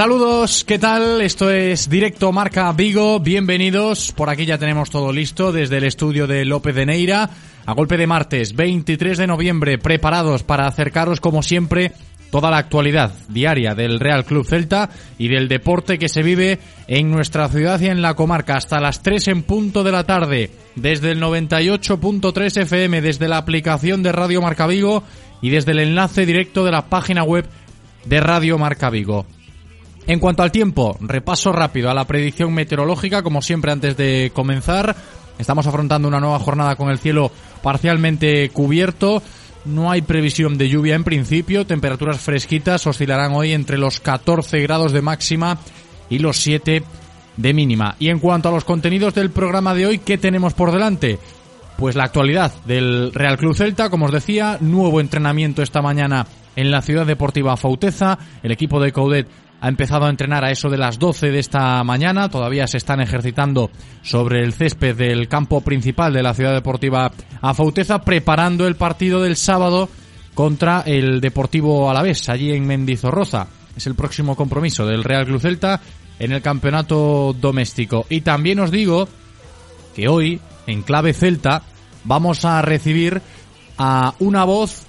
Saludos, ¿qué tal? Esto es Directo Marca Vigo, bienvenidos. Por aquí ya tenemos todo listo desde el estudio de López de Neira. A golpe de martes 23 de noviembre, preparados para acercaros como siempre toda la actualidad diaria del Real Club Celta y del deporte que se vive en nuestra ciudad y en la comarca hasta las 3 en punto de la tarde desde el 98.3 FM desde la aplicación de Radio Marca Vigo y desde el enlace directo de la página web de Radio Marca Vigo. En cuanto al tiempo, repaso rápido a la predicción meteorológica, como siempre antes de comenzar. Estamos afrontando una nueva jornada con el cielo parcialmente cubierto. No hay previsión de lluvia en principio. Temperaturas fresquitas oscilarán hoy entre los 14 grados de máxima y los 7 de mínima. Y en cuanto a los contenidos del programa de hoy, ¿qué tenemos por delante? Pues la actualidad del Real Club Celta, como os decía, nuevo entrenamiento esta mañana en la ciudad deportiva Fauteza. El equipo de Coudet ha empezado a entrenar a eso de las 12 de esta mañana. Todavía se están ejercitando sobre el césped del campo principal de la ciudad deportiva Afauteza, preparando el partido del sábado contra el Deportivo Alavés, allí en Mendizorroza. Es el próximo compromiso del Real Club Celta en el campeonato doméstico. Y también os digo que hoy, en clave Celta, vamos a recibir a una voz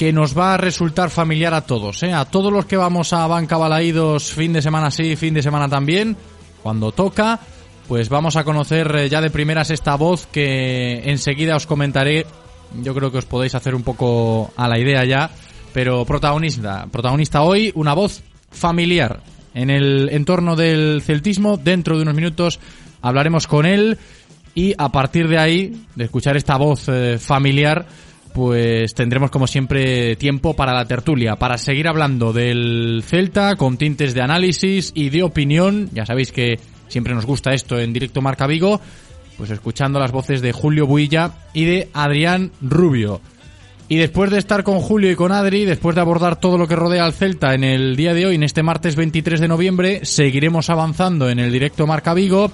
que nos va a resultar familiar a todos, ¿eh? a todos los que vamos a Banca Balaídos fin de semana sí, fin de semana también, cuando toca, pues vamos a conocer eh, ya de primeras esta voz que enseguida os comentaré, yo creo que os podéis hacer un poco a la idea ya, pero protagonista, protagonista hoy, una voz familiar en el entorno del celtismo, dentro de unos minutos hablaremos con él y a partir de ahí, de escuchar esta voz eh, familiar, pues tendremos como siempre tiempo para la tertulia, para seguir hablando del Celta con tintes de análisis y de opinión. Ya sabéis que siempre nos gusta esto en directo Marca Vigo, pues escuchando las voces de Julio Builla y de Adrián Rubio. Y después de estar con Julio y con Adri, después de abordar todo lo que rodea al Celta en el día de hoy, en este martes 23 de noviembre, seguiremos avanzando en el directo Marca Vigo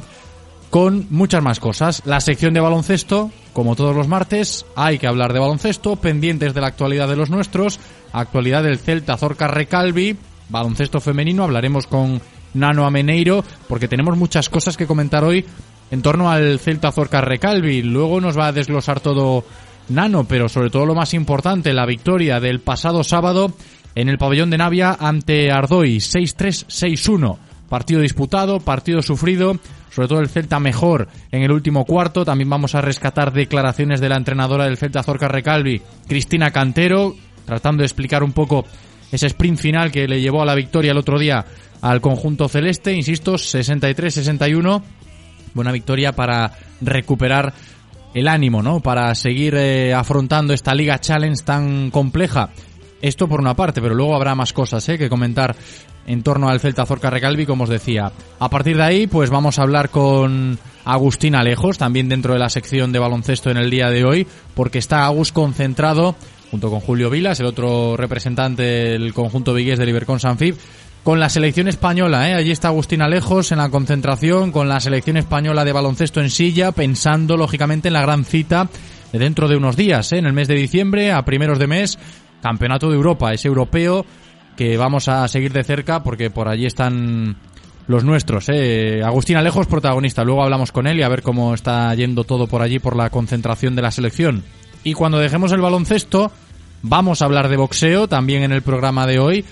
con muchas más cosas. La sección de baloncesto, como todos los martes, hay que hablar de baloncesto, pendientes de la actualidad de los nuestros, actualidad del Celta Zorca Recalvi, baloncesto femenino, hablaremos con Nano Ameneiro, porque tenemos muchas cosas que comentar hoy en torno al Celta Zorca Recalvi. Luego nos va a desglosar todo Nano, pero sobre todo lo más importante, la victoria del pasado sábado en el pabellón de Navia ante Ardoy, 6-3-6-1. Partido disputado, partido sufrido, sobre todo el Celta mejor en el último cuarto. También vamos a rescatar declaraciones de la entrenadora del Celta Zorca Recalvi, Cristina Cantero, tratando de explicar un poco ese sprint final que le llevó a la victoria el otro día al conjunto celeste. Insisto, 63-61. Buena victoria para recuperar el ánimo, ¿no? Para seguir eh, afrontando esta Liga Challenge tan compleja. Esto por una parte, pero luego habrá más cosas ¿eh? que comentar en torno al Celta Zorca Recalvi, como os decía. A partir de ahí, pues vamos a hablar con Agustín Alejos, también dentro de la sección de baloncesto en el día de hoy, porque está Agus concentrado, junto con Julio Vilas, el otro representante del conjunto vigués del Ibercon Sanfib, con la selección española. ¿eh? Allí está Agustín Alejos en la concentración con la selección española de baloncesto en silla, pensando lógicamente en la gran cita de dentro de unos días, ¿eh? en el mes de diciembre, a primeros de mes, Campeonato de Europa, es europeo que vamos a seguir de cerca porque por allí están los nuestros. ¿eh? Agustín Alejos, protagonista. Luego hablamos con él y a ver cómo está yendo todo por allí por la concentración de la selección. Y cuando dejemos el baloncesto, vamos a hablar de boxeo también en el programa de hoy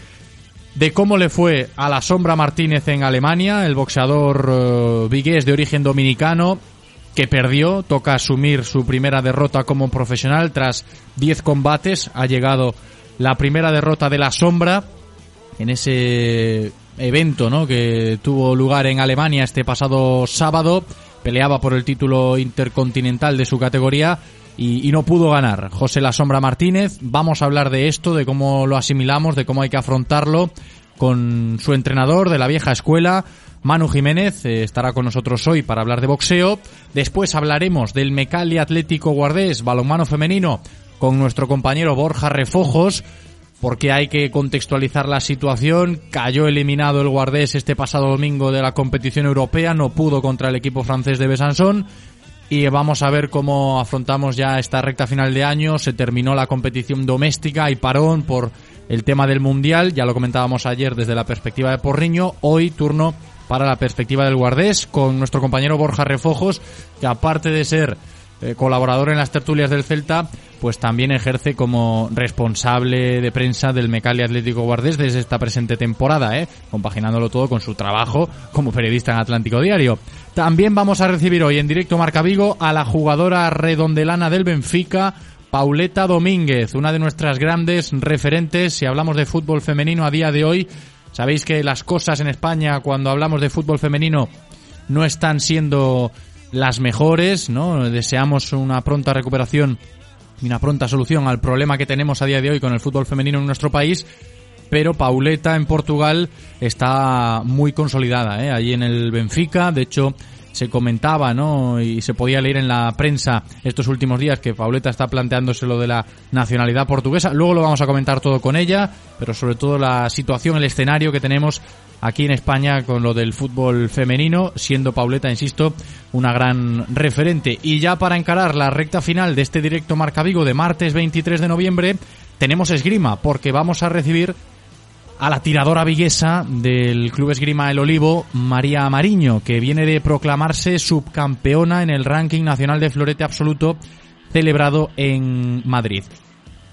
de cómo le fue a la Sombra Martínez en Alemania, el boxeador vigués de origen dominicano que perdió, toca asumir su primera derrota como profesional tras 10 combates, ha llegado la primera derrota de la Sombra en ese evento, ¿no? que tuvo lugar en Alemania este pasado sábado, peleaba por el título intercontinental de su categoría y, y, no pudo ganar. José La Sombra Martínez, vamos a hablar de esto, de cómo lo asimilamos, de cómo hay que afrontarlo con su entrenador de la vieja escuela, Manu Jiménez, eh, estará con nosotros hoy para hablar de boxeo. Después hablaremos del Mecali Atlético Guardés, balonmano femenino, con nuestro compañero Borja Refojos, porque hay que contextualizar la situación. Cayó eliminado el Guardés este pasado domingo de la competición europea, no pudo contra el equipo francés de Besançon y vamos a ver cómo afrontamos ya esta recta final de año. Se terminó la competición doméstica y parón por el tema del Mundial. Ya lo comentábamos ayer desde la perspectiva de Porriño. Hoy turno para la perspectiva del Guardés con nuestro compañero Borja Refojos, que aparte de ser eh, colaborador en las tertulias del Celta, pues también ejerce como responsable de prensa del Mecali Atlético Guardés desde esta presente temporada, ¿eh? compaginándolo todo con su trabajo como periodista en Atlántico Diario. También vamos a recibir hoy en directo Marca Vigo a la jugadora redondelana del Benfica, Pauleta Domínguez, una de nuestras grandes referentes si hablamos de fútbol femenino a día de hoy. Sabéis que las cosas en España cuando hablamos de fútbol femenino no están siendo las mejores, ¿no? Deseamos una pronta recuperación y una pronta solución al problema que tenemos a día de hoy con el fútbol femenino en nuestro país. Pero Pauleta en Portugal está muy consolidada, ¿eh? allí en el Benfica. De hecho, se comentaba, ¿no? Y se podía leer en la prensa estos últimos días que Pauleta está planteándose lo de la nacionalidad portuguesa. Luego lo vamos a comentar todo con ella, pero sobre todo la situación, el escenario que tenemos aquí en España con lo del fútbol femenino, siendo Pauleta, insisto, una gran referente. Y ya para encarar la recta final de este directo Marca Vigo de martes 23 de noviembre, tenemos esgrima, porque vamos a recibir a la tiradora viguesa del Club Esgrima El Olivo, María Mariño, que viene de proclamarse subcampeona en el ranking nacional de florete absoluto celebrado en Madrid.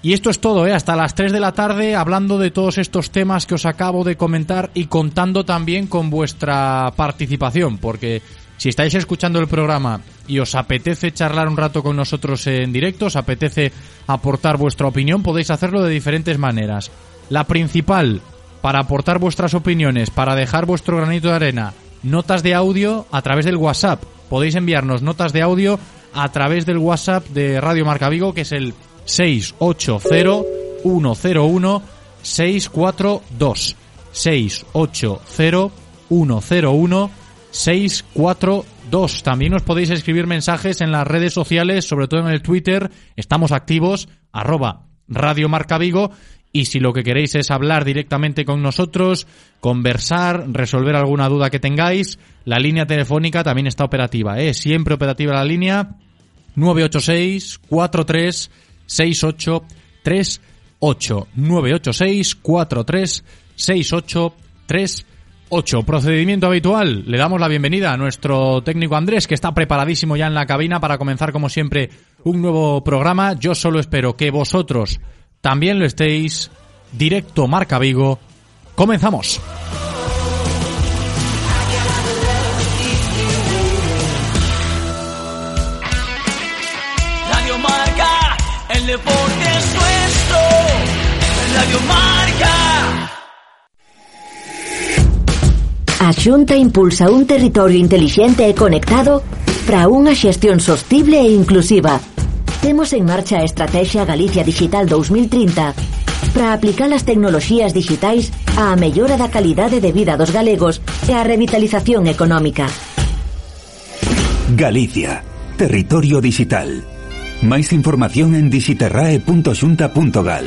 Y esto es todo, ¿eh? hasta las 3 de la tarde hablando de todos estos temas que os acabo de comentar y contando también con vuestra participación, porque si estáis escuchando el programa y os apetece charlar un rato con nosotros en directo, os apetece aportar vuestra opinión, podéis hacerlo de diferentes maneras. La principal, para aportar vuestras opiniones, para dejar vuestro granito de arena, notas de audio a través del WhatsApp. Podéis enviarnos notas de audio a través del WhatsApp de Radio Marca Vigo, que es el 680-101-642. 680-101-642. También os podéis escribir mensajes en las redes sociales, sobre todo en el Twitter. Estamos activos, arroba Radio Marca Vigo y si lo que queréis es hablar directamente con nosotros, conversar, resolver alguna duda que tengáis, la línea telefónica también está operativa, ¿eh? siempre operativa la línea 986 43 6838 986 43 6838 Procedimiento habitual. Le damos la bienvenida a nuestro técnico Andrés, que está preparadísimo ya en la cabina para comenzar, como siempre, un nuevo programa. Yo solo espero que vosotros también lo estéis. Directo Marca Vigo. Comenzamos. Radio Marca, el deporte es nuestro. Radio Marca. A Xunta impulsa un territorio inteligente e conectado para unha xestión sostible e inclusiva Temos en marcha a Estrategia Galicia Digital 2030 para aplicar as tecnoloxías digitais á mellora da calidade de vida dos galegos e á revitalización económica. Galicia, territorio digital. Máis información en digiterrae.xunta.gal.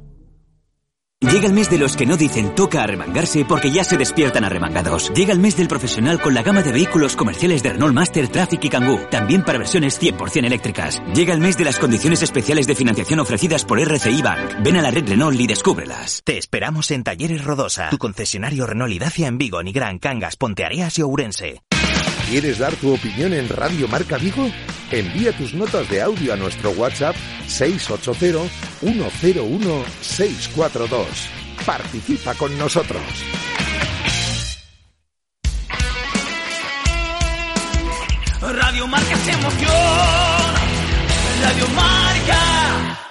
Llega el mes de los que no dicen toca arremangarse porque ya se despiertan arremangados. Llega el mes del profesional con la gama de vehículos comerciales de Renault Master, Traffic y Kangoo, también para versiones 100% eléctricas. Llega el mes de las condiciones especiales de financiación ofrecidas por RCI Bank. Ven a la red Renault y descúbrelas. Te esperamos en Talleres Rodosa, tu concesionario Renault y Dacia en Vigo, Nigrán, Cangas, Ponteareas y Ourense. ¿Quieres dar tu opinión en Radio Marca Vigo? Envía tus notas de audio a nuestro WhatsApp 680-101-642. Participa con nosotros. Radio Marca es emoción. Radio Marca.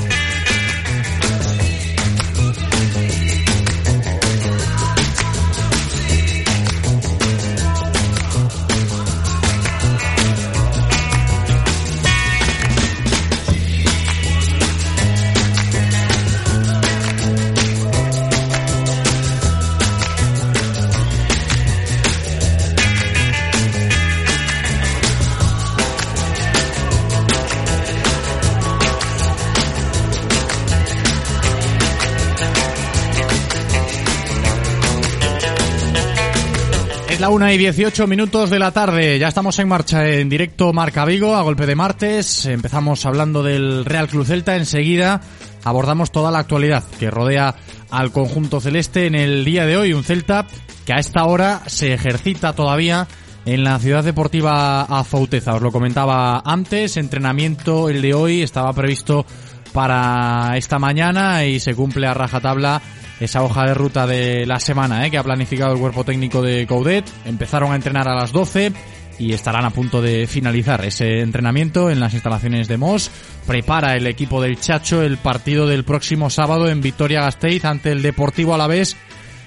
La una y 18 minutos de la tarde. Ya estamos en marcha en directo Marca Vigo a golpe de martes. Empezamos hablando del Real Club Celta. Enseguida abordamos toda la actualidad que rodea al conjunto celeste en el día de hoy. Un Celta que a esta hora se ejercita todavía en la ciudad deportiva Afouteza. Os lo comentaba antes. Entrenamiento el de hoy estaba previsto para esta mañana y se cumple a rajatabla esa hoja de ruta de la semana ¿eh? que ha planificado el cuerpo técnico de Coudet. Empezaron a entrenar a las 12 y estarán a punto de finalizar ese entrenamiento en las instalaciones de Mos. Prepara el equipo del Chacho el partido del próximo sábado en Vitoria-Gasteiz ante el Deportivo Alavés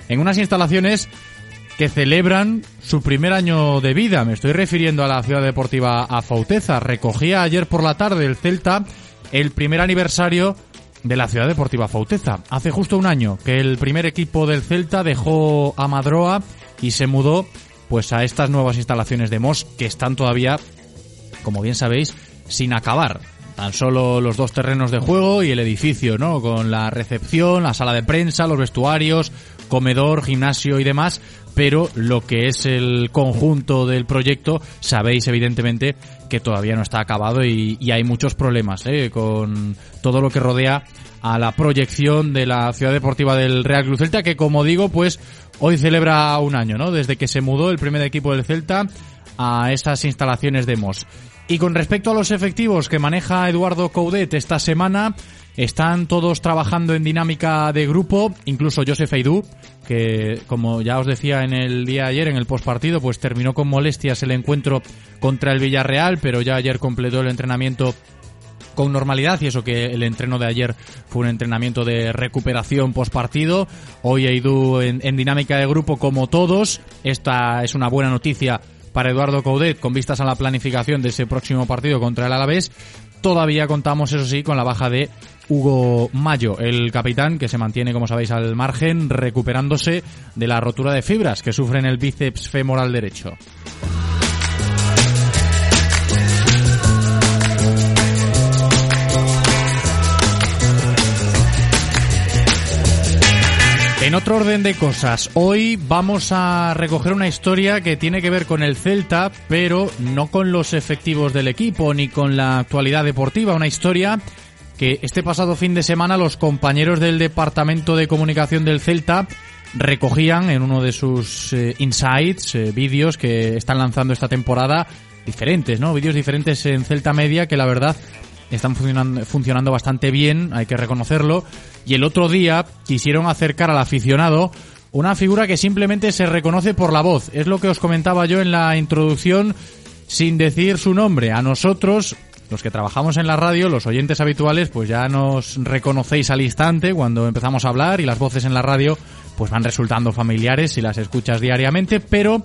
en unas instalaciones que celebran su primer año de vida. Me estoy refiriendo a la ciudad deportiva Afauteza. Recogía ayer por la tarde el Celta el primer aniversario de la ciudad deportiva Fauteza. Hace justo un año que el primer equipo del Celta dejó a Madroa y se mudó pues a estas nuevas instalaciones de Mos que están todavía, como bien sabéis, sin acabar. Tan solo los dos terrenos de juego y el edificio, ¿no? Con la recepción, la sala de prensa, los vestuarios, comedor, gimnasio y demás, pero lo que es el conjunto del proyecto, sabéis evidentemente que todavía no está acabado y, hay muchos problemas ¿eh? con todo lo que rodea a la proyección de la ciudad deportiva del Real Club Celta, que como digo, pues hoy celebra un año, ¿no? Desde que se mudó el primer equipo del Celta a esas instalaciones de Mos. Y con respecto a los efectivos que maneja Eduardo Coudet esta semana, están todos trabajando en dinámica de grupo, incluso Joseph Aidú, que como ya os decía en el día de ayer, en el postpartido, pues terminó con molestias el encuentro contra el Villarreal, pero ya ayer completó el entrenamiento con normalidad y eso que el entreno de ayer fue un entrenamiento de recuperación post partido. Hoy Aidú en, en dinámica de grupo como todos. Esta es una buena noticia para Eduardo Coudet con vistas a la planificación de ese próximo partido contra el Alavés. Todavía contamos, eso sí, con la baja de Hugo Mayo, el capitán que se mantiene, como sabéis, al margen, recuperándose de la rotura de fibras que sufre en el bíceps femoral derecho. En otro orden de cosas, hoy vamos a recoger una historia que tiene que ver con el Celta, pero no con los efectivos del equipo ni con la actualidad deportiva. Una historia que este pasado fin de semana los compañeros del Departamento de Comunicación del Celta recogían en uno de sus eh, insights, eh, vídeos que están lanzando esta temporada, diferentes, ¿no? Vídeos diferentes en Celta Media que la verdad están funcionando, funcionando bastante bien, hay que reconocerlo. Y el otro día quisieron acercar al aficionado una figura que simplemente se reconoce por la voz. Es lo que os comentaba yo en la introducción sin decir su nombre. A nosotros, los que trabajamos en la radio, los oyentes habituales, pues ya nos reconocéis al instante cuando empezamos a hablar y las voces en la radio pues van resultando familiares si las escuchas diariamente, pero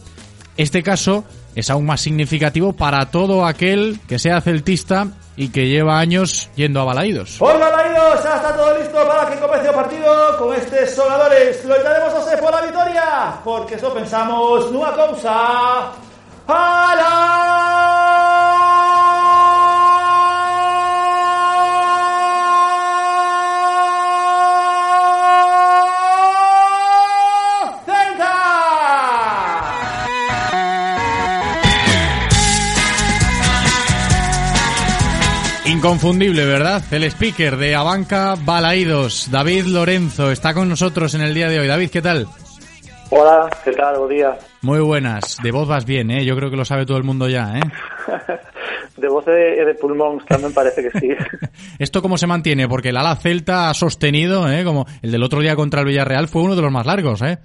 este caso es aún más significativo para todo aquel que sea celtista y que lleva años yendo a Balaídos. Hola Balaídos, ya está todo listo para que comience el partido con estos sonadores. Lo a hacer por la victoria, porque eso pensamos una cosa. Inconfundible, ¿verdad? El speaker de Abanca Balaídos, David Lorenzo, está con nosotros en el día de hoy. David, ¿qué tal? Hola, ¿qué tal? Buen día. Muy buenas. De voz vas bien, ¿eh? Yo creo que lo sabe todo el mundo ya, ¿eh? de voz de, de pulmón también parece que sí. ¿Esto cómo se mantiene? Porque el ala celta ha sostenido, ¿eh? Como el del otro día contra el Villarreal fue uno de los más largos, ¿eh?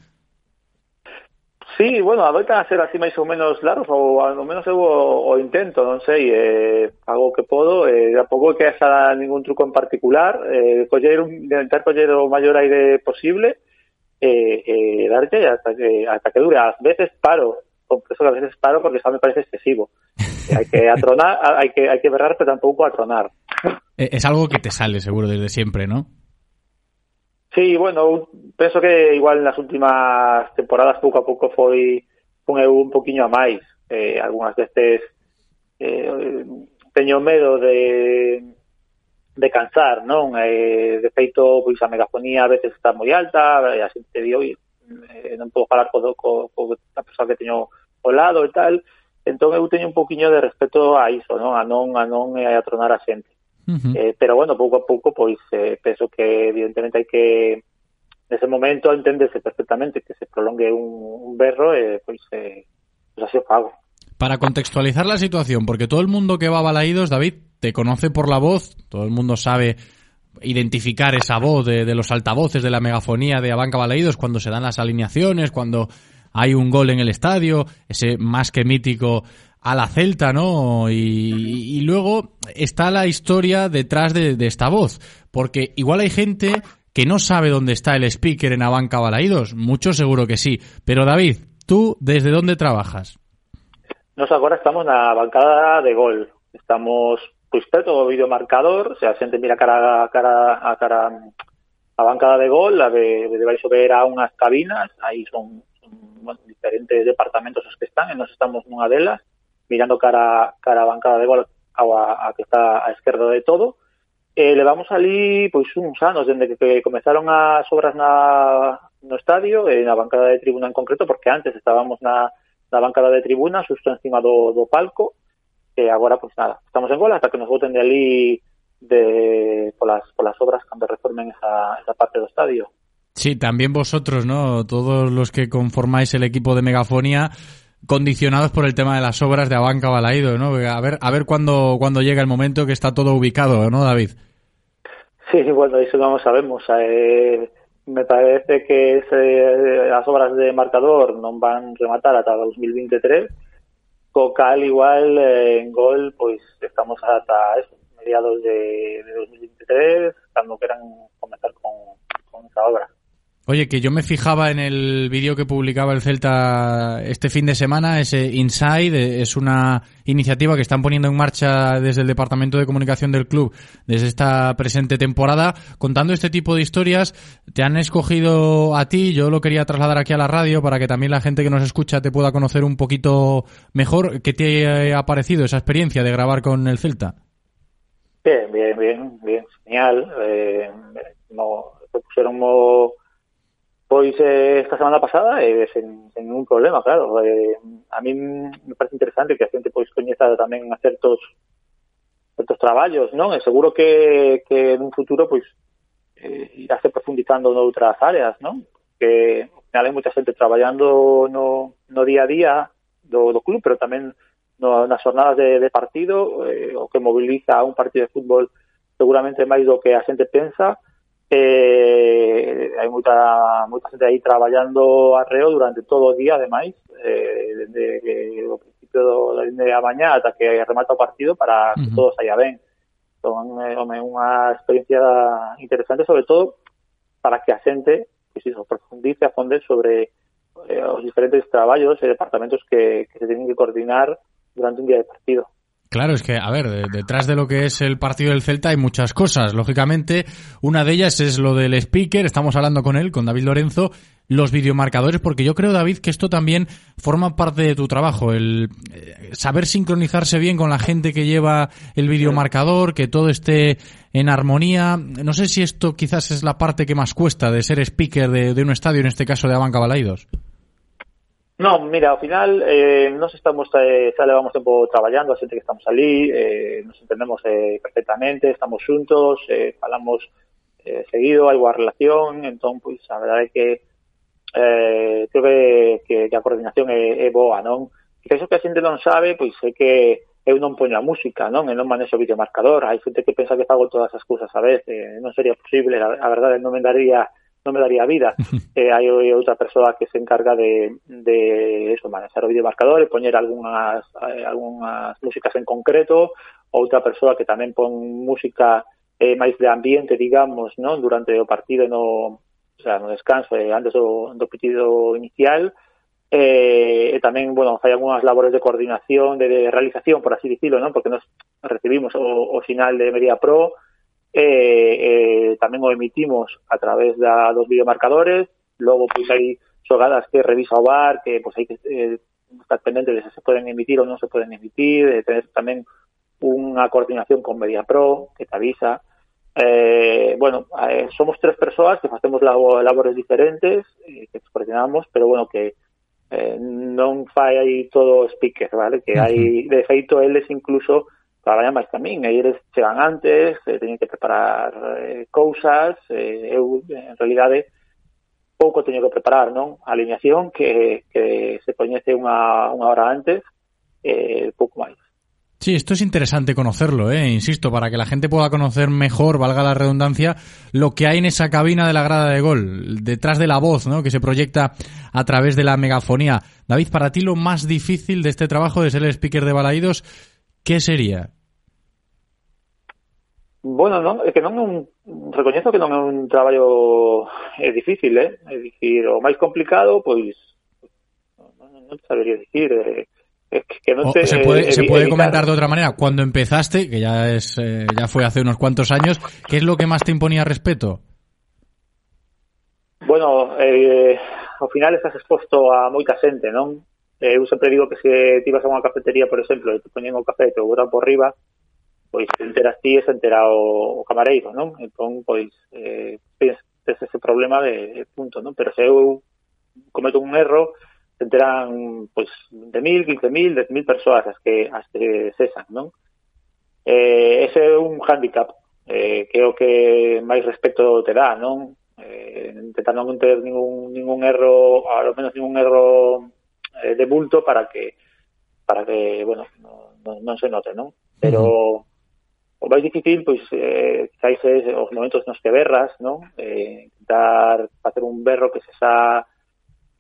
Sí, bueno, adoitan a ser así máis ou menos largos ou ao menos eu o, o intento, non sei, eh, hago o que podo, eh, a pouco que haxa ningún truco en particular, eh, coller un, intentar coller o maior aire posible eh, eh, darlle hasta que, hasta que dure. Ás veces paro, confeso que a veces paro porque xa me parece excesivo. Eh, hai que atronar, hai que, hai que berrar, pero tampouco atronar. Eh, es algo que te sale seguro desde siempre, ¿no? Sí, bueno, penso que igual nas últimas temporadas pouco a pouco foi un eu un poquinho a máis. Eh, algunhas destes eh, teño medo de de cansar, non? Eh, de feito, pois a megafonía a veces está moi alta, a xente di, oi, eh, non podo falar co, co, co a persoa que teño ao lado e tal, entón eu teño un poquinho de respeto a iso, non? A non, a non eh, a tronar a xente. Uh -huh. eh, pero bueno, pouco a pouco pois eh, penso que evidentemente hai que nese momento entendese perfectamente que se prolongue un, un berro e eh, pois, eh, pois así o fago. Para contextualizar la situación, porque todo el mundo que va a Balaídos, David, te conoce por la voz, todo el mundo sabe identificar esa voz de, de los altavoces de la megafonía de Abanca Balaídos cuando se dan las alineaciones, cuando hay un gol en el estadio, ese más que mítico a la Celta, ¿no? Y, luego está la historia detrás de, de, esta voz, porque igual hay gente que no sabe dónde está el speaker en Abanca Balaídos, mucho seguro que sí, pero David, ¿tú desde dónde trabajas? Nos agora estamos na bancada de gol, estamos pois preto do videomarcador, o sea, a xente mira cara a cara a cara a bancada de gol, a de, de baixo ver a unhas cabinas, aí son, diferentes departamentos os que están, e nos estamos nunha delas, mirando cara cara a bancada de gol a, a que está a esquerda de todo eh, e levamos ali pois uns anos dende que, que comezaron as obras na, no estadio e na bancada de tribuna en concreto porque antes estábamos na, na bancada de tribuna xusto encima do, do palco e agora pois nada, estamos en gol hasta que nos voten de ali de, polas, polas obras cando reformen esa, esa parte do estadio Sí, también vosotros, ¿no? Todos los que conformáis el equipo de megafonía, condicionados por el tema de las obras de Abanca Balaído, ¿no? A ver, a ver cuándo, cuando llega el momento que está todo ubicado, ¿no, David? Sí, bueno, eso no lo sabemos. Eh, me parece que ese, as obras de marcador non van rematar ata 2023, co cal igual eh, en gol pois estamos ata eso, mediados de, de 2023, cando queran comenzar con esa obra. Oye, que yo me fijaba en el vídeo que publicaba el Celta este fin de semana, ese Inside, es una iniciativa que están poniendo en marcha desde el Departamento de Comunicación del club desde esta presente temporada, contando este tipo de historias. Te han escogido a ti, yo lo quería trasladar aquí a la radio para que también la gente que nos escucha te pueda conocer un poquito mejor. ¿Qué te ha parecido esa experiencia de grabar con el Celta? Bien, bien, bien, bien, genial. Eh, no, pusieron Pois eh, esta semana pasada eh, sen, sen un problema, claro. Eh, a mí me parece interesante que a xente pois coñeza tamén a certos certos traballos, non? E eh, seguro que, que en un futuro pois eh, irase profundizando noutras áreas, non? Que final hai moita xente traballando no, no día a día do, do club, pero tamén no, nas jornadas de, de partido, eh, o que moviliza un partido de fútbol seguramente máis do que a xente pensa, eh, hai moita, moita xente aí traballando arreo durante todo o día, ademais, eh, desde o principio do, de a mañá ata que remata o partido para que uh -huh. todo saia ben. Son é eh, unha experiencia interesante, sobre todo, para que a xente que se profundice a fonde sobre eh, os diferentes traballos e departamentos que, que se teñen que coordinar durante un día de partido. Claro, es que, a ver, detrás de lo que es el partido del Celta hay muchas cosas. Lógicamente, una de ellas es lo del speaker, estamos hablando con él, con David Lorenzo, los videomarcadores, porque yo creo, David, que esto también forma parte de tu trabajo, el eh, saber sincronizarse bien con la gente que lleva el videomarcador, que todo esté en armonía. No sé si esto quizás es la parte que más cuesta de ser speaker de, un estadio, en este caso de Abanca Balaidos. No, mira, ao final eh, nos estamos, eh, xa levamos tempo traballando, a xente que estamos ali, eh, nos entendemos eh, perfectamente, estamos xuntos, eh, falamos eh, seguido, hai boa relación, entón, pois, a verdade é que eh, creo que, que, que a coordinación é, é boa, non? Que iso que a xente non sabe, pois é que eu non poño a música, non? E non manexo o videomarcador, hai xente que pensa que fago todas as cousas a vez, eh, non sería posible, a, a verdade non me daría non me daría vida. eh, hai outra persoa que se encarga de, de eso, manejar o videomarcador e poñer algunhas, eh, algunhas músicas en concreto, outra persoa que tamén pon música eh, máis de ambiente, digamos, non durante o partido no, o sea, no descanso eh, antes do, do pitido inicial, eh, e tamén, bueno, fai algunhas labores de coordinación, de, de realización, por así dicilo, non? porque nos recibimos o, o final de Media Pro, eh, eh, tamén o emitimos a través da, dos videomarcadores, logo pois hai xogadas que revisa o bar, que pois hai que eh, estar pendente de se se poden emitir ou non se poden emitir, de tener tamén unha coordinación con MediaPro, que te avisa, Eh, bueno, eh, somos tres persoas que facemos labores diferentes, eh, que coordinamos, pero bueno, que eh, non fai aí todo speaker, vale? Que hai, de feito, eles incluso traballan máis tamén, e eles chegan antes, eh, que preparar eh, cousas, eh, eu, en realidade, pouco teño que preparar, non? A alineación que, que se coñece unha, unha hora antes, eh, pouco máis. Sí, esto es interesante conocerlo, ¿eh? insisto, para que la gente pueda conocer mejor, valga la redundancia, lo que hay en esa cabina de la grada de gol, detrás de la voz ¿no? que se proyecta a través de la megafonía. David, para ti lo más difícil de este trabajo de ser el speaker de Balaídos, ¿qué sería? Bueno, non, é que non é un recoñezo que non é un traballo é difícil, eh? É dicir, o máis complicado, pois non, non sabería dicir, eh, es que no te, se puede, eh, se puede comentar de otra manera, cuando empezaste, que ya es eh, ya fue hace unos cuantos años, ¿qué es lo que más te imponía respeto? Bueno, eh, ao final estás exposto a moita xente, non? Eh, eu sempre digo que se ti vas a unha cafetería, por exemplo, e te poñen o café e te o botan por riba, pois enteras ti e se entera o, o camareiro, non? Entón, pois, eh, tens, ese problema de, de punto, non? Pero se eu cometo un erro, se enteran, pois, 20.000, 15.000, 10.000 persoas as que, as que cesan, non? Eh, ese é un handicap, eh, que é o que máis respecto te dá, non? Eh, intentar non ter ningún, ningún erro, ao menos ningún erro eh, de bulto para que para que, bueno, non, non se note, non? Pero... Uh -huh o máis difícil, pois, eh, quizás é os momentos nos que berras, non? Eh, intentar facer un berro que se sa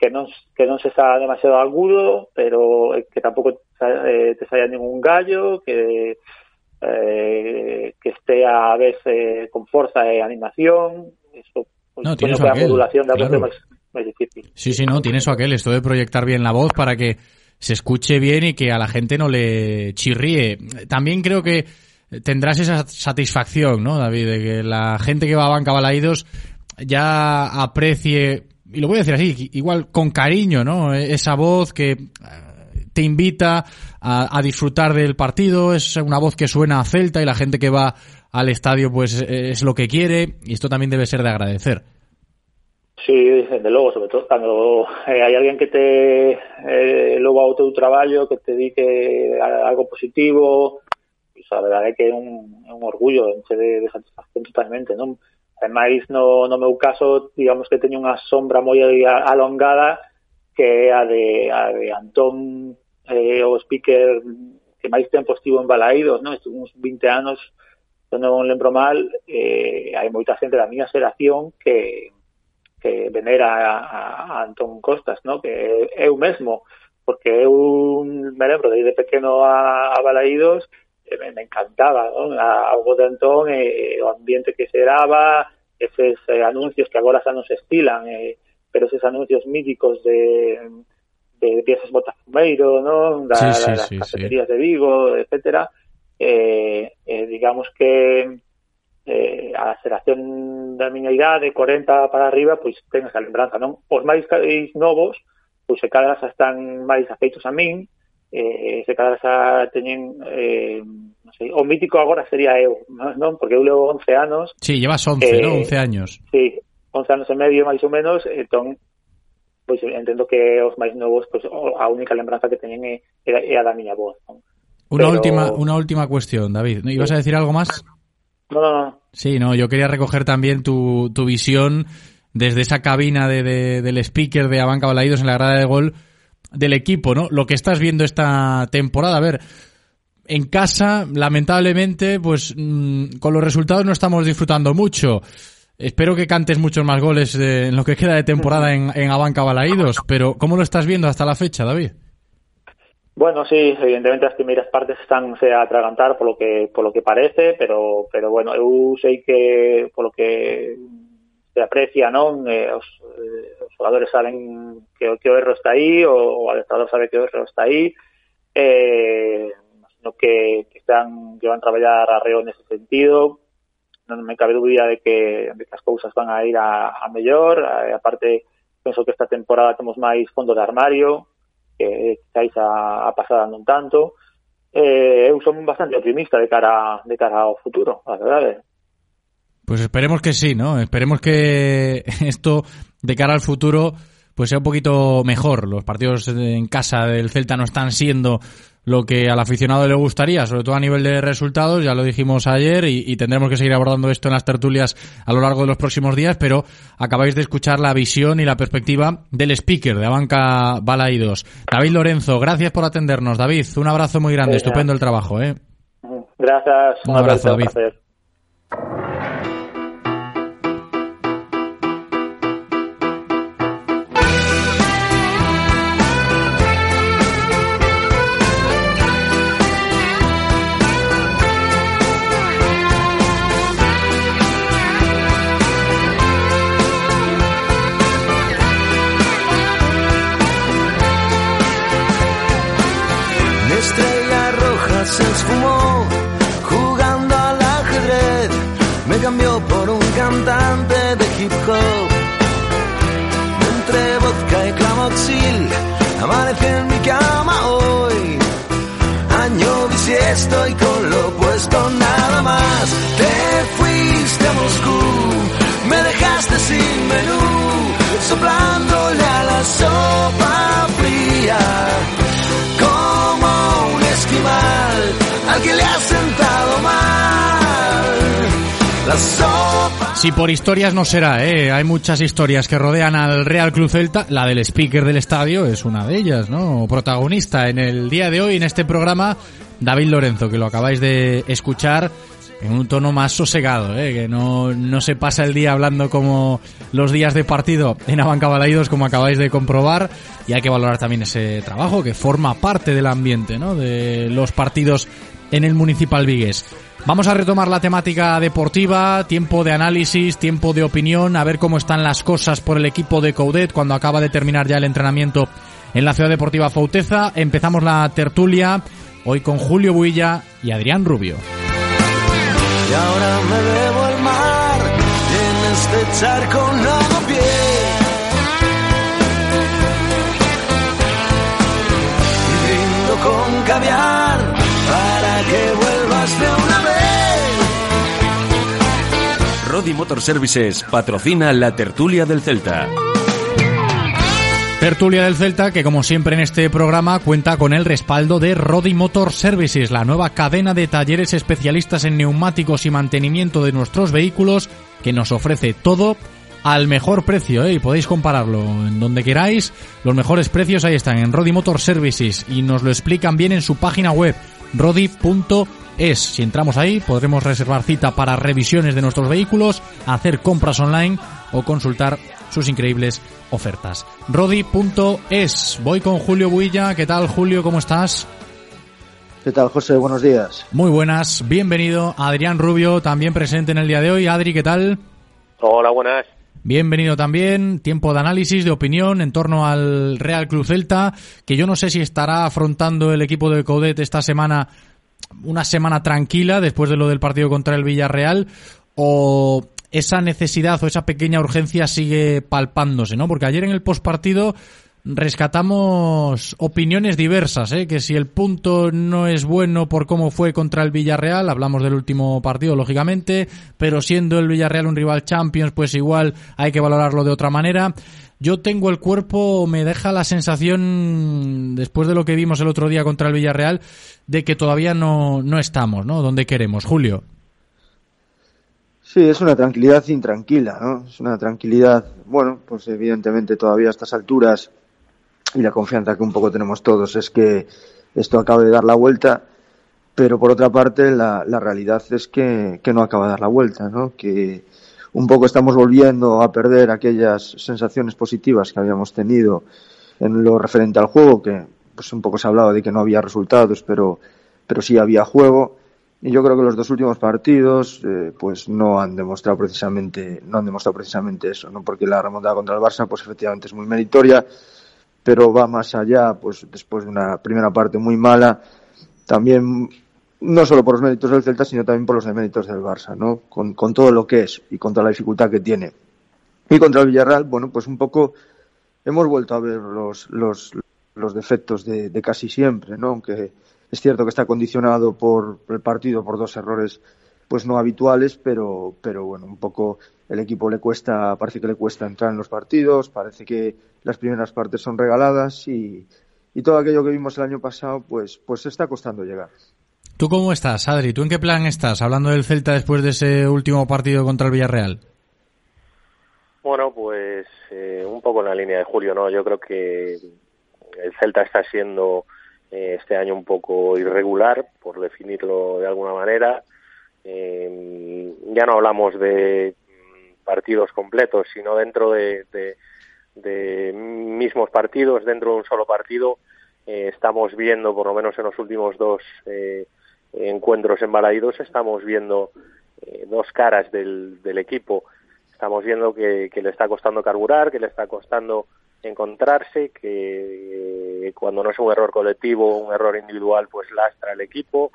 que non, que non se sa demasiado agudo, pero que tampouco eh, te saia ningún gallo, que eh, que estea a vez eh, con forza e animación, eso Pois, No, tiene su que a aquel, modulación claro. máis difícil. Sí, sí, no, tiene eso aquel, esto de proyectar bien la voz para que se escuche bien y que a la gente no le chirríe. También creo que tendrás esa satisfacción, ¿no, David? De que la gente que va a Banca Balaídos ya aprecie, y lo voy a decir así, igual con cariño, ¿no? Esa voz que eh, te invita a, a disfrutar del partido, es una voz que suena a Celta y la gente que va al estadio pues es lo que quiere y esto también debe ser de agradecer. Sí, desde logo, sobre todo cando eh, hai alguén que te eh, logo ao teu traballo, que te di que a- algo positivo, o sea, a verdade é que é un, un orgullo, enche de, de satisfacción totalmente, non? Ademais, no, no meu caso, digamos que teño unha sombra moi alongada que é a de, a de Antón, eh, o speaker que máis tempo estivo en Balaídos, non? Estuve uns 20 anos, se non lembro mal, eh, hai moita xente da miña xeración que, que venera a, a Antón Costas, non? Que eu mesmo, porque eu me lembro de, de pequeno a, a Balaídos, Eh, me, me encantaba ¿no? a, a de Antón eh, eh, o ambiente que se daba eses eh, anuncios que agora xa non se estilan eh, pero eses anuncios míticos de de piezas botafumeiro ¿no? Da, sí, sí, das sí, cafeterías sí. de Vigo etcétera eh, eh, digamos que eh, a xeración da miña idade, 40 para arriba, pois ten esa lembranza, non? Os máis novos, pois se cadras están máis afeitos a min, eh, se cada xa teñen eh, non sei, o mítico agora sería eu, non? Porque eu levo 11 anos. Sí, llevas 11, eh, non? 11 años. Sí, 11 anos e medio máis ou menos, eh, entón pois entendo que os máis novos pois a única lembranza que teñen é, é a da miña voz, non? Una Pero... última una última cuestión, David. ¿Ibas a decir algo más? No, no, no. Sí, no, yo quería recoger también tu, tu visión desde esa cabina de, de, del speaker de Abanca Balaídos en la grada de gol del equipo, ¿no? Lo que estás viendo esta temporada, a ver, en casa, lamentablemente, pues mm, con los resultados no estamos disfrutando mucho. Espero que cantes muchos más goles eh, en lo que queda de temporada en, en Abanca Balaídos, pero ¿cómo lo estás viendo hasta la fecha, David? Bueno, sí, evidentemente as primeiras partes están a atragantar polo que polo que parece, pero pero bueno, eu sei que polo que se aprecia, os, eh, jugadores saben que, que o erro está aí, o, o adestrador sabe que o erro está aí, eh, no que, que están que van traballar a reo nese sentido, non me cabe dúbida de que, de que as cousas van a ir a, a mellor, eh, aparte penso que esta temporada temos máis fondo de armario, que quizáis a, a pasada non tanto, eh, eu son bastante optimista de cara de cara ao futuro, a verdade. Eh. Pues esperemos que sí, ¿no? Esperemos que esto de cara al futuro pues sea un poquito mejor. Los partidos en casa del Celta no están siendo lo que al aficionado le gustaría, sobre todo a nivel de resultados, ya lo dijimos ayer y, y tendremos que seguir abordando esto en las tertulias a lo largo de los próximos días, pero acabáis de escuchar la visión y la perspectiva del speaker de Abanca Balaídos. David Lorenzo, gracias por atendernos. David, un abrazo muy grande, estupendo el trabajo, ¿eh? Gracias, Un abrazo, un David. Cambió por un cantante de hip hop. Entre vodka y clamoxil, amanecí en mi cama hoy. Año bisiesto y con lo puesto nada más. Te fuiste a Moscú, me dejaste sin menú, soplándole a la sopa fría como un esquimal al que le ha sentado mal. Si por historias no será, ¿eh? Hay muchas historias que rodean al Real Club Celta. La del speaker del estadio es una de ellas, ¿no? Protagonista en el día de hoy en este programa, David Lorenzo, que lo acabáis de escuchar en un tono más sosegado, ¿eh? Que no, no se pasa el día hablando como los días de partido en Abanca Balaídos, como acabáis de comprobar. Y hay que valorar también ese trabajo que forma parte del ambiente, ¿no? De los partidos en el Municipal Vigues. Vamos a retomar la temática deportiva, tiempo de análisis, tiempo de opinión, a ver cómo están las cosas por el equipo de Coudet cuando acaba de terminar ya el entrenamiento en la Ciudad Deportiva Fauteza. Empezamos la tertulia hoy con Julio Builla y Adrián Rubio. Y ahora me debo al mar en este charco no pie. Y brindo con caviar para que vuelvas de Rodi Motor Services patrocina la tertulia del Celta. Tertulia del Celta, que como siempre en este programa cuenta con el respaldo de Rodi Motor Services, la nueva cadena de talleres especialistas en neumáticos y mantenimiento de nuestros vehículos, que nos ofrece todo al mejor precio, ¿eh? y podéis compararlo en donde queráis. Los mejores precios ahí están en Rodi Motor Services y nos lo explican bien en su página web rodi.es. Si entramos ahí podremos reservar cita para revisiones de nuestros vehículos, hacer compras online o consultar sus increíbles ofertas. Rodi.es. Voy con Julio Builla. ¿Qué tal, Julio? ¿Cómo estás? ¿Qué tal, José? Buenos días. Muy buenas. Bienvenido. Adrián Rubio, también presente en el día de hoy. Adri, ¿qué tal? Hola, buenas. Bienvenido también. Tiempo de análisis, de opinión en torno al Real Club Celta, que yo no sé si estará afrontando el equipo de Codet esta semana una semana tranquila después de lo del partido contra el Villarreal o esa necesidad o esa pequeña urgencia sigue palpándose, ¿no? Porque ayer en el postpartido rescatamos opiniones diversas, ¿eh? que si el punto no es bueno por cómo fue contra el Villarreal, hablamos del último partido, lógicamente, pero siendo el Villarreal un rival Champions, pues igual hay que valorarlo de otra manera. Yo tengo el cuerpo, me deja la sensación, después de lo que vimos el otro día contra el Villarreal, de que todavía no, no estamos, ¿no? Donde queremos. Julio. Sí, es una tranquilidad intranquila, ¿no? Es una tranquilidad, bueno, pues evidentemente todavía a estas alturas y la confianza que un poco tenemos todos es que esto acabe de dar la vuelta, pero por otra parte la, la realidad es que, que, no acaba de dar la vuelta, ¿no? Que un poco estamos volviendo a perder aquellas sensaciones positivas que habíamos tenido en lo referente al juego, que pues un poco se hablaba de que no había resultados, pero, pero sí había juego y yo creo que los dos últimos partidos, eh, pues no han demostrado precisamente, no han demostrado precisamente eso, ¿no? Porque la remontada contra el Barça, pues efectivamente es muy meritoria, pero va más allá, pues después de una primera parte muy mala, también no solo por los méritos del Celta, sino también por los méritos del Barça, ¿no? Con, todo lo que es y con toda la dificultad que tiene. Y contra el Villarreal, bueno, pues un poco hemos vuelto a ver los, los, los defectos de, de casi siempre, ¿no? Aunque es cierto que está condicionado por el partido por dos errores pues no habituales, pero, pero bueno, un poco el equipo le cuesta, parece que le cuesta entrar en los partidos, parece que las primeras partes son regaladas y, y todo aquello que vimos el año pasado, pues, pues está costando llegar. ¿Tú cómo estás, Adri? ¿Tú en qué plan estás hablando del Celta después de ese último partido contra el Villarreal? Bueno, pues eh, un poco en la línea de Julio, ¿no? Yo creo que el Celta está siendo eh, este año un poco irregular, por definirlo de alguna manera. Eh, ya no hablamos de partidos completos, sino dentro de, de, mismos partidos, dentro de un solo partido, eh, estamos viendo, por lo menos en los últimos dos eh, encuentros en Balaidos, estamos viendo eh, dos caras del, equipo. Estamos viendo que, le está costando carburar, que le está costando encontrarse, que cuando no es un error colectivo, un error individual, pues lastra el equipo.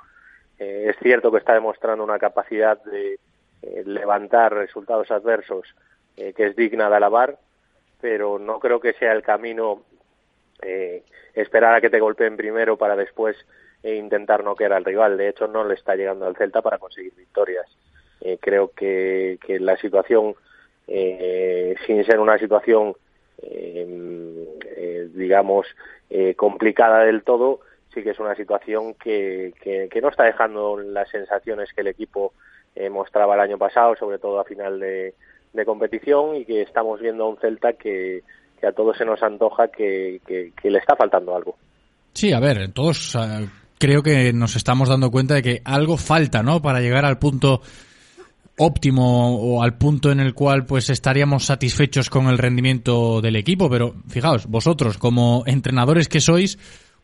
Eh, es cierto que está demostrando una capacidad de eh, levantar resultados adversos eh, que es digna de alabar, pero no creo que sea el camino esperar a que te golpeen primero para después intentar no quedar al rival. De hecho, no le está llegando al Celta para conseguir victorias. Creo que, que la situación, sin ser una situación digamos, complicada del todo, sí que es una situación que, no está dejando las sensaciones que el equipo eh, mostraba el año pasado, sobre todo a final de, competición, y que estamos viendo a un Celta que, a todos se nos antoja que, le está faltando algo. Sí, a ver, todos uh, creo que nos estamos dando cuenta de que algo falta, ¿no? Para llegar al punto óptimo o al punto en el cual pues estaríamos satisfechos con el rendimiento del equipo, pero fijaos, vosotros como entrenadores que sois,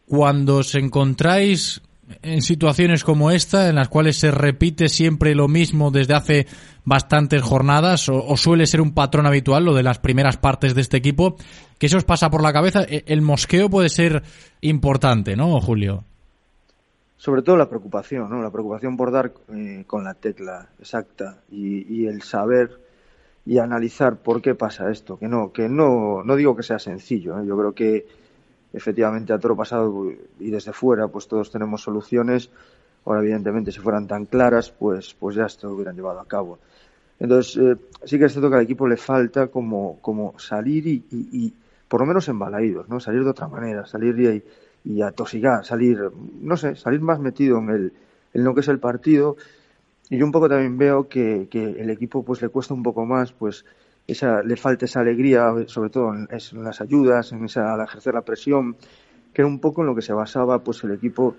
cuando os encontráis en situaciones como esta, en las cuales se repite siempre lo mismo desde hace bastantes jornadas, o, suele ser un patrón habitual lo de las primeras partes de este equipo, que eso os pasa por la cabeza. E, el mosqueo puede ser importante, ¿no, Julio? Sobre todo la preocupación, ¿no? La preocupación por dar eh, con la tecla exacta y, y, el saber y analizar por qué pasa esto. Que no, que no, no digo que sea sencillo. ¿eh? Yo creo que efectivamente a todo pasado y desde fuera pues todos tenemos soluciones. Ahora evidentemente si fueran tan claras pues pues ya esto lo hubieran llevado a cabo. Entonces eh, sí que es cierto que al equipo le falta como, como salir y, y, por lo menos embalaídos, ¿no? Salir de otra manera, salir y, y atosigar, salir, no sé, salir más metido en el en lo que es el partido. Y yo un poco también veo que, que el equipo pues le cuesta un poco más pues esa, le falta esa alegría, sobre todo en, las ayudas, en esa, al ejercer la presión, que era un poco en lo que se basaba pues el equipo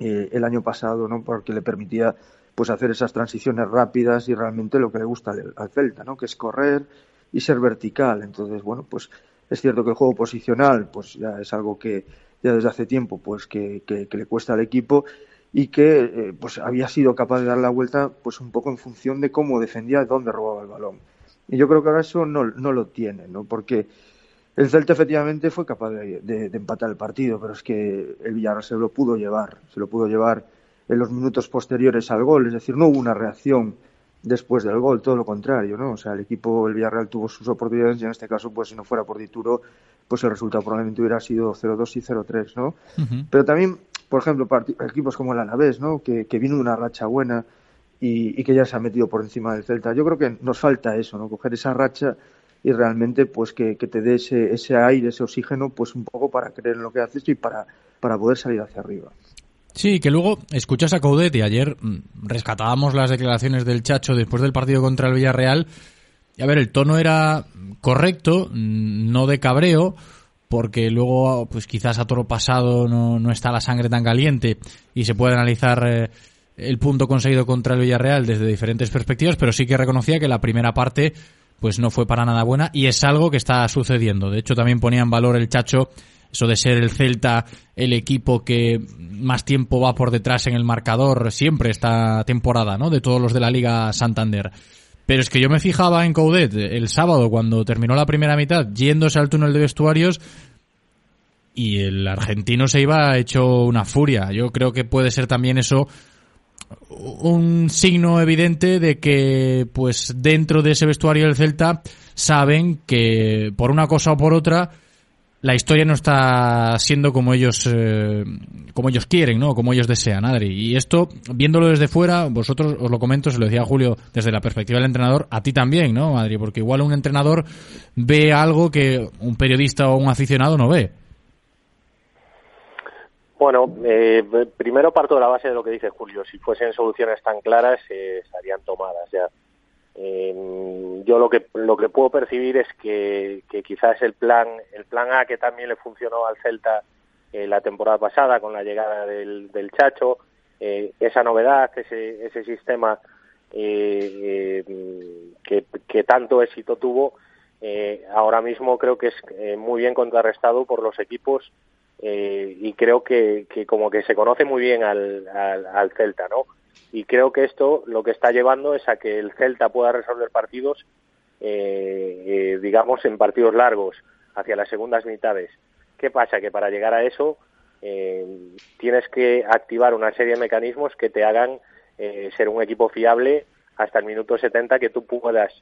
eh, el año pasado, ¿no? Porque le permitía pues hacer esas transiciones rápidas y realmente lo que le gusta al, Celta, ¿no? Que es correr y ser vertical. Entonces, bueno, pues es cierto que el juego posicional pues ya es algo que ya desde hace tiempo pues que, que, le cuesta al equipo y que eh, pues había sido capaz de dar la vuelta pues un poco en función de cómo defendía, dónde robaba el balón. Y yo creo que ahora eso no, no lo tiene, ¿no? Porque el Celta efectivamente fue capaz de, empatar el partido, pero es que el Villarreal se lo pudo llevar, se lo pudo llevar en los minutos posteriores al gol, es decir, no hubo una reacción después del gol, todo lo contrario, ¿no? O sea, el equipo, el Villarreal tuvo sus oportunidades y en este caso, pues si no fuera por Dituro, pues el resultado probablemente hubiera sido 0-2 y 0-3, ¿no? Pero también, por ejemplo, equipos como el Alavés, ¿no? Que, que vino de una racha buena, y, que ya se ha metido por encima del Celta. Yo creo que nos falta eso, ¿no? Coger esa racha y realmente pues que, te dé ese, ese, aire, ese oxígeno, pues un poco para creer en lo que haces y para, para poder salir hacia arriba. Sí, que luego escuchas a Coudet y ayer mm, rescatábamos las declaraciones del Chacho después del partido contra el Villarreal. Y a ver, el tono era correcto, mm, no de cabreo, porque luego pues quizás a toro pasado no, no está la sangre tan caliente y se puede analizar eh, el punto conseguido contra el Villarreal desde diferentes perspectivas, pero sí que reconocía que la primera parte pues no fue para nada buena y es algo que está sucediendo. De hecho, también ponía en valor el Chacho eso de ser el Celta el equipo que más tiempo va por detrás en el marcador siempre esta temporada, ¿no? De todos los de la Liga Santander. Pero es que yo me fijaba en Coudet el sábado cuando terminó la primera mitad yéndose al túnel de vestuarios y el argentino se iba hecho una furia. Yo creo que puede ser también eso un signo evidente de que pues dentro de ese vestuario del Celta saben que por una cosa o por otra la historia no está siendo como ellos eh, como ellos quieren, ¿no? Como ellos desean, Adri. Y esto, viéndolo desde fuera, vosotros os lo comento, se lo decía Julio, desde la perspectiva del entrenador, a ti también, ¿no, Adri? Porque igual un entrenador ve algo que un periodista o un aficionado no ve. Bueno, eh, primero parto de la base de lo que dice Julio. Si fuesen soluciones tan claras, eh, estarían tomadas ya. Eh, yo lo que lo que puedo percibir es que, quizás el plan el plan A que también le funcionó al Celta la temporada pasada con la llegada del, del Chacho, esa novedad, ese, ese sistema que, que tanto éxito tuvo, ahora mismo creo que es muy bien contrarrestado por los equipos eh, y creo que, que, como que se conoce muy bien al, al, Celta, ¿no? Y creo que esto lo que está llevando es a que el Celta pueda resolver partidos, eh, eh, digamos, en partidos largos, hacia las segundas mitades. ¿Qué pasa? Que para llegar a eso tienes que activar una serie de mecanismos que te hagan ser un equipo fiable hasta el minuto 70 que tú puedas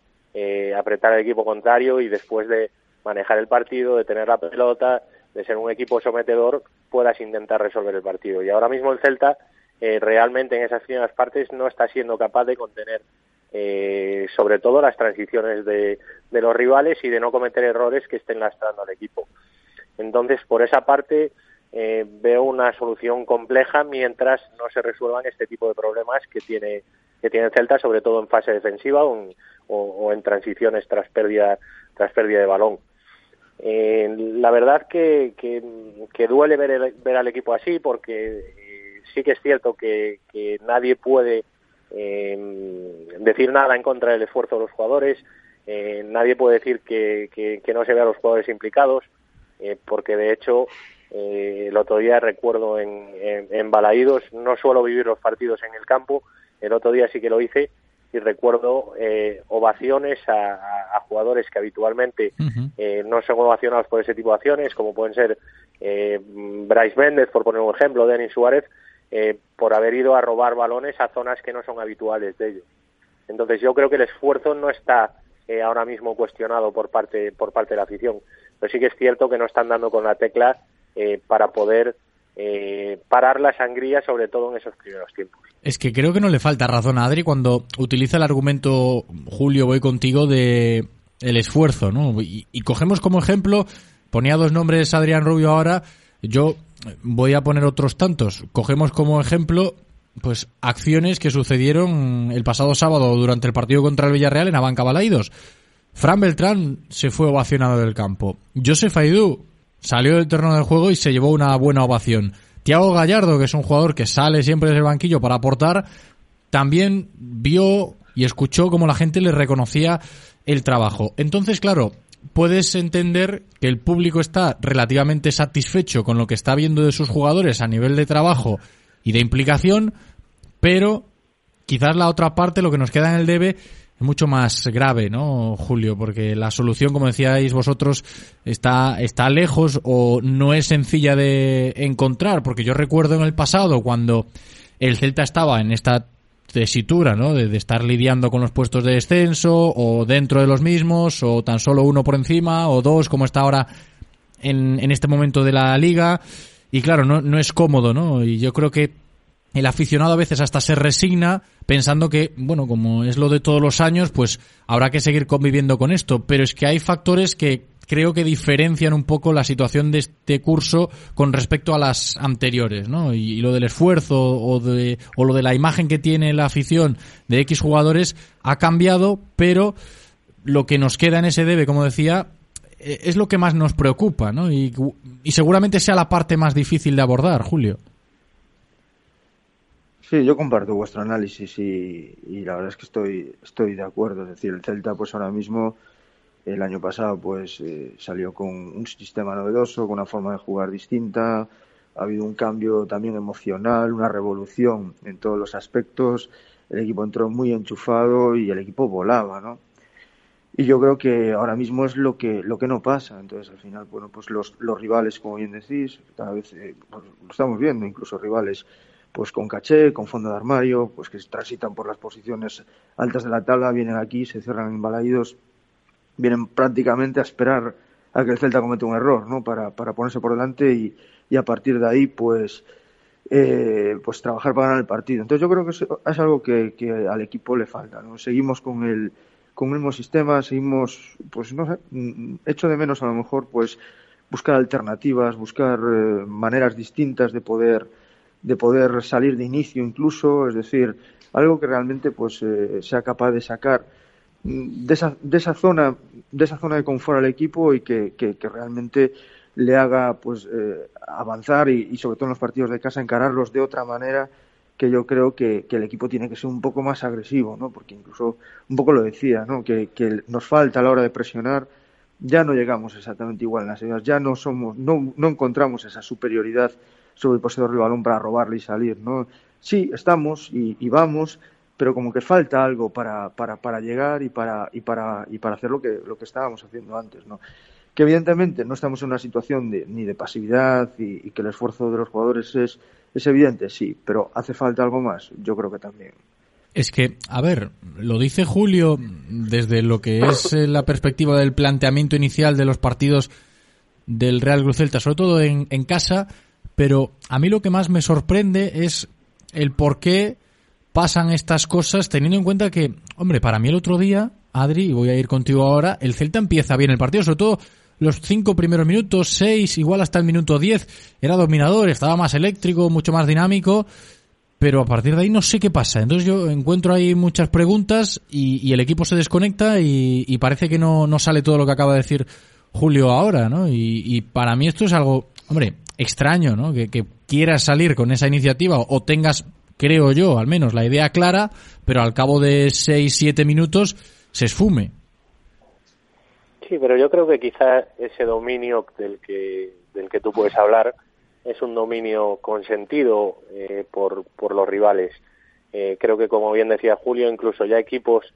apretar al equipo contrario y después de manejar el partido, de tener la pelota, de ser un equipo sometedor, puedas intentar resolver el partido. Y ahora mismo el Celta eh, realmente en esas primeras partes no está siendo capaz de contener eh, sobre todo las transiciones de, de, los rivales y de no cometer errores que estén lastrando al equipo. Entonces, por esa parte, eh, veo una solución compleja mientras no se resuelvan este tipo de problemas que tiene que tiene el Celta, sobre todo en fase defensiva o, o en transiciones tras pérdida tras pérdida de balón. Eh, la verdad que, que, duele ver, al equipo así porque eh, sí que es cierto que, nadie puede eh, decir nada en contra del esfuerzo de los jugadores, nadie puede decir que, no se vea a los jugadores implicados, porque de hecho Eh, el otro día recuerdo en, en, Balaídos, no suelo vivir los partidos en el campo, el otro día sí que lo hice y recuerdo eh, ovaciones a, a, jugadores que habitualmente eh, no son ovacionados por ese tipo de acciones, como pueden ser eh, Bryce Méndez, por poner un ejemplo, Denis Suárez, eh, por haber ido a robar balones a zonas que no son habituales de ellos. Entonces yo creo que el esfuerzo no está eh, ahora mismo cuestionado por parte por parte de la afición, pero sí que es cierto que no están dando con la tecla eh, para poder eh, parar la sangría, sobre todo en esos primeros tiempos. Es que creo que no le falta razón a Adri cuando utiliza el argumento, Julio, voy contigo, de el esfuerzo, ¿no? Y, cogemos como ejemplo, ponía dos nombres Adrián Rubio ahora, yo voy a poner otros tantos. Cogemos como ejemplo, pues, acciones que sucedieron el pasado sábado durante el partido contra el Villarreal en Abanca Balaidos. Fran Beltrán se fue ovacionado del campo. Joseph Aidú salió del terreno del juego y se llevó una buena ovación. Tiago Gallardo, que es un jugador que sale siempre desde el banquillo para aportar, también vio y escuchó cómo la gente le reconocía el trabajo. Entonces, claro, puedes entender que el público está relativamente satisfecho con lo que está viendo de sus jugadores a nivel de trabajo y de implicación, pero quizás la otra parte, lo que nos queda en el debe, es mucho más grave, ¿no, Julio? Porque la solución, como decíais vosotros, está, está lejos o no es sencilla de encontrar, porque yo recuerdo en el pasado cuando el Celta estaba en esta tesitura, ¿no? De, estar lidiando con los puestos de descenso o dentro de los mismos o tan solo uno por encima o dos como está ahora en, en este momento de la liga y claro, no, no es cómodo, ¿no? Y yo creo que el aficionado a veces hasta se resigna pensando que, bueno, como es lo de todos los años, pues habrá que seguir conviviendo con esto. Pero es que hay factores que creo que diferencian un poco la situación de este curso con respecto a las anteriores, ¿no? Y, lo del esfuerzo o, de, o lo de la imagen que tiene la afición de X jugadores ha cambiado, pero lo que nos queda en ese debe, como decía, e, es lo que más nos preocupa, ¿no? Y, y seguramente sea la parte más difícil de abordar, Julio. Sí, yo comparto vuestro análisis y, la verdad es que estoy, estoy de acuerdo. Es decir, el Celta pues ahora mismo, el año pasado pues eh, salió con un sistema novedoso, con una forma de jugar distinta. Ha habido un cambio también emocional, una revolución en todos los aspectos. El equipo entró muy enchufado y el equipo volaba, ¿no? Y yo creo que ahora mismo es lo que lo que no pasa. Entonces, al final, bueno, pues los, los rivales, como bien decís, cada vez eh, pues, lo estamos viendo, incluso rivales pues con caché, con fondo de armario, pues que transitan por las posiciones altas de la tabla, vienen aquí, se cierran embalaídos, vienen prácticamente a esperar a que el Celta cometa un error, ¿no? Para, para ponerse por delante y, y a partir de ahí, pues, eh, pues trabajar para ganar el partido. Entonces yo creo que es, algo que, que, al equipo le falta, ¿no? Seguimos con el, con el mismo sistema, seguimos, pues no sé, mm, echo de menos a lo mejor, pues, buscar alternativas, buscar eh, maneras distintas de poder de poder salir de inicio incluso, es decir, algo que realmente pues eh, sea capaz de sacar mm, de esa, de esa zona de esa zona de confort al equipo y que, que, realmente le haga pues eh, avanzar y, sobre todo en los partidos de casa encararlos de otra manera que yo creo que, el equipo tiene que ser un poco más agresivo, ¿no? Porque incluso un poco lo decía, ¿no? Que, que nos falta a la hora de presionar, ya no llegamos exactamente igual en las ideas, ya no somos, no, no encontramos esa superioridad sobre el poseedor del balón para robarle y salir, ¿no? Sí, estamos y, vamos, pero como que falta algo para, para, para llegar y para, y para, y para hacer lo que, lo que estábamos haciendo antes, ¿no? Que evidentemente no estamos en una situación de, ni de pasividad y, que el esfuerzo de los jugadores es, es evidente, sí, pero hace falta algo más, yo creo que también. Es que, a ver, lo dice Julio desde lo que es eh, la perspectiva del planteamiento inicial de los partidos del Real Cruz Celta, sobre todo en, en casa, pero a mí lo que más me sorprende es el por qué pasan estas cosas teniendo en cuenta que, hombre, para mí el otro día, Adri, y voy a ir contigo ahora, el Celta empieza bien el partido, sobre todo los cinco primeros minutos, seis, igual hasta el minuto diez, era dominador, estaba más eléctrico, mucho más dinámico, pero a partir de ahí no sé qué pasa. Entonces yo encuentro ahí muchas preguntas y, el equipo se desconecta y, parece que no, no, sale todo lo que acaba de decir Julio ahora, ¿no? Y, y para mí esto es algo, hombre, extraño, ¿no? Que, quieras salir con esa iniciativa o tengas, creo yo, al menos la idea clara, pero al cabo de seis, siete minutos se esfume. Sí, pero yo creo que quizá ese dominio del que del que tú puedes hablar es un dominio consentido eh, por, por los rivales. Eh, creo que, como bien decía Julio, incluso ya equipos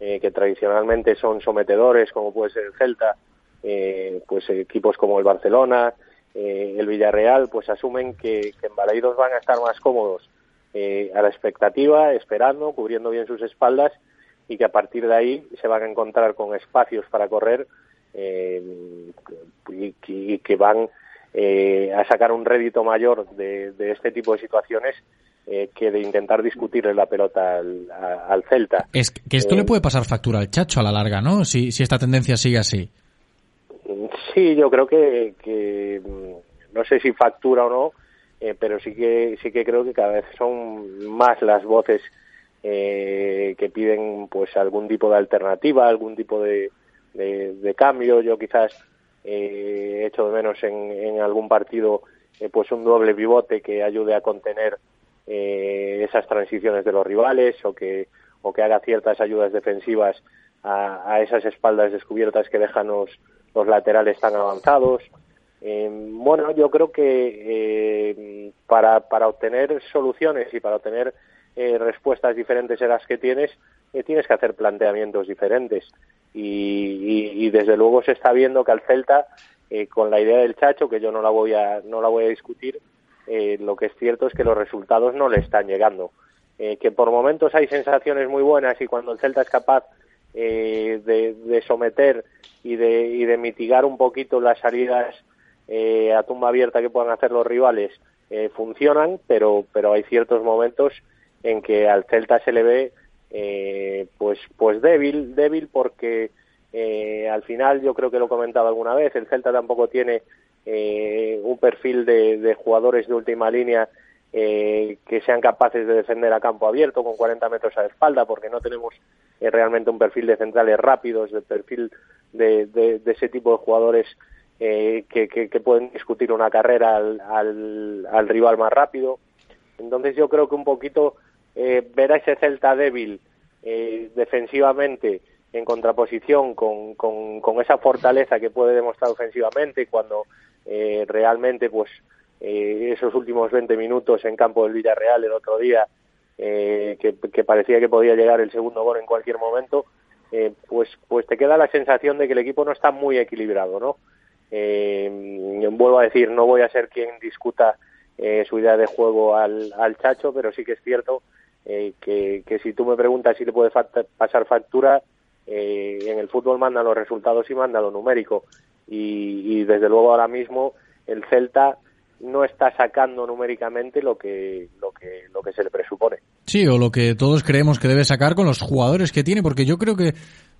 eh, que tradicionalmente son sometedores, como puede ser el Celta, pues equipos como el Barcelona, el Villarreal, pues asumen que, que en Balaidos van a estar más cómodos a la expectativa, esperando, cubriendo bien sus espaldas y que a partir de ahí se van a encontrar con espacios para correr y, que van eh, a sacar un rédito mayor de, este tipo de situaciones eh, que de intentar discutirle la pelota al, Celta. Es que esto le eh, puede pasar factura al Chacho a la larga, ¿no? Si, si esta tendencia sigue así. Sí, yo creo que, mm, no sé si factura o no, pero sí que sí que creo que cada vez son más las voces que piden pues algún tipo de alternativa, algún tipo de, de cambio. Yo quizás eh, hecho de menos en, algún partido eh, pues un doble pivote que ayude a contener eh, esas transiciones de los rivales o que o que haga ciertas ayudas defensivas a, esas espaldas descubiertas que dejan los, los laterales tan avanzados. bueno, yo creo que para, para obtener soluciones y para obtener respuestas diferentes a las que tienes, tienes que hacer planteamientos diferentes y, desde luego se está viendo que al Celta eh, con la idea del Chacho que yo no la voy a no la voy a discutir eh, lo que es cierto es que los resultados no le están llegando eh, que por momentos hay sensaciones muy buenas y cuando el Celta es capaz de, someter y de, y de mitigar un poquito las salidas a tumba abierta que puedan hacer los rivales funcionan pero pero hay ciertos momentos en que al Celta se le ve eh, pues pues débil débil porque eh, al final yo creo que lo he comentado alguna vez el Celta tampoco tiene eh, un perfil de, jugadores de última línea que sean capaces de defender a campo abierto con 40 metros a la espalda porque no tenemos realmente un perfil de centrales rápidos de perfil de, de, ese tipo de jugadores que, que, pueden discutir una carrera al, al, al rival más rápido. Entonces yo creo que un poquito eh, ver a ese Celta débil eh, defensivamente en contraposición con, con, esa fortaleza que puede demostrar ofensivamente cuando eh, realmente pues eh, esos últimos 20 minutos en campo del Villarreal el otro día que, que, parecía que podía llegar el segundo gol en cualquier momento pues pues te queda la sensación de que el equipo no está muy equilibrado no vuelvo a decir no voy a ser quien discuta su idea de juego al, al Chacho pero sí que es cierto eh, que, si tú me preguntas si le puede pasar factura, eh, en el fútbol manda los resultados y manda lo numérico. Y, desde luego ahora mismo el Celta no está sacando numéricamente lo que, lo que, lo que se le presupone. Sí, o lo que todos creemos que debe sacar con los jugadores que tiene, porque yo creo que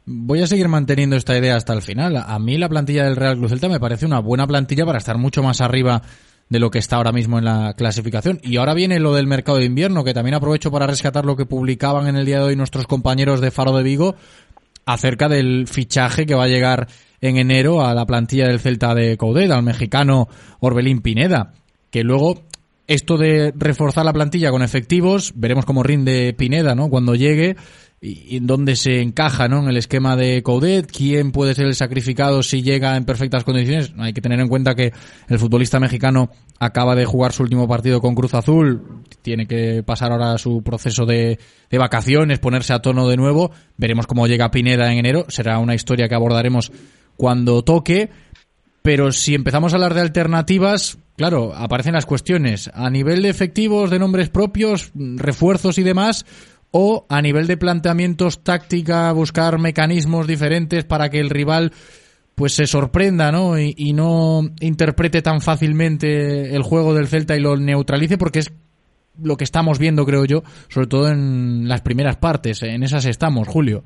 voy a seguir manteniendo esta idea hasta el final. A mí la plantilla del Real Cruz Celta me parece una buena plantilla para estar mucho más arriba de lo que está ahora mismo en la clasificación. Y ahora viene lo del mercado de invierno, que también aprovecho para rescatar lo que publicaban en el día de hoy nuestros compañeros de Faro de Vigo acerca del fichaje que va a llegar en enero a la plantilla del Celta de Coudet, al mexicano Orbelín Pineda, que luego esto de reforzar la plantilla con efectivos, veremos cómo rinde Pineda, ¿no? Cuando llegue, y en dónde se encaja ¿no? en el esquema de Coudet, quién puede ser el sacrificado si llega en perfectas condiciones. Hay que tener en cuenta que el futbolista mexicano acaba de jugar su último partido con Cruz Azul, tiene que pasar ahora su proceso de, de vacaciones, ponerse a tono de nuevo. Veremos cómo llega Pineda en enero, será una historia que abordaremos cuando toque. Pero si empezamos a hablar de alternativas, claro, aparecen las cuestiones. A nivel de efectivos, de nombres propios, refuerzos y demás, o a nivel de planteamientos táctica buscar mecanismos diferentes para que el rival pues se sorprenda ¿no? Y, no interprete tan fácilmente el juego del Celta y lo neutralice porque es lo que estamos viendo creo yo sobre todo en las primeras partes en esas estamos Julio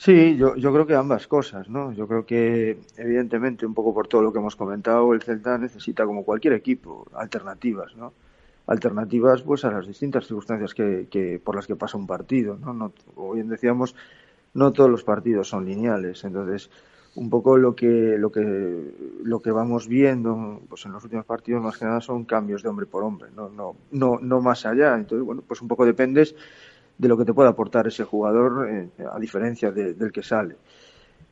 Sí, yo, yo creo que ambas cosas, ¿no? Yo creo que, evidentemente, un poco por todo lo que hemos comentado, el Celta necesita, como cualquier equipo, alternativas, ¿no? alternativas pues a las distintas circunstancias que, por las que pasa un partido no, no como bien decíamos no todos los partidos son lineales entonces un poco lo que lo que lo que vamos viendo pues en los últimos partidos más que nada son cambios de hombre por hombre no no no no más allá entonces bueno pues un poco dependes de lo que te pueda aportar ese jugador eh, a diferencia del que sale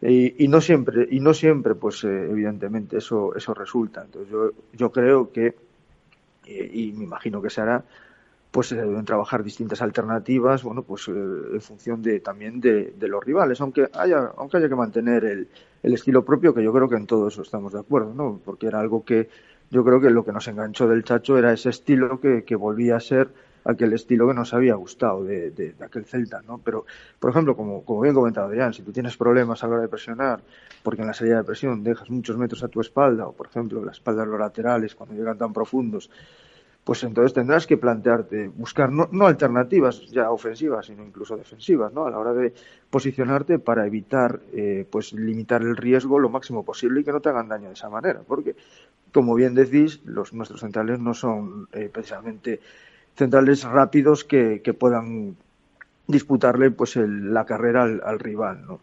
Y, y, no siempre, y no siempre, pues eh, evidentemente eso, eso resulta. Entonces yo, yo creo que, eh, y me imagino que se hará, pues se deben trabajar distintas alternativas, bueno, pues en función de también de, de, los rivales, aunque haya, aunque haya que mantener el, el estilo propio, que yo creo que en todo eso estamos de acuerdo, ¿no? Porque era algo que yo creo que lo que nos enganchó del Chacho era ese estilo que, que volvía a ser aquel estilo que nos había gustado de, aquel Celta, ¿no? Pero, por ejemplo, como, bien comentado Jan, si tú tienes problemas a la hora de presionar, porque en la salida de presión dejas muchos metros a tu espalda, o por ejemplo, la espalda de los laterales cuando llegan tan profundos, pues entonces tendrás que plantearte, buscar no, no, alternativas ya ofensivas, sino incluso defensivas, ¿no? A la hora de posicionarte para evitar, eh, pues limitar el riesgo lo máximo posible y que no te hagan daño de esa manera, porque, como bien decís, los nuestros centrales no son eh, precisamente centrales rápidos que, que puedan disputarle pues el, la carrera al, al, rival, ¿no?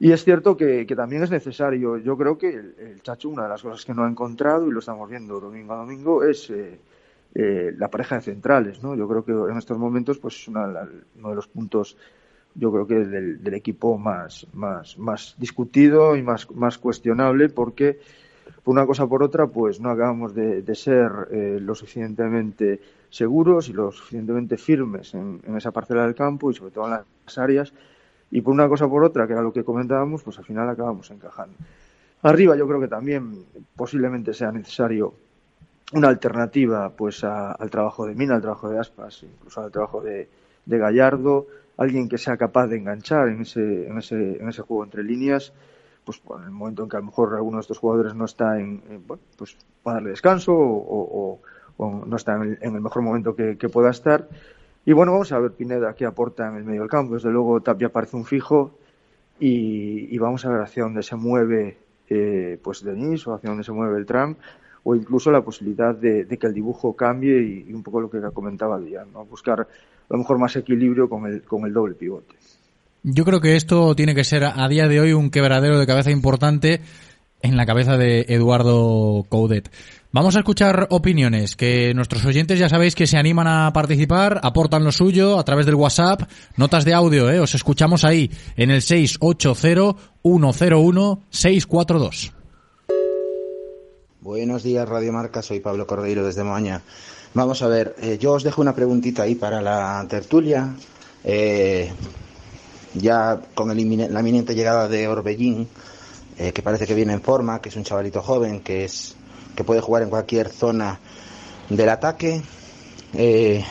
Y es cierto que, que, también es necesario, yo creo que el, Chacho, una de las cosas que no ha encontrado, y lo estamos viendo domingo a domingo, es eh, eh, la pareja de centrales, ¿no? Yo creo que en estos momentos, pues es una, uno de los puntos, yo creo que del, del equipo más, más, más discutido y más, más cuestionable, porque por una cosa por otra, pues no acabamos de, de ser eh, lo suficientemente seguros y lo suficientemente firmes en, esa parcela del campo y sobre todo en las áreas. Y por una cosa o por otra, que era lo que comentábamos, pues al final acabamos encajando. Arriba yo creo que también posiblemente sea necesario una alternativa pues a, al trabajo de Mina, al trabajo de Aspas, incluso al trabajo de, de Gallardo, alguien que sea capaz de enganchar en ese, en ese, en ese juego entre líneas, pues en el momento en que a lo mejor alguno de estos jugadores no está en, en bueno, pues para darle descanso o, no está en el, mejor momento que, pueda estar. Y bueno, vamos a ver Pineda qué aporta en el medio del campo. Desde luego Tapia parece un fijo y, vamos a ver hacia dónde se mueve eh, pues Denis o hacia dónde se mueve el tram o incluso la posibilidad de, de que el dibujo cambie y, y, un poco lo que comentaba Díaz, ¿no? buscar a lo mejor más equilibrio con el, con el doble pivote. Yo creo que esto tiene que ser a día de hoy un quebradero de cabeza importante en la cabeza de Eduardo Coudet. Vamos a escuchar opiniones, que nuestros oyentes ya sabéis que se animan a participar, aportan lo suyo a través del WhatsApp, notas de audio, ¿eh? os escuchamos ahí en el 680-101-642. Buenos días, Radio Marca, soy Pablo Cordeiro desde Moaña. Vamos a ver, eh, yo os dejo una preguntita ahí para la tertulia. Eh, ya con el, la inminente llegada de Orbellín, eh, que parece que viene en forma, que es un chavalito joven, que es que puede jugar en cualquier zona del ataque. Eh,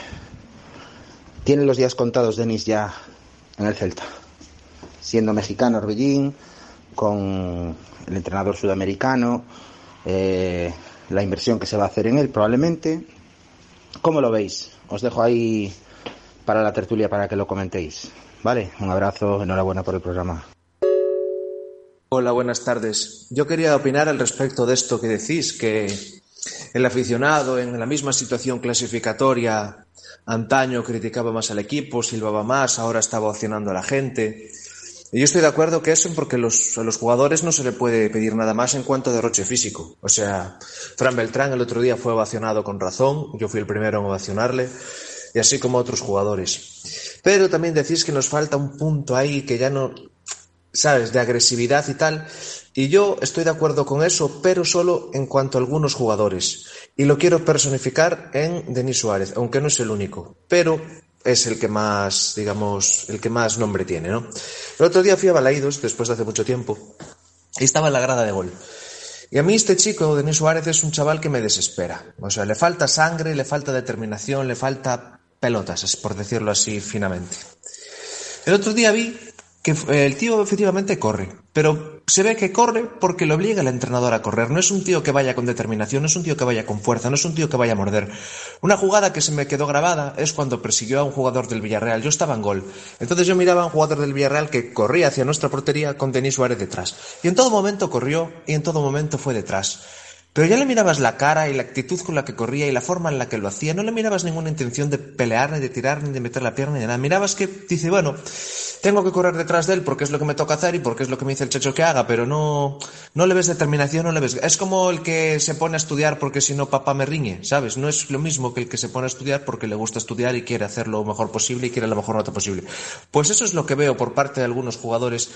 tiene los días contados Denis ya en el Celta, siendo mexicano Orbellín, con el entrenador sudamericano, eh, la inversión que se va a hacer en él probablemente. ¿Cómo lo veis? Os dejo ahí para la tertulia para que lo comentéis. Vale, un abrazo, enhorabuena por el programa. Hola, buenas tardes. Yo quería opinar al respecto de esto que decís, que el aficionado en la misma situación clasificatoria antaño criticaba más al equipo, silbaba más, ahora estaba ovacionando a la gente. Y yo estoy de acuerdo que eso porque los, a los jugadores no se le puede pedir nada más en cuanto a derroche físico. O sea, Fran Beltrán el otro día fue ovacionado con razón, yo fui el primero en ovacionarle, y así como otros jugadores. Pero también decís que nos falta un punto ahí que ya no, ¿sabes?, de agresividad y tal. Y yo estoy de acuerdo con eso, pero solo en cuanto a algunos jugadores. Y lo quiero personificar en Denis Suárez, aunque no es el único, pero es el que más, digamos, el que más nombre tiene, ¿no? El otro día fui a Balaidos, después de hace mucho tiempo, y estaba en la grada de gol. Y a mí este chico, Denis Suárez, es un chaval que me desespera. O sea, le falta sangre, le falta determinación, le falta pelotas, por decirlo así finamente. El otro día vi que el tío efectivamente corre, pero se ve que corre porque lo obliga el entrenador a correr. No es un tío que vaya con determinación, no es un tío que vaya con fuerza, no es un tío que vaya a morder. Una jugada que se me quedó grabada es cuando persiguió a un jugador del Villarreal. Yo estaba en gol. Entonces yo miraba a un jugador del Villarreal que corría hacia nuestra portería con Denis Suárez detrás. Y en todo momento corrió y en todo momento fue detrás. Pero ya le mirabas la cara y la actitud con la que corría y la forma en la que lo hacía. No le mirabas ninguna intención de pelear, ni de tirar, ni de meter la pierna, ni nada. Mirabas que dice, bueno, tengo que correr detrás de él porque es lo que me toca hacer y porque es lo que me dice el checho que haga, pero no, no le ves determinación, no le ves. Es como el que se pone a estudiar porque si no papá me riñe, ¿sabes? No es lo mismo que el que se pone a estudiar porque le gusta estudiar y quiere hacer lo mejor posible y quiere la mejor nota posible. Pues eso es lo que veo por parte de algunos jugadores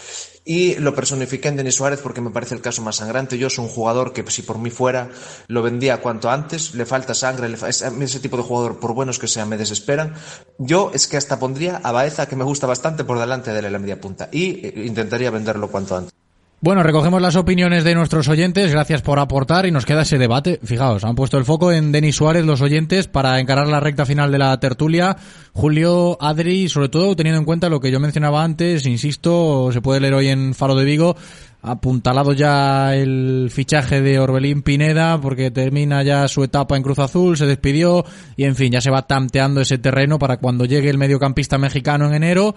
y lo personifiqué en Denis Suárez porque me parece el caso más sangrante. Yo soy un jugador que si por mí fuera lo vendía cuanto antes, le falta sangre, le ese tipo de jugador, por buenos que sean, me desesperan. Yo es que hasta pondría a Baeza, que me gusta bastante, por delante de la media punta y eh, intentaría venderlo cuanto antes. Bueno, recogemos las opiniones de nuestros oyentes, gracias por aportar y nos queda ese debate. Fijaos, han puesto el foco en Denis Suárez los oyentes para encarar la recta final de la tertulia. Julio, Adri, sobre todo teniendo en cuenta lo que yo mencionaba antes, insisto, se puede leer hoy en Faro de Vigo, apuntalado ya el fichaje de Orbelín Pineda porque termina ya su etapa en Cruz Azul, se despidió y en fin, ya se va tanteando ese terreno para cuando llegue el mediocampista mexicano en enero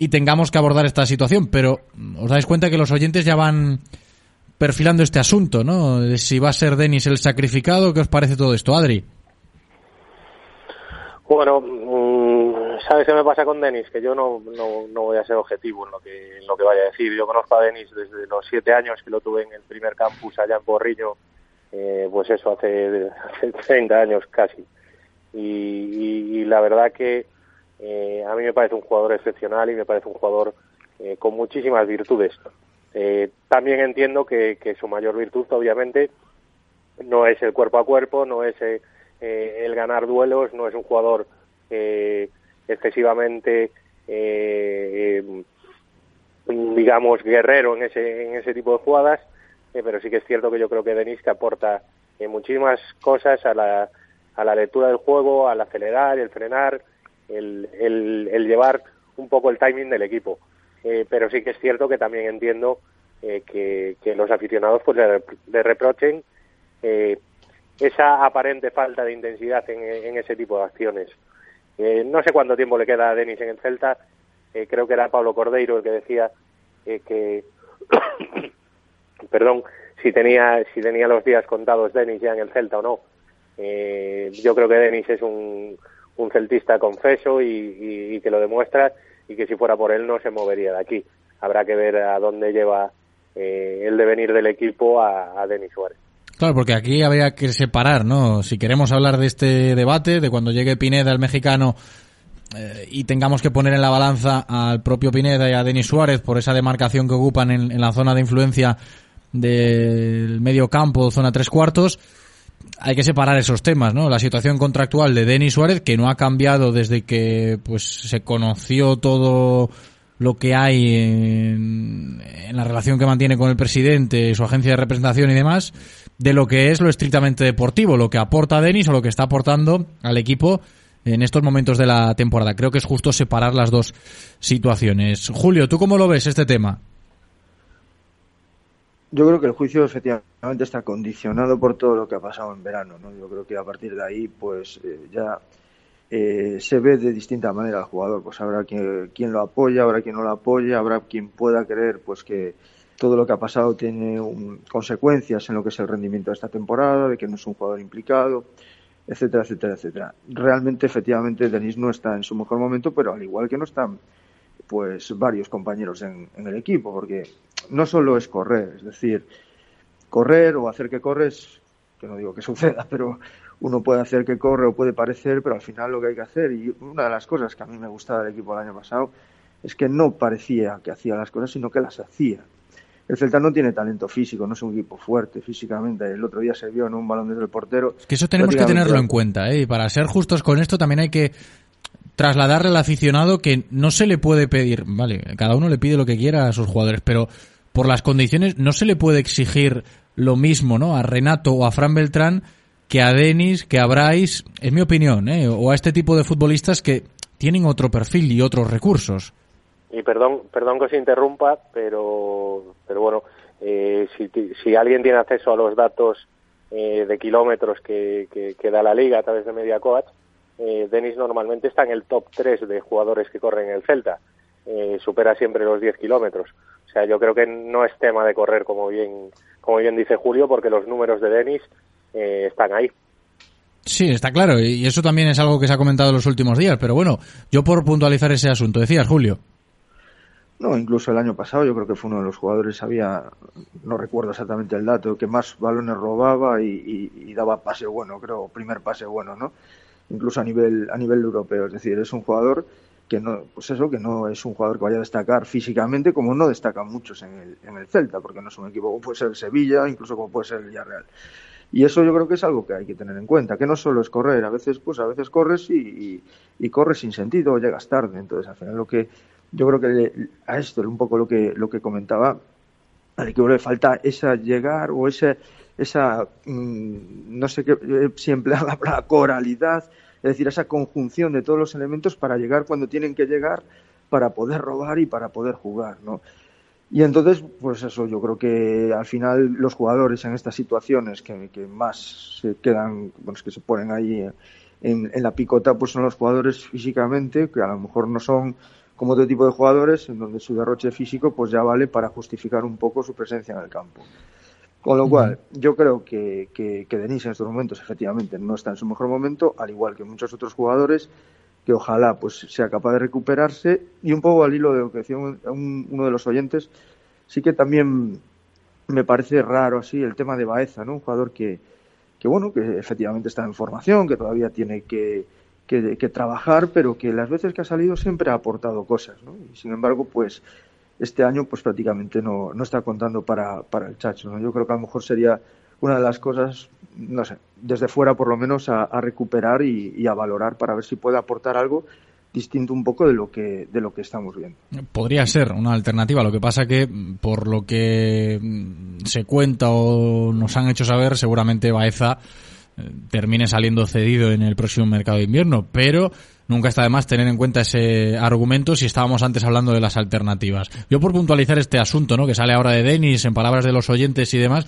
y tengamos que abordar esta situación. Pero os dais cuenta que los oyentes ya van perfilando este asunto, ¿no? Si va a ser Denis el sacrificado, ¿qué os parece todo esto, Adri? Bueno, mm, ¿sabes qué me pasa con Denis? Que yo no, no, no, voy a ser objetivo en lo, que, en lo que vaya a decir. Yo conozco a Denis desde los siete años que lo tuve en el primer campus allá en Porriño, eh, pues eso, hace, hace 30 años casi. y, y la verdad que eh, a mí me parece un jugador excepcional y me parece un jugador eh, con muchísimas virtudes. Eh, también entiendo que, su mayor virtud, obviamente, no es el cuerpo a cuerpo, no es el ganar duelos, no es un jugador excesivamente, digamos, guerrero en ese, en ese tipo de jugadas, pero sí que es cierto que yo creo que Denis que aporta muchísimas cosas a la, a la lectura del juego, al acelerar, el frenar, el, el, llevar un poco el timing del equipo. Eh, pero sí que es cierto que también entiendo eh, que, que, los aficionados pues le, reprochen eh, esa aparente falta de intensidad en, en ese tipo de acciones. no sé cuánto tiempo le queda a Denis en el Celta. creo que era Pablo Cordeiro el que decía que, perdón, si tenía si tenía los días contados Denis ya en el Celta o no. yo creo que Denis es un, un celtista confeso y, que lo demuestra y que si fuera por él no se movería de aquí. Habrá que ver a dónde lleva eh, el devenir del equipo a, Denis Suárez. Claro, porque aquí habría que separar, ¿no? Si queremos hablar de este debate, de cuando llegue Pineda, el mexicano, eh, y tengamos que poner en la balanza al propio Pineda y a Denis Suárez por esa demarcación que ocupan en, en la zona de influencia del medio campo, zona tres cuartos, hay que separar esos temas, ¿no? La situación contractual de Denis Suárez, que no ha cambiado desde que pues se conoció todo lo que hay en, la relación que mantiene con el presidente, su agencia de representación y demás, de lo que es lo estrictamente deportivo, lo que aporta Denis o lo que está aportando al equipo en estos momentos de la temporada. Creo que es justo separar las dos situaciones. Julio, ¿tú cómo lo ves este tema? Yo creo que el juicio efectivamente está condicionado por todo lo que ha pasado en verano. ¿no? Yo creo que a partir de ahí, pues eh, ya eh, se ve de distinta manera al jugador. Pues habrá quien, quien, lo apoya, habrá quien no lo apoya, habrá quien pueda creer pues que todo lo que ha pasado tiene consecuencias en lo que es el rendimiento de esta temporada, de que no es un jugador implicado, etcétera, etcétera, etcétera. Realmente, efectivamente, Denis no está en su mejor momento, pero al igual que no están pues varios compañeros en, el equipo, porque no solo es correr, es decir, correr o hacer que corres, que no digo que suceda, pero uno puede hacer que corre o puede parecer, pero al final lo que hay que hacer, y una de las cosas que a mí me gustaba del equipo el año pasado, es que no parecía que hacía las cosas, sino que las hacía. El Celta no tiene talento físico, no es un equipo fuerte físicamente. El otro día se vio en un balón desde el portero. Es que eso tenemos que tenerlo en cuenta, ¿eh? Y para ser justos con esto también hay que trasladarle al aficionado que no se le puede pedir, vale, cada uno le pide lo que quiera a sus jugadores, pero por las condiciones no se le puede exigir lo mismo, ¿no? A Renato o a Fran Beltrán que a Denis, que a Bryce, es mi opinión, ¿eh? O a este tipo de futbolistas que tienen otro perfil y otros recursos. Y perdón, perdón que os interrumpa, pero, pero bueno, eh, si, si alguien tiene acceso a los datos eh, de kilómetros que, que, da la liga a través de MediaCoach, eh, Denis normalmente está en el top 3 de jugadores que corren en el Celta. Eh, supera siempre los 10 kilómetros. O sea, yo creo que no es tema de correr, como bien, como bien dice Julio, porque los números de Denis eh, están ahí. Sí, está claro, y eso también es algo que se ha comentado en los últimos días, pero bueno, yo por puntualizar ese asunto, decías, Julio. No, incluso el año pasado yo creo que fue uno de los jugadores, había, no recuerdo exactamente el dato, que más balones robaba y, daba pase bueno, creo, primer pase bueno, ¿no? Incluso a nivel, a nivel europeo. Es decir, es un jugador que no, pues eso, que no es un jugador que vaya a destacar físicamente como no destacan muchos en el, en el Celta, porque no es un equipo como puede ser Sevilla, incluso como puede ser el Villarreal. Y eso yo creo que es algo que hay que tener en cuenta, que no solo es correr, a veces, pues a veces corres y, y, corres sin sentido llegas tarde. Entonces, al final lo que yo creo que a esto es un poco lo que, lo que comentaba, al equipo le falta esa llegar o ese, esa, mm, no sé qué, eh, si emplear la coralidad, es decir, esa conjunción de todos los elementos para llegar cuando tienen que llegar, para poder robar y para poder jugar, ¿no? Y entonces, pues eso, yo creo que al final los jugadores en estas situaciones que, más se quedan, bueno, que se ponen ahí en, en, la picota, pues son los jugadores físicamente, que a lo mejor no son como otro tipo de jugadores, en donde su derroche físico pues ya vale para justificar un poco su presencia en el campo. Con lo cual, yo creo que, que, que Denis en estos momentos efectivamente no está en su mejor momento, al igual que muchos otros jugadores, que ojalá pues sea capaz de recuperarse. Y un poco al hilo de lo que decía uno de los oyentes sí que también me parece raro así el tema de Baeza no un jugador que, que bueno que efectivamente está en formación que todavía tiene que, que, que, trabajar pero que las veces que ha salido siempre ha aportado cosas ¿no? y sin embargo pues este año pues prácticamente no, no está contando para, para el Chacho ¿no? yo creo que a lo mejor sería una de las cosas, no sé, desde fuera por lo menos a, recuperar y, a valorar para ver si puede aportar algo distinto un poco de lo que de lo que estamos viendo. Podría ser una alternativa, lo que pasa que por lo que mm, se cuenta o nos han hecho saber, seguramente Baeza termine saliendo cedido en el próximo mercado de invierno, pero nunca está de más tener en cuenta ese argumento si estábamos antes hablando de las alternativas. Yo por puntualizar este asunto, ¿no? que sale ahora de Denis en palabras de los oyentes y demás,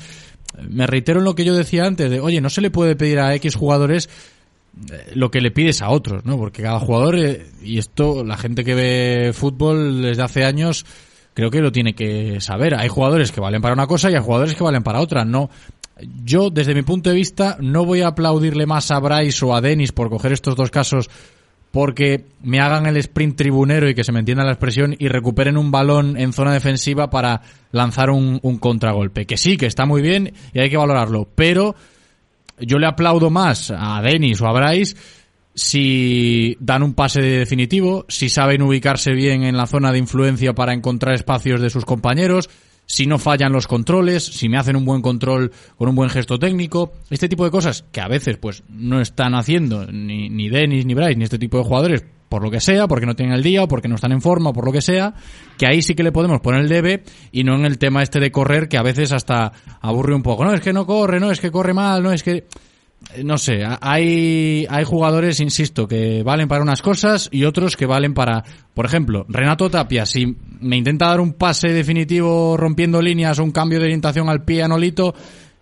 me reitero en lo que yo decía antes, de, oye, no se le puede pedir a X jugadores eh, lo que le pides a otros, ¿no? Porque cada jugador, eh, y esto la gente que ve fútbol desde hace años, creo que lo tiene que saber. Hay jugadores que valen para una cosa y hay jugadores que valen para otra. No, yo desde mi punto de vista no voy a aplaudirle más a Bryce o a Dennis por coger estos dos casos porque me hagan el sprint tribunero y que se me entienda la expresión y recuperen un balón en zona defensiva para lanzar un, contragolpe. Que sí, que está muy bien y hay que valorarlo. Pero yo le aplaudo más a Denis o a Bryce si dan un pase definitivo, si saben ubicarse bien en la zona de influencia para encontrar espacios de sus compañeros, si no fallan los controles, si me hacen un buen control con un buen gesto técnico, este tipo de cosas que a veces pues no están haciendo ni, ni Dennis, ni Bryce, ni este tipo de jugadores, por lo que sea, porque no tienen el día o porque no están en forma o por lo que sea, que ahí sí que le podemos poner el debe y no en el tema este de correr que a veces hasta aburre un poco. No, es que no corre, no, es que corre mal, no, es que... Eh, no sé, hay, hay jugadores, insisto, que valen para unas cosas y otros que valen para, por ejemplo, Renato Tapia, si me intenta dar un pase definitivo rompiendo líneas o un cambio de orientación al pie a Nolito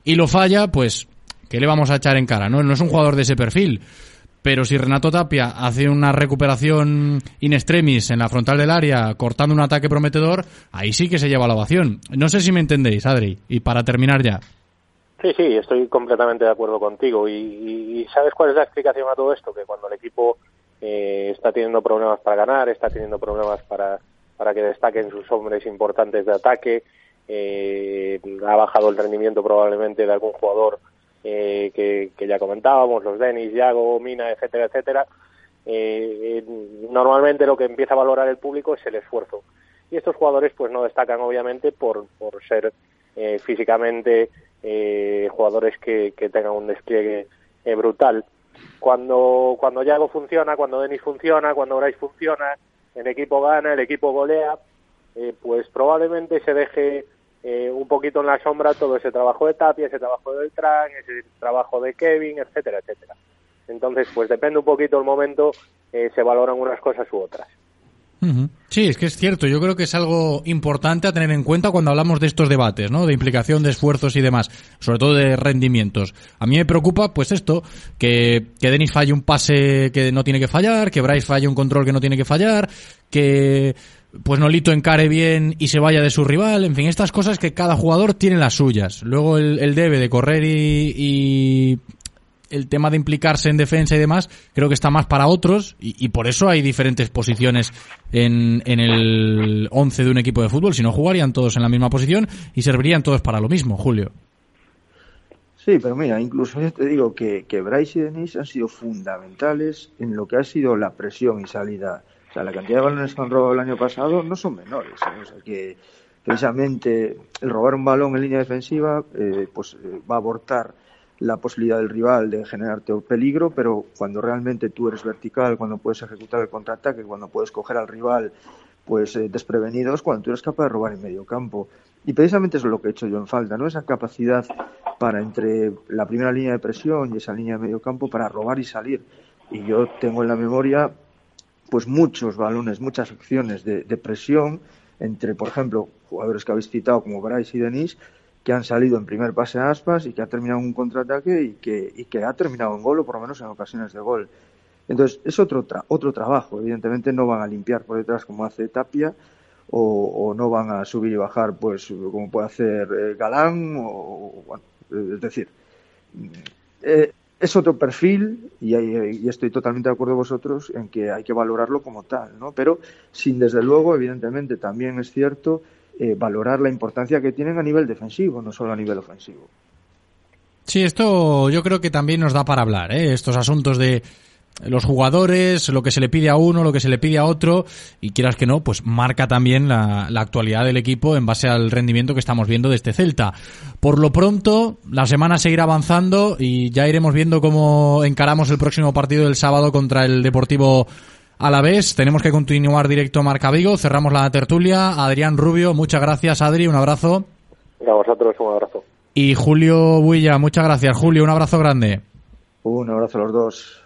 y lo falla, pues, ¿qué le vamos a echar en cara? No, no es un jugador de ese perfil. Pero si Renato Tapia hace una recuperación in extremis en la frontal del área, cortando un ataque prometedor, ahí sí que se lleva la ovación. No sé si me entendéis, Adri. Y para terminar ya. Sí, sí, estoy completamente de acuerdo contigo. Y, ¿sabes cuál es la explicación a todo esto? Que cuando el equipo eh, está teniendo problemas para ganar, está teniendo problemas para, para que destaquen sus hombres importantes de ataque, eh, ha bajado el rendimiento probablemente de algún jugador eh, que, ya comentábamos, los Denis, Yago, Mina, etcétera, etcétera. Eh, normalmente lo que empieza a valorar el público es el esfuerzo. Y estos jugadores pues no destacan obviamente por, por ser eh, físicamente eh, jugadores que, tengan un despliegue eh, brutal. Cuando, cuando Yago funciona, cuando Denis funciona, cuando Bryce funciona, el equipo gana, el equipo golea, eh, pues probablemente se deje eh, un poquito en la sombra todo ese trabajo de Tapia, ese trabajo de Beltrán, ese trabajo de Kevin, etcétera, etcétera. Entonces, pues depende un poquito el momento, eh, se valoran unas cosas u otras. Sí, es que es cierto. Yo creo que es algo importante a tener en cuenta cuando hablamos de estos debates, ¿no? De implicación de esfuerzos y demás, sobre todo de rendimientos. A mí me preocupa, pues esto, que, que Denis falle un pase que no tiene que fallar, que Bryce falle un control que no tiene que fallar, que pues Nolito encare bien y se vaya de su rival, en fin, estas cosas que cada jugador tiene las suyas. Luego el, debe de correr y, el tema de implicarse en defensa y demás, creo que está más para otros y, por eso hay diferentes posiciones en, en el 11 de un equipo de fútbol. Si no, jugarían todos en la misma posición y servirían todos para lo mismo, Julio. Sí, pero mira, incluso yo te digo que, que Bryce y Denis han sido fundamentales en lo que ha sido la presión y salida. O sea, la cantidad de balones que han robado el año pasado no son menores. ¿eh? O sea, que precisamente el robar un balón en línea defensiva eh, pues eh, va a abortar la posibilidad del rival de generarte peligro, pero cuando realmente tú eres vertical, cuando puedes ejecutar el contraataque, cuando puedes coger al rival pues eh, desprevenidos, cuando tú eres capaz de robar en medio campo. Y precisamente eso es lo que he hecho yo en falta, ¿no? Esa capacidad para entre la primera línea de presión y esa línea de medio campo para robar y salir. Y yo tengo en la memoria pues muchos balones, muchas acciones de, de presión entre, por ejemplo, jugadores que habéis citado como Bryce y Denis, que han salido en primer pase a aspas y que ha terminado en un contraataque y que, y que ha terminado en gol o por lo menos en ocasiones de gol. Entonces, es otro, tra otro trabajo. Evidentemente no van a limpiar por detrás como hace Tapia o, o no van a subir y bajar pues como puede hacer eh, Galán o, bueno, es decir, eh, es otro perfil y, y, estoy totalmente de acuerdo con vosotros en que hay que valorarlo como tal, ¿no? Pero sin desde luego, evidentemente, también es cierto eh, valorar la importancia que tienen a nivel defensivo, no solo a nivel ofensivo. Sí, esto yo creo que también nos da para hablar, ¿eh? estos asuntos de los jugadores, lo que se le pide a uno, lo que se le pide a otro, y quieras que no, pues marca también la, la, actualidad del equipo en base al rendimiento que estamos viendo de este Celta. Por lo pronto, la semana seguirá avanzando y ya iremos viendo cómo encaramos el próximo partido del sábado contra el Deportivo a la vez. Tenemos que continuar directo Marca Vigo. Cerramos la tertulia. Adrián Rubio, muchas gracias, Adri. Un abrazo. A vosotros, un abrazo. Y Julio Builla, muchas gracias. Julio, un abrazo grande. Un abrazo a los dos.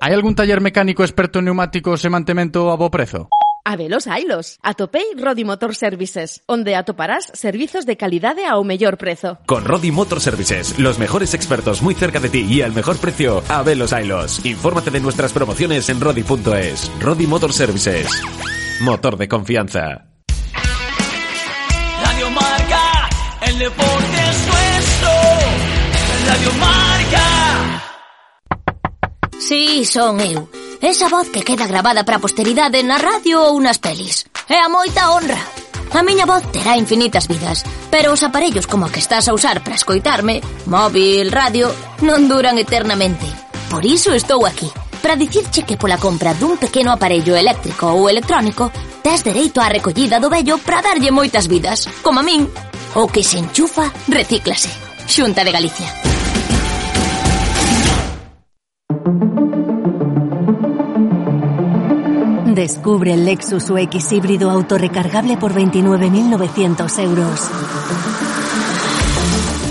Hai algún taller mecánico experto en neumáticos e mantemento a bo prezo? Habelos hailos. Atopei Rodi Motor Services, onde atoparás servizos de calidade ao mellor prezo. Con Rodi Motor Services, los mejores expertos muy cerca de ti y al mejor precio, Habelos hailos. Infórmate de nuestras promociones en rodi.es. Rodi Motor Services. Motor de confianza. Radio Marca, el deporte es nuestro. Radio Marca. Sí, son eu. Esa voz que queda grabada para a posteridade na radio ou nas pelis. É a moita honra. A miña voz terá infinitas vidas, pero os aparellos como que estás a usar para escoitarme, móvil, radio, non duran eternamente. Por iso estou aquí, para dicirche que pola compra dun pequeno aparello eléctrico ou electrónico tes dereito á recollida do vello para darlle moitas vidas, como a min. O que se enchufa, recíclase. Xunta de Galicia. Descubre el Lexus UX híbrido autorrecargable por 29.900 euros.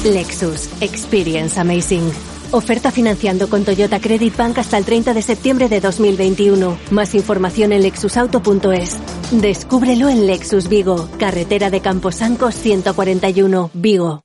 Lexus Experience Amazing. Oferta financiando con Toyota Credit Bank hasta el 30 de septiembre de 2021. Más información en lexusauto.es. Descúbrelo en Lexus Vigo, carretera de Camposancos 141, Vigo.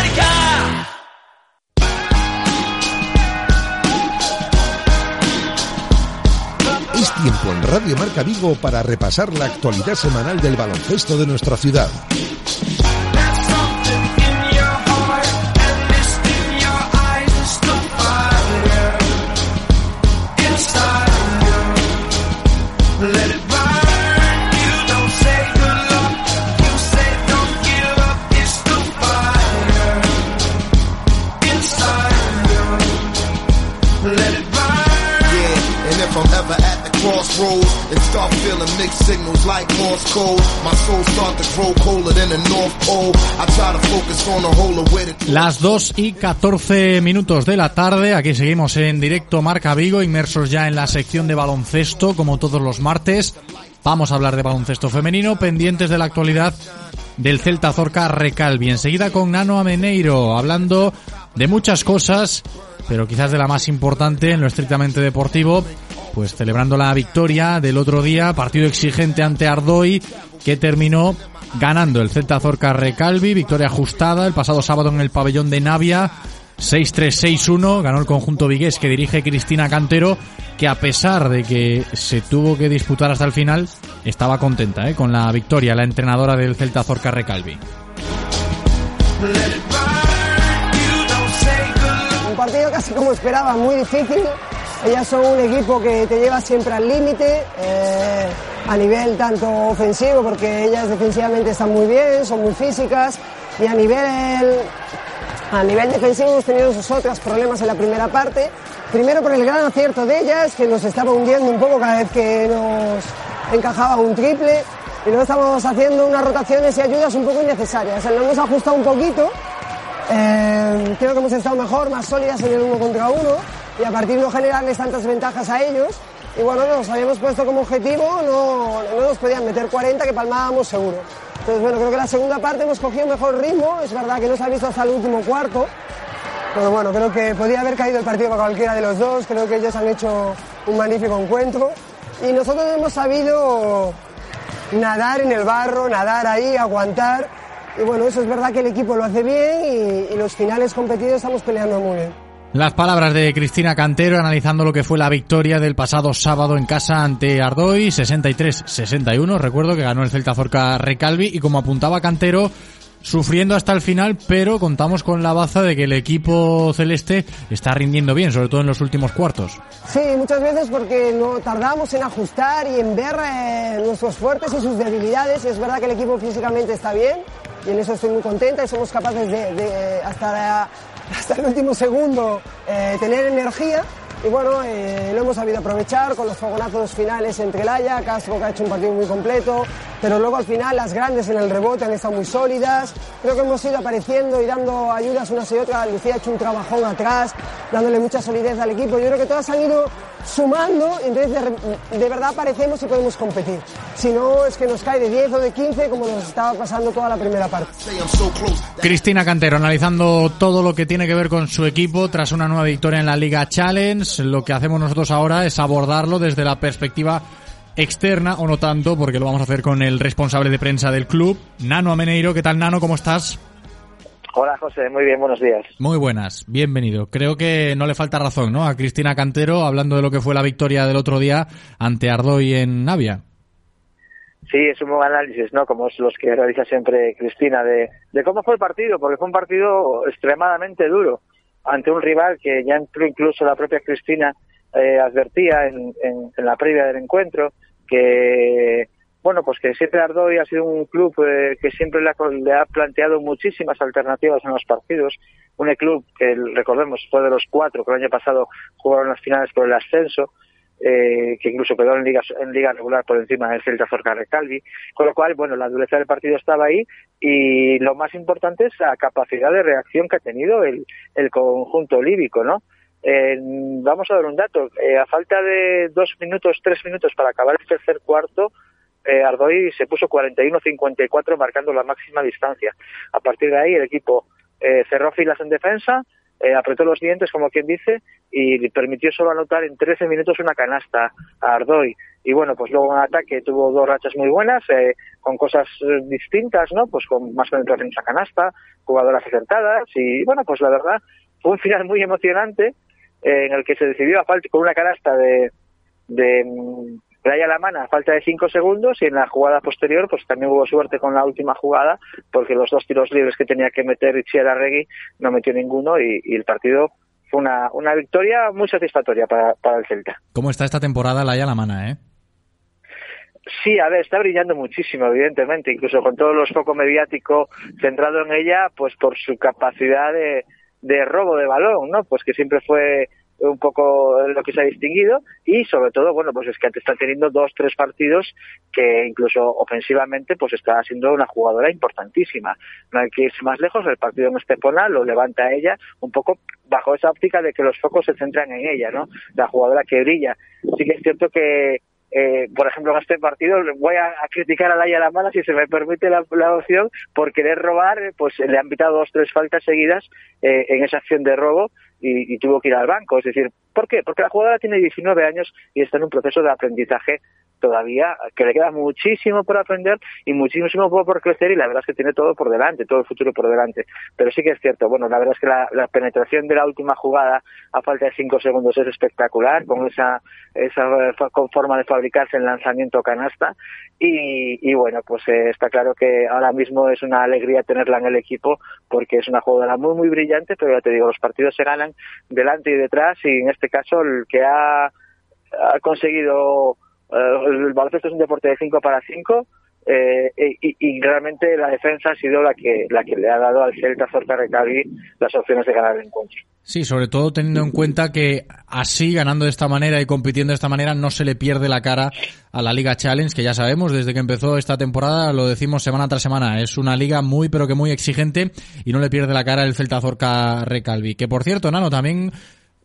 Tiempo en Radio Marca Vigo para repasar la actualidad semanal del baloncesto de nuestra ciudad. Las 2 y 14 minutos de la tarde, aquí seguimos en directo Marca Vigo, inmersos ya en la sección de baloncesto, como todos los martes. Vamos a hablar de baloncesto femenino, pendientes de la actualidad del Celta Zorca Recalvi. Enseguida con Nano Ameneiro, hablando de muchas cosas pero quizás de la más importante en lo estrictamente deportivo, pues celebrando la victoria del otro día, partido exigente ante Ardoy, que terminó ganando el Celta Zorca Recalvi, victoria ajustada el pasado sábado en el pabellón de Navia, 6-3-6-1, ganó el conjunto vigués que dirige Cristina Cantero, que a pesar de que se tuvo que disputar hasta el final, estaba contenta ¿eh? con la victoria, la entrenadora del Celta Zorca Recalvi. Un partido casi como esperaba, muy difícil. Ellas son un equipo que te lleva siempre al límite, eh, a nivel tanto ofensivo, porque ellas defensivamente están muy bien, son muy físicas, y a nivel, a nivel defensivo hemos tenido sus otros problemas en la primera parte. Primero por el gran acierto de ellas, que nos estaba hundiendo un poco cada vez que nos encajaba un triple, y luego estamos haciendo unas rotaciones y ayudas un poco innecesarias. Lo hemos ajustado un poquito, eh, creo que hemos estado mejor, más sólidas en el uno contra uno y a partir de no generarles tantas ventajas a ellos. Y bueno, nos habíamos puesto como objetivo, no, no nos podían meter 40 que palmábamos seguro. Entonces bueno, creo que la segunda parte hemos cogido mejor ritmo, es verdad que no se ha visto hasta el último cuarto, pero bueno, creo que podía haber caído el partido para cualquiera de los dos, creo que ellos han hecho un magnífico encuentro y nosotros hemos sabido nadar en el barro, nadar ahí, aguantar. Y bueno, eso es verdad que el equipo lo hace bien y, y los finales competidos estamos peleando muy bien. Las palabras de Cristina Cantero analizando lo que fue la victoria del pasado sábado en casa ante Ardoy, 63-61. Recuerdo que ganó el Celta Zorca Recalvi y como apuntaba Cantero, sufriendo hasta el final, pero contamos con la baza de que el equipo celeste está rindiendo bien, sobre todo en los últimos cuartos. Sí, muchas veces porque no tardamos en ajustar y en ver eh, nuestros fuertes y sus debilidades. Es verdad que el equipo físicamente está bien y en eso estoy muy contenta y somos capaces de, de hasta, hasta el último segundo eh, tener energía. Y bueno, eh, lo hemos sabido aprovechar con los fogonazos finales entre Laia, Castro que ha hecho un partido muy completo, pero luego al final las grandes en el rebote han estado muy sólidas. Creo que hemos ido apareciendo y dando ayudas unas y otras. Lucía ha hecho un trabajón atrás, dándole mucha solidez al equipo. Yo creo que todas han ido sumando, entonces de, de verdad aparecemos y podemos competir. Si no, es que nos cae de 10 o de 15 como nos estaba pasando toda la primera parte. Cristina Cantero analizando todo lo que tiene que ver con su equipo tras una nueva victoria en la Liga Challenge. Lo que hacemos nosotros ahora es abordarlo desde la perspectiva externa o no tanto, porque lo vamos a hacer con el responsable de prensa del club, Nano Ameneiro. ¿Qué tal, Nano? ¿Cómo estás? Hola, José. Muy bien, buenos días. Muy buenas, bienvenido. Creo que no le falta razón, ¿no? A Cristina Cantero hablando de lo que fue la victoria del otro día ante Ardoy en Navia. Sí, es un buen análisis, ¿no? Como es los que realiza siempre Cristina, de, de cómo fue el partido, porque fue un partido extremadamente duro ante un rival que ya incluso la propia Cristina eh, advertía en, en, la previa del encuentro que bueno pues que siempre Ardoy ha sido un club eh, que siempre le ha, le ha, planteado muchísimas alternativas en los partidos. Un club que recordemos fue de los cuatro que el año pasado jugaron las finales por el ascenso eh, que incluso quedó en liga, en liga regular por encima del Celta Zorca Recalvi, con lo cual, bueno, la dureza del partido estaba ahí y lo más importante es la capacidad de reacción que ha tenido el, el conjunto líbico, ¿no? Eh, vamos a dar un dato. Eh, a falta de dos minutos, tres minutos para acabar el tercer cuarto, eh, Ardoy se puso 41-54 marcando la máxima distancia. A partir de ahí el equipo eh, cerró filas en defensa, eh, apretó los dientes, como quien dice, y permitió solo anotar en 13 minutos una canasta a Ardoy. Y bueno, pues luego en ataque tuvo dos rachas muy buenas, eh, con cosas distintas, ¿no? Pues con más penetración en esa canasta, jugadoras acertadas, y bueno, pues la verdad, fue un final muy emocionante, eh, en el que se decidió a falta, con una canasta de, de Raya la mano a falta de cinco segundos y en la jugada posterior pues también hubo suerte con la última jugada porque los dos tiros libres que tenía que meter Itziar Arregui no metió ninguno y, y, el partido fue una, una victoria muy satisfactoria para, para el Celta. ¿Cómo está esta temporada Laia Lamana, eh? Sí, a ver, está brillando muchísimo, evidentemente, incluso con todo el foco mediático centrado en ella, pues por su capacidad de, de robo de balón, ¿no? Pues que siempre fue un poco lo que se ha distinguido y sobre todo, bueno, pues es que está teniendo dos, tres partidos que incluso ofensivamente pues está siendo una jugadora importantísima. No hay que irse más lejos, el partido en Estepona lo levanta ella un poco bajo esa óptica de que los focos se centran en ella, ¿no? La jugadora que brilla. Sí que es cierto que eh, por ejemplo, en este partido voy a, a criticar a Laia Lamana, si se me permite la, la, opción, por querer robar, pues le han pitado dos tres faltas seguidas eh, en esa acción de robo y, y, tuvo que ir al banco. Es decir, ¿por qué? Porque la jugadora tiene 19 años y está en un proceso de aprendizaje todavía que le queda muchísimo por aprender y muchísimo por crecer y la verdad es que tiene todo por delante, todo el futuro por delante. Pero sí que es cierto, bueno, la verdad es que la, penetración de la última jugada a falta de cinco segundos es espectacular, con esa, esa con forma de fabricarse el lanzamiento canasta y, bueno, pues eh, está claro que ahora mismo es una alegría tenerla en el equipo porque es una jugadora muy, muy brillante, pero ya te digo, los partidos se ganan delante y detrás y en este caso el que ha, ha conseguido el baloncesto es un deporte de 5 para 5 eh, y, y, realmente la defensa ha sido la que la que le ha dado al Celta Zorca Recalvi las opciones de ganar el encuentro. Sí, sobre todo teniendo en cuenta que así, ganando de esta manera y compitiendo de esta manera, no se le pierde la cara a la Liga Challenge, que ya sabemos, desde que empezó esta temporada, lo decimos semana tras semana, es una liga muy, pero que muy exigente y no le pierde la cara el Celta Zorca Recalvi. Que por cierto, Nano, también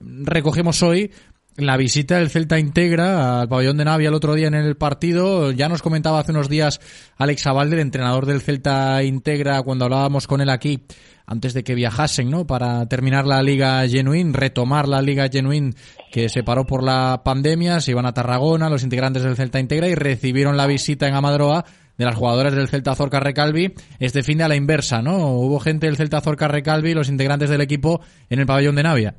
recogemos hoy la visita del Celta Integra al pabellón de Navia el otro día en el partido. Ya nos comentaba hace unos días Alex Abalde, el entrenador del Celta Integra, cuando hablábamos con él aquí, antes de que viajasen, ¿no? Para terminar la Liga Genuine, retomar la Liga Genuine que se paró por la pandemia. Se iban a Tarragona, los integrantes del Celta Integra, y recibieron la visita en Amadroa de las jugadoras del Celta Zorca Recalvi este fin de a la inversa, ¿no? Hubo gente del Celta Zorca Recalvi, los integrantes del equipo, en el pabellón de Navia.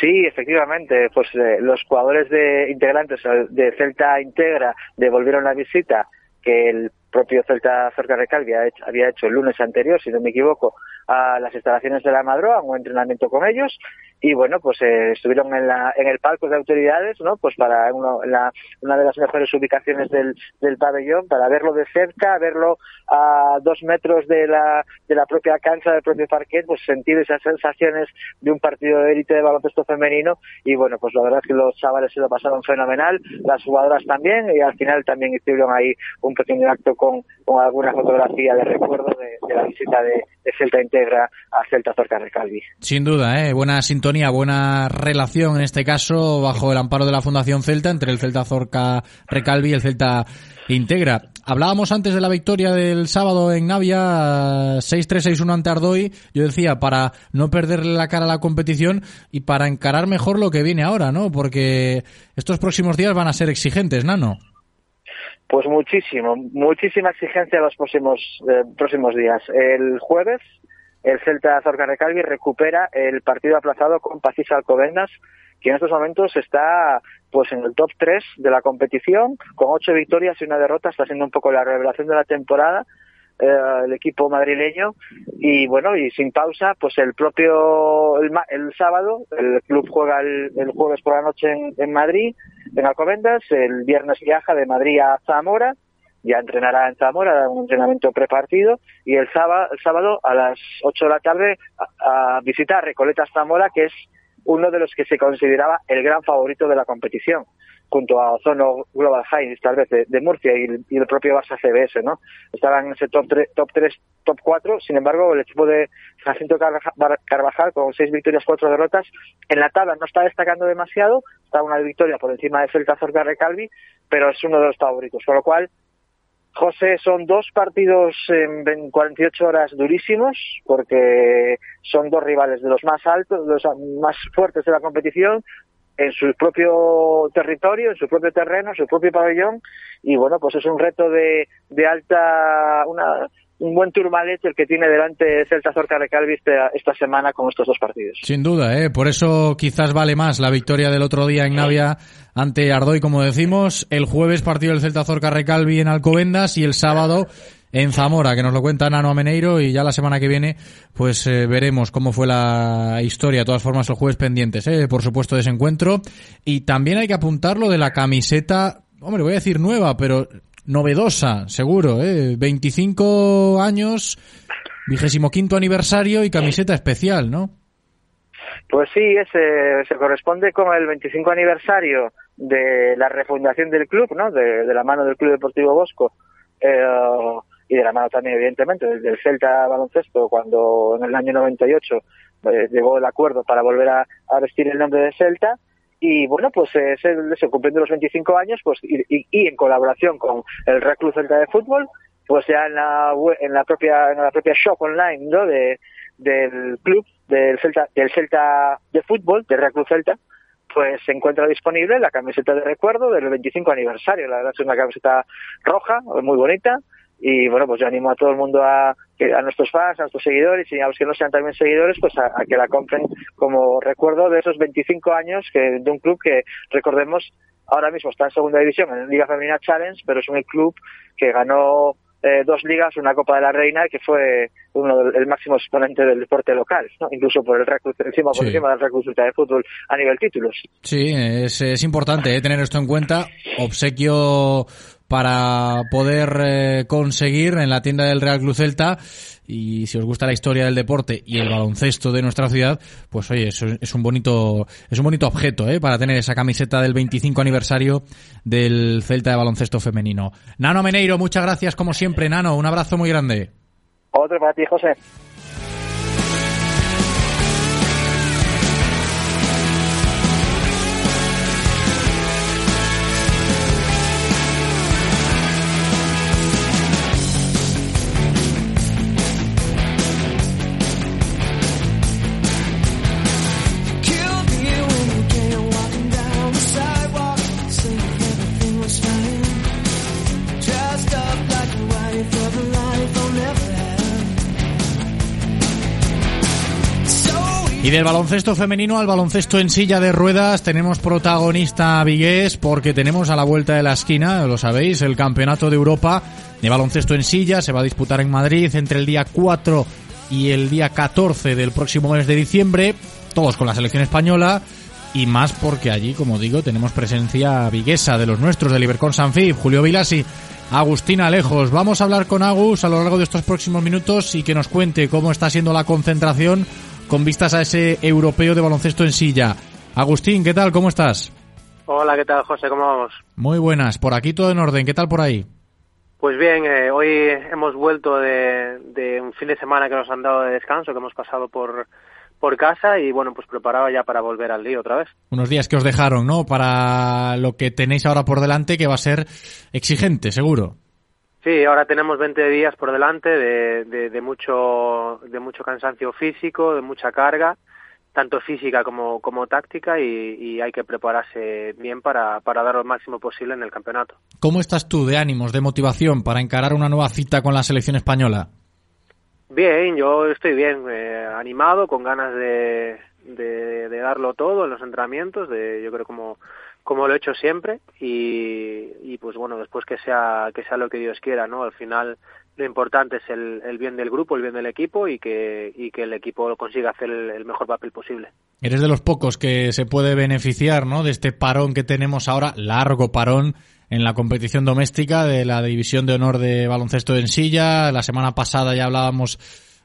Sí, efectivamente, pues eh, los jugadores de integrantes de Celta Integra devolvieron la visita que el propio Celta Cerca Recalvi había hecho, el lunes anterior, si no me equivoco, a las instalaciones de la Madroa, un entrenamiento con ellos, y bueno, pues eh, estuvieron en, la, en el palco de autoridades, ¿no? Pues para uno, la, una de las mejores ubicaciones del, del pabellón, para verlo de cerca, verlo a dos metros de la, de la propia cancha, del propio parquet, pues sentir esas sensaciones de un partido de élite de baloncesto femenino, y bueno, pues la verdad es que los chavales se lo pasaron fenomenal, las jugadoras también, y al final también hicieron ahí un pequeño acto con, con alguna fotografía de recuerdo de, la visita de Celta Integra a Celta Zorca Recalvi. Sin duda, ¿eh? buena sintonía, buena relación en este caso bajo el amparo de la Fundación Celta entre el Celta Zorca Recalvi y el Celta Integra. Hablábamos antes de la victoria del sábado en Navia, 6-3-6-1 ante Ardoy. Yo decía, para no perderle la cara a la competición y para encarar mejor lo que viene ahora, ¿no? Porque estos próximos días van a ser exigentes, Nano. Pues muchísimo, muchísima exigencia los próximos eh, próximos días. El jueves el Celta Zorca Recalvi recupera el partido aplazado con Pacis Alcobendas, que en estos momentos está pues en el top 3 de la competición, con ocho victorias y una derrota, está siendo un poco la revelación de la temporada eh, el equipo madrileño. Y bueno y sin pausa pues el propio el, el sábado el club juega el, el, jueves por la noche en, en Madrid en Alcobendas. El viernes viaja de Madrid a Zamora ya entrenará en Zamora, un entrenamiento prepartido, y el sábado, el sábado a las 8 de la tarde a, a visitar Recoletas Zamora, que es uno de los que se consideraba el gran favorito de la competición, junto a Ozono Global High, tal vez de, de Murcia y el, y el, propio Barça CBS, ¿no? Estaban en ese top 3, top, 3, top 4, sin embargo, el equipo de Jacinto Carvajal, con seis victorias, cuatro derrotas, en la tabla no está destacando demasiado, está una victoria por encima de Celta Zorca Recalvi, pero es uno de los favoritos, con lo cual José, son dos partidos en 48 horas durísimos, porque son dos rivales de los más altos, los más fuertes de la competición, en su propio territorio, en su propio terreno, en su propio pabellón, y bueno, pues es un reto de, de alta, una, un buen turmalet el que tiene delante Celta Zorca Recalvi esta, esta semana con estos dos partidos. Sin duda, ¿eh? por eso quizás vale más la victoria del otro día en Navia ante Ardoy, como decimos. El jueves partido del Celta Zorca Recalvi en Alcobendas y el sábado en Zamora, que nos lo cuenta Nano Ameneiro y ya la semana que viene pues eh, veremos cómo fue la historia. De todas formas, el jueves pendientes, ¿eh? por supuesto, de ese encuentro. Y también hay que apuntar lo de la camiseta, hombre, voy a decir nueva, pero novedosa, seguro, ¿eh? 25 años, vigésimo quinto aniversario y camiseta especial, ¿no? Pues sí, ese, se corresponde con el 25 aniversario de la refundación del club, ¿no? De, la mano del Club Deportivo Bosco eh, y de la mano también, evidentemente, del, Celta Baloncesto, cuando en el año 98 eh, llegó el acuerdo para volver a vestir el nombre de Celta y bueno, pues eh, se, se cumpliendo los 25 años, pues y, en colaboración con el Real Club Celta de Fútbol, pues ya en la en la propia en la propia shop online, ¿no? De del club del Celta, del Celta de fútbol, de Real Club Celta, pues se encuentra disponible la camiseta de recuerdo del 25 aniversario. La verdad es una camiseta roja, muy bonita, y bueno, pues yo animo a todo el mundo a, a nuestros fans, a nuestros seguidores y a los que no sean también seguidores, pues a, a que la compren como recuerdo de esos 25 años que, de un club que, recordemos, ahora mismo está en segunda división, en Liga Femenina Challenge, pero es un club que ganó eh, dos ligas, una Copa de la Reina, que fue uno del, el máximo exponente del deporte local, ¿no? incluso por el encima por Sí. encima del reclut de fútbol a nivel títulos. Sí, es, es importante eh, tener esto en cuenta. Obsequio para poder eh, conseguir en la tienda del Real Club Celta. Y si os gusta la historia del deporte y el baloncesto de nuestra ciudad, pues oye, es un bonito, es un bonito objeto, ¿eh? Para tener esa camiseta del 25 aniversario del Celta de baloncesto femenino. Nano Meneiro, muchas gracias como siempre, Nano. Un abrazo muy grande. Otro para ti, José. Del baloncesto femenino al baloncesto en silla de ruedas tenemos protagonista vigués porque tenemos a la vuelta de la esquina, lo sabéis, el Campeonato de Europa de baloncesto en silla se va a disputar en Madrid entre el día 4 y el día 14 del próximo mes de diciembre, todos con la selección española y más porque allí, como digo, tenemos presencia viguesa de los nuestros, del Ibercon Sanfib, Julio Vilasi, Agustina Lejos. Vamos a hablar con Agus a lo largo de estos próximos minutos y que nos cuente cómo está siendo la concentración con vistas a ese europeo de baloncesto en silla. Agustín, ¿qué tal? ¿Cómo estás? Hola, ¿qué tal, José? ¿Cómo vamos? Muy buenas, por aquí todo en orden. ¿Qué tal por ahí? Pues bien, eh, hoy hemos vuelto de, de un fin de semana que nos han dado de descanso, que hemos pasado por, por casa y bueno, pues preparado ya para volver al lío otra vez. Unos días que os dejaron, ¿no? Para lo que tenéis ahora por delante, que va a ser exigente, seguro. Sí, ahora tenemos 20 días por delante de, de, de mucho, de mucho cansancio físico, de mucha carga, tanto física como, como táctica y, y hay que prepararse bien para, para dar lo máximo posible en el campeonato. ¿Cómo estás tú de ánimos, de motivación para encarar una nueva cita con la selección española? Bien, yo estoy bien, eh, animado, con ganas de, de, de darlo todo en los entrenamientos, de, yo creo como, como lo he hecho siempre y, pues bueno, después que sea, que sea lo que Dios quiera, ¿no? Al final lo importante es el, el bien del grupo, el bien del equipo y que, y que el equipo consiga hacer el, el mejor papel posible. Eres de los pocos que se puede beneficiar, ¿no? De este parón que tenemos ahora, largo parón en la competición doméstica de la División de Honor de Baloncesto en Silla. La semana pasada ya hablábamos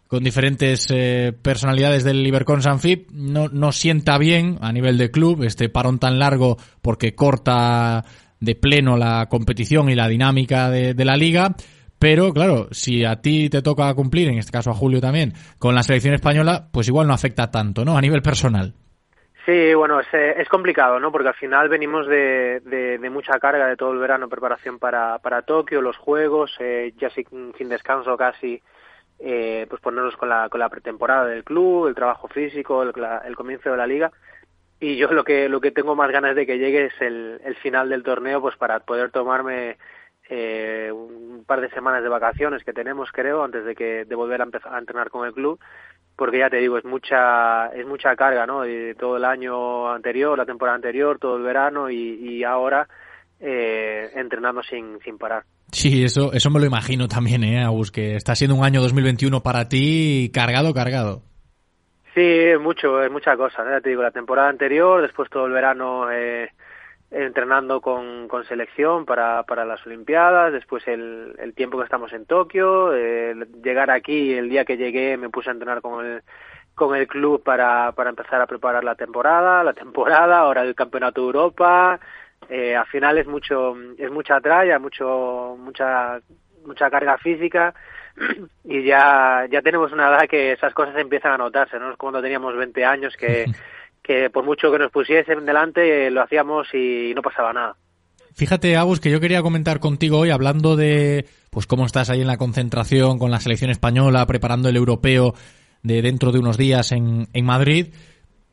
con diferentes eh, personalidades del Ibercon Sanfib. No, no sienta bien a nivel de club este parón tan largo porque corta de pleno la competición y la dinámica de, la liga. Pero claro, si a ti te toca cumplir, en este caso a Julio también, con la selección española, pues igual no afecta tanto, ¿no? A nivel personal. Sí, bueno, es, eh, es complicado, ¿no? Porque al final venimos de, de, de mucha carga de todo el verano, preparación para, para Tokio, los juegos, eh, ya sin, sin descanso casi, eh, pues ponernos con la, con la pretemporada del club, el trabajo físico, el, la- el comienzo de la liga. Y yo lo que, lo que tengo más ganas de que llegue es el, el final del torneo, pues para poder tomarme eh, un par de semanas de vacaciones que tenemos, creo, antes de que de volver a empezar a entrenar con el club porque ya te digo, es mucha es mucha carga, ¿no? De todo el año anterior, la temporada anterior, todo el verano y, y ahora eh, entrenando sin, sin parar. Sí, eso, eso me lo imagino también, ¿eh, Agus? Que está siendo un año 2021 para ti cargado, cargado. Sí, es mucho, es mucha cosa, te digo, la temporada anterior, después todo el verano eh, entrenando con, con selección para, para las Olimpiadas, después el, el tiempo que estamos en Tokio, eh, llegar aquí, el día que llegué me puse a entrenar con el, con el club para, para empezar a preparar la temporada, la temporada, ahora el Campeonato de Europa, eh, al final es mucho, es mucha tralla, mucho, mucha, mucha carga física y ya, ya tenemos una edad que esas cosas empiezan a notarse, ¿no? Es cuando teníamos 20 años que, que por mucho que nos pusiesen delante lo hacíamos y no pasaba nada. Fíjate, Agus, que yo quería comentar contigo hoy, hablando de pues cómo estás ahí en la concentración con la selección española, preparando el europeo de dentro de unos días en, en Madrid,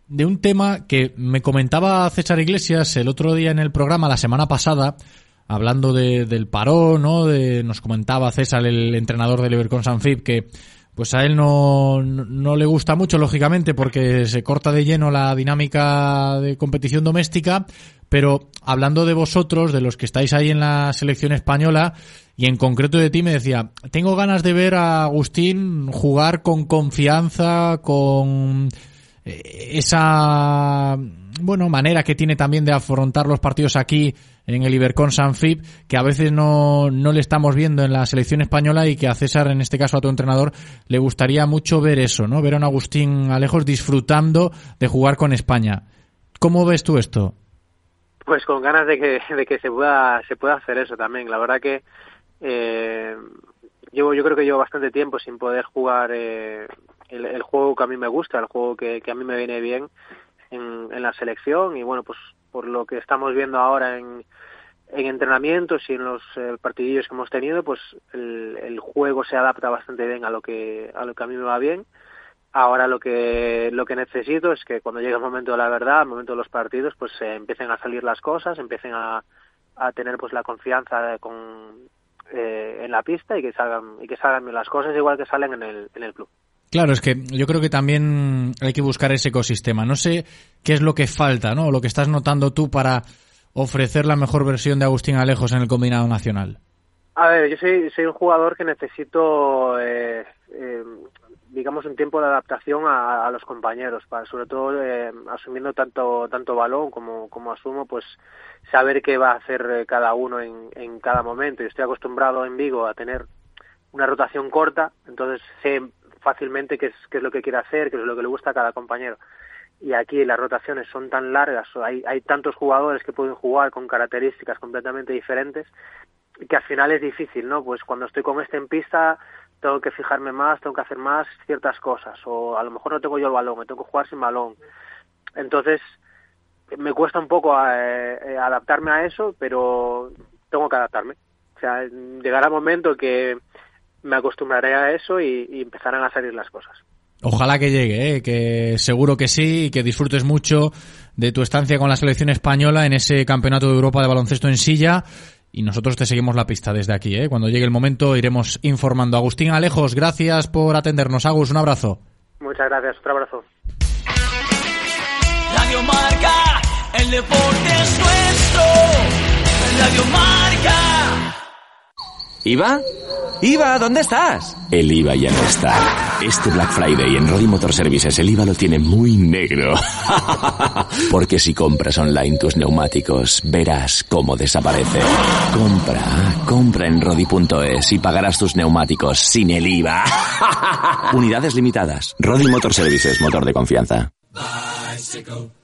de un tema que me comentaba César Iglesias el otro día en el programa, la semana pasada, hablando de, del parón, ¿no? De, nos comentaba César, el entrenador del Leverkusen Sanfib, que pues a él no, no le gusta mucho, lógicamente, porque se corta de lleno la dinámica de competición doméstica, pero hablando de vosotros, de los que estáis ahí en la selección española, y en concreto de ti me decía, tengo ganas de ver a Agustín jugar con confianza, con esa bueno manera que tiene también de afrontar los partidos aquí en el Ibercon Sanfib que a veces no, no le estamos viendo en la selección española y que a César, en este caso a tu entrenador, le gustaría mucho ver eso, ¿no? Ver a un Agustín Alejos disfrutando de jugar con España. ¿Cómo ves tú esto? Pues con ganas de que, de que se pueda se pueda hacer eso también. La verdad que eh, llevo yo creo que llevo bastante tiempo sin poder jugar eh, el, juego que a mí me gusta, el juego que, que a mí me viene bien en, la selección y bueno pues por lo que estamos viendo ahora en, en entrenamientos y en los eh, partidillos que hemos tenido pues el, el, juego se adapta bastante bien a lo que a lo que a mí me va bien ahora lo que lo que necesito es que cuando llegue el momento de la verdad el momento de los partidos pues eh, empiecen a salir las cosas empiecen a, a tener pues la confianza con eh, en la pista y que salgan y que salgan las cosas igual que salen en el, en el club. Claro, es que yo creo que también hay que buscar ese ecosistema. No sé qué es lo que falta, ¿no? Lo que estás notando tú para ofrecer la mejor versión de Agustín Alejos en el combinado nacional. A ver, yo soy, un jugador que necesito, eh, eh, digamos, un tiempo de adaptación a, los compañeros, para, sobre todo eh, asumiendo tanto tanto balón como, como asumo, pues saber qué va a hacer cada uno en, en cada momento. Yo estoy acostumbrado en Vigo a tener una rotación corta, entonces sé fácilmente qué es, qué es lo que quiere hacer, qué es lo que le gusta a cada compañero. Y aquí las rotaciones son tan largas, hay, hay tantos jugadores que pueden jugar con características completamente diferentes, que al final es difícil, ¿no? Pues cuando estoy con este en pista tengo que fijarme más, tengo que hacer más ciertas cosas, o a lo mejor no tengo yo el balón, me tengo que jugar sin balón. Entonces, me cuesta un poco eh, eh, adaptarme a eso, pero tengo que adaptarme. O sea, llegará el momento que me acostumbraré a eso y, y empezarán a salir las cosas. Ojalá que llegue, ¿eh? que seguro que sí y que disfrutes mucho de tu estancia con la selección española en ese campeonato de Europa de baloncesto en silla. Y nosotros te seguimos la pista desde aquí. ¿eh? Cuando llegue el momento iremos informando. Agustín Alejos, gracias por atendernos. Agus, un abrazo. Muchas gracias, otro abrazo. Radio Marca, el deporte es nuestro. Radio Marca. ¿Iba? Iva, ¿dónde estás? El IVA ya no está. Este Black Friday en Rodi Motor Services el IVA lo tiene muy negro. Porque si compras online tus neumáticos, verás cómo desaparece. Compra, compra en Rodi.es y pagarás tus neumáticos sin el IVA. Unidades limitadas. Rodi Motor Services, motor de confianza. Bicycle.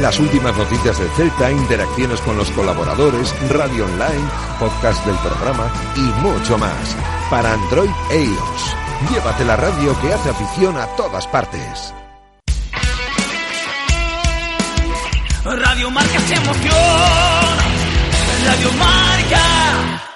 Las últimas noticias del Celta, interacciones con los colaboradores, radio online, podcast del programa y mucho más. Para Android e iOS. Llévate la radio que hace afición a todas partes. Radio Marca se emociona. Radio Marca.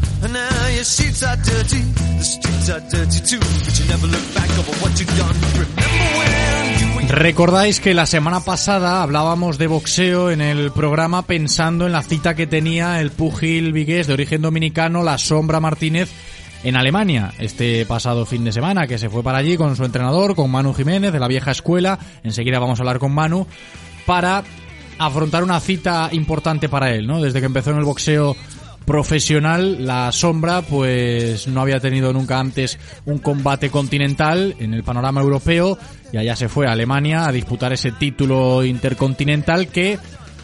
And now your sheets are dirty. The streets are dirty too. But you never look back over what you've done. Remember when you Recordáis que la semana pasada hablábamos de boxeo en el programa pensando en la cita que tenía el pugil vigués de origen dominicano, La Sombra Martínez, en Alemania este pasado fin de semana, que se fue para allí con su entrenador, con Manu Jiménez de la vieja escuela. Enseguida vamos a hablar con Manu para afrontar una cita importante para él, ¿no? Desde que empezó en el boxeo profesional, la sombra pues no había tenido nunca antes un combate continental en el panorama europeo y allá se fue a Alemania a disputar ese título intercontinental que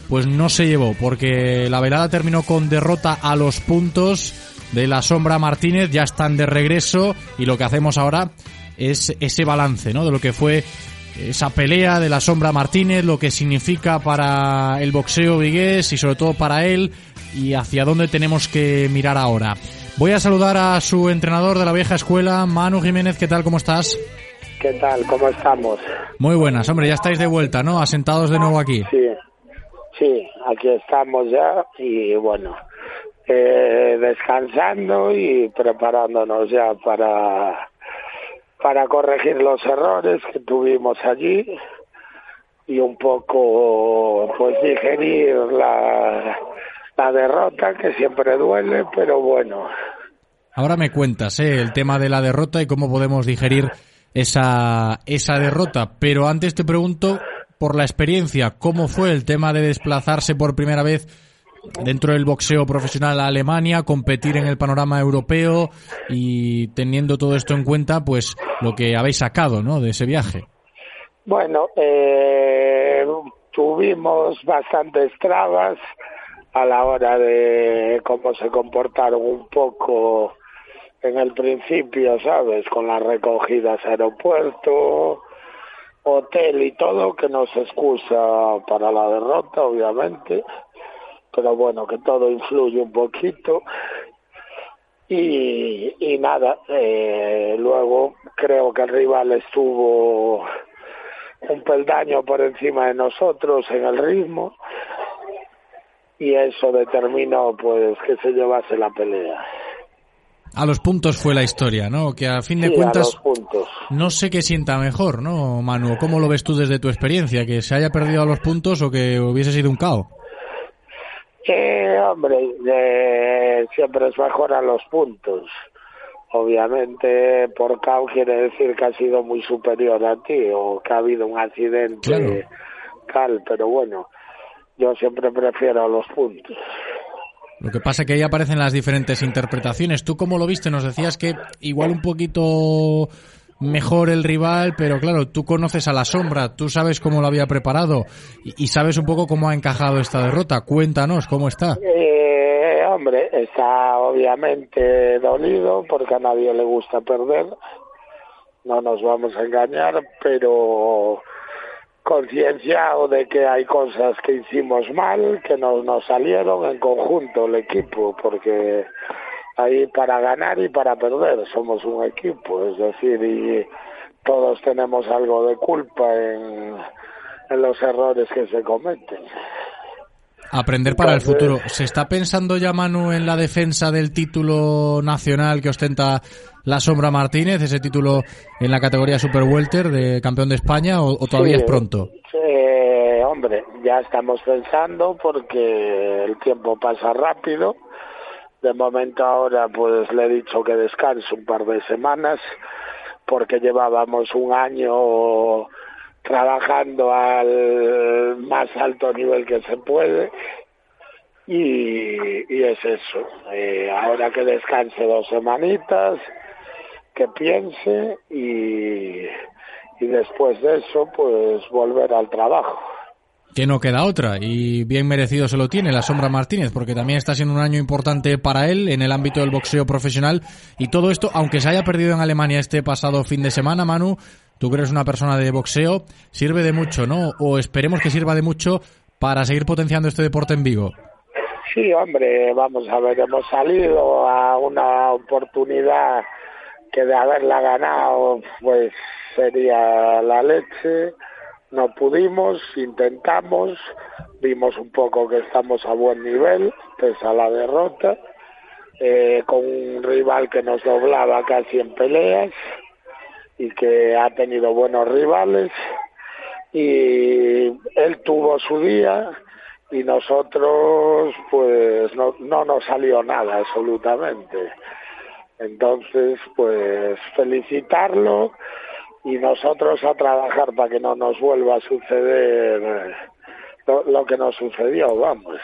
pues no se llevó porque la velada terminó con derrota a los puntos de la sombra Martínez, ya están de regreso y lo que hacemos ahora es ese balance, ¿no? De lo que fue esa pelea de la sombra Martínez, lo que significa para el boxeo vigués y sobre todo para él y hacia dónde tenemos que mirar ahora. Voy a saludar a su entrenador de la vieja escuela, Manu Jiménez, ¿qué tal? ¿Cómo estás? ¿Qué tal? ¿Cómo estamos? Muy buenas, hombre, ya estáis de vuelta, ¿no? Asentados de nuevo aquí. Sí, sí, aquí estamos ya y bueno, eh, descansando y preparándonos ya para para corregir los errores que tuvimos allí y un poco pues digerir la, la derrota que siempre duele, pero bueno. Ahora me cuentas ¿eh? el tema de la derrota y cómo podemos digerir esa, esa derrota, pero antes te pregunto por la experiencia, ¿cómo fue el tema de desplazarse por primera vez dentro del boxeo profesional a Alemania, competir en el panorama europeo y teniendo todo esto en cuenta, pues lo que habéis sacado, ¿no? De ese viaje. Bueno, eh, tuvimos bastantes trabas a la hora de cómo se comportaron un poco en el principio, ¿sabes? Con las recogidas aeropuerto, hotel y todo, que nos excusa para la derrota, obviamente pero bueno, que todo influye un poquito. Y, nada, eh, luego creo que el rival estuvo un peldaño por encima de nosotros en el ritmo y eso determinó pues que se llevase la pelea. A los puntos fue la historia, ¿no? Que a fin de Sí, cuentas no sé qué sienta mejor, ¿no, Manu? ¿Cómo lo ves tú desde tu experiencia? ¿Que se haya perdido a los puntos o que hubiese sido un caos? Eh, hombre, eh, siempre es mejor a los puntos. Obviamente, por KO quiere decir que ha sido muy superior a ti o que ha habido un accidente tal, pero bueno, yo siempre prefiero los puntos. Lo que pasa es que ahí aparecen las diferentes interpretaciones. ¿Tú cómo lo viste? Nos decías que igual un poquito mejor el rival, pero claro, tú conoces a la sombra, tú sabes cómo lo había preparado y, y sabes un poco cómo ha encajado esta derrota. Cuéntanos cómo está. Eh, hombre, está obviamente dolido porque a nadie le gusta perder, no nos vamos a engañar, pero concienciado de que hay cosas que hicimos mal, que no nos salieron en conjunto el equipo, porque ahí para ganar y para perder somos un equipo, es decir, y todos tenemos algo de culpa en, en los errores que se cometen. Aprender para el futuro. ¿Se está pensando ya, Manu, en la defensa del título nacional que ostenta la Sombra Martínez, ese título en la categoría Super Welter de campeón de España, o, o todavía Sí, es pronto? eh, hombre, ya estamos pensando porque el tiempo pasa rápido. De momento ahora pues le he dicho que descanse un par de semanas porque llevábamos un año trabajando al más alto nivel que se puede y, es eso. Eh, ahora que descanse dos semanitas, que piense y, y después de eso pues volver al trabajo. Que no queda otra y bien merecido se lo tiene la Sombra Martínez porque también está siendo un año importante para él en el ámbito del boxeo profesional y todo esto, aunque se haya perdido en Alemania este pasado fin de semana, Manu, tú que eres una persona de boxeo, sirve de mucho, ¿no? O esperemos que sirva de mucho para seguir potenciando este deporte en Vigo. Sí, hombre, vamos a ver, hemos salido a una oportunidad que de haberla ganado pues sería la leche. No pudimos, intentamos, vimos un poco que estamos a buen nivel, pese a la derrota, eh, con un rival que nos doblaba casi en peleas y que ha tenido buenos rivales y él tuvo su día y nosotros pues no, no nos salió nada absolutamente Entonces, pues felicitarlo y nosotros a trabajar para que no nos vuelva a suceder lo, lo que nos sucedió, vamos.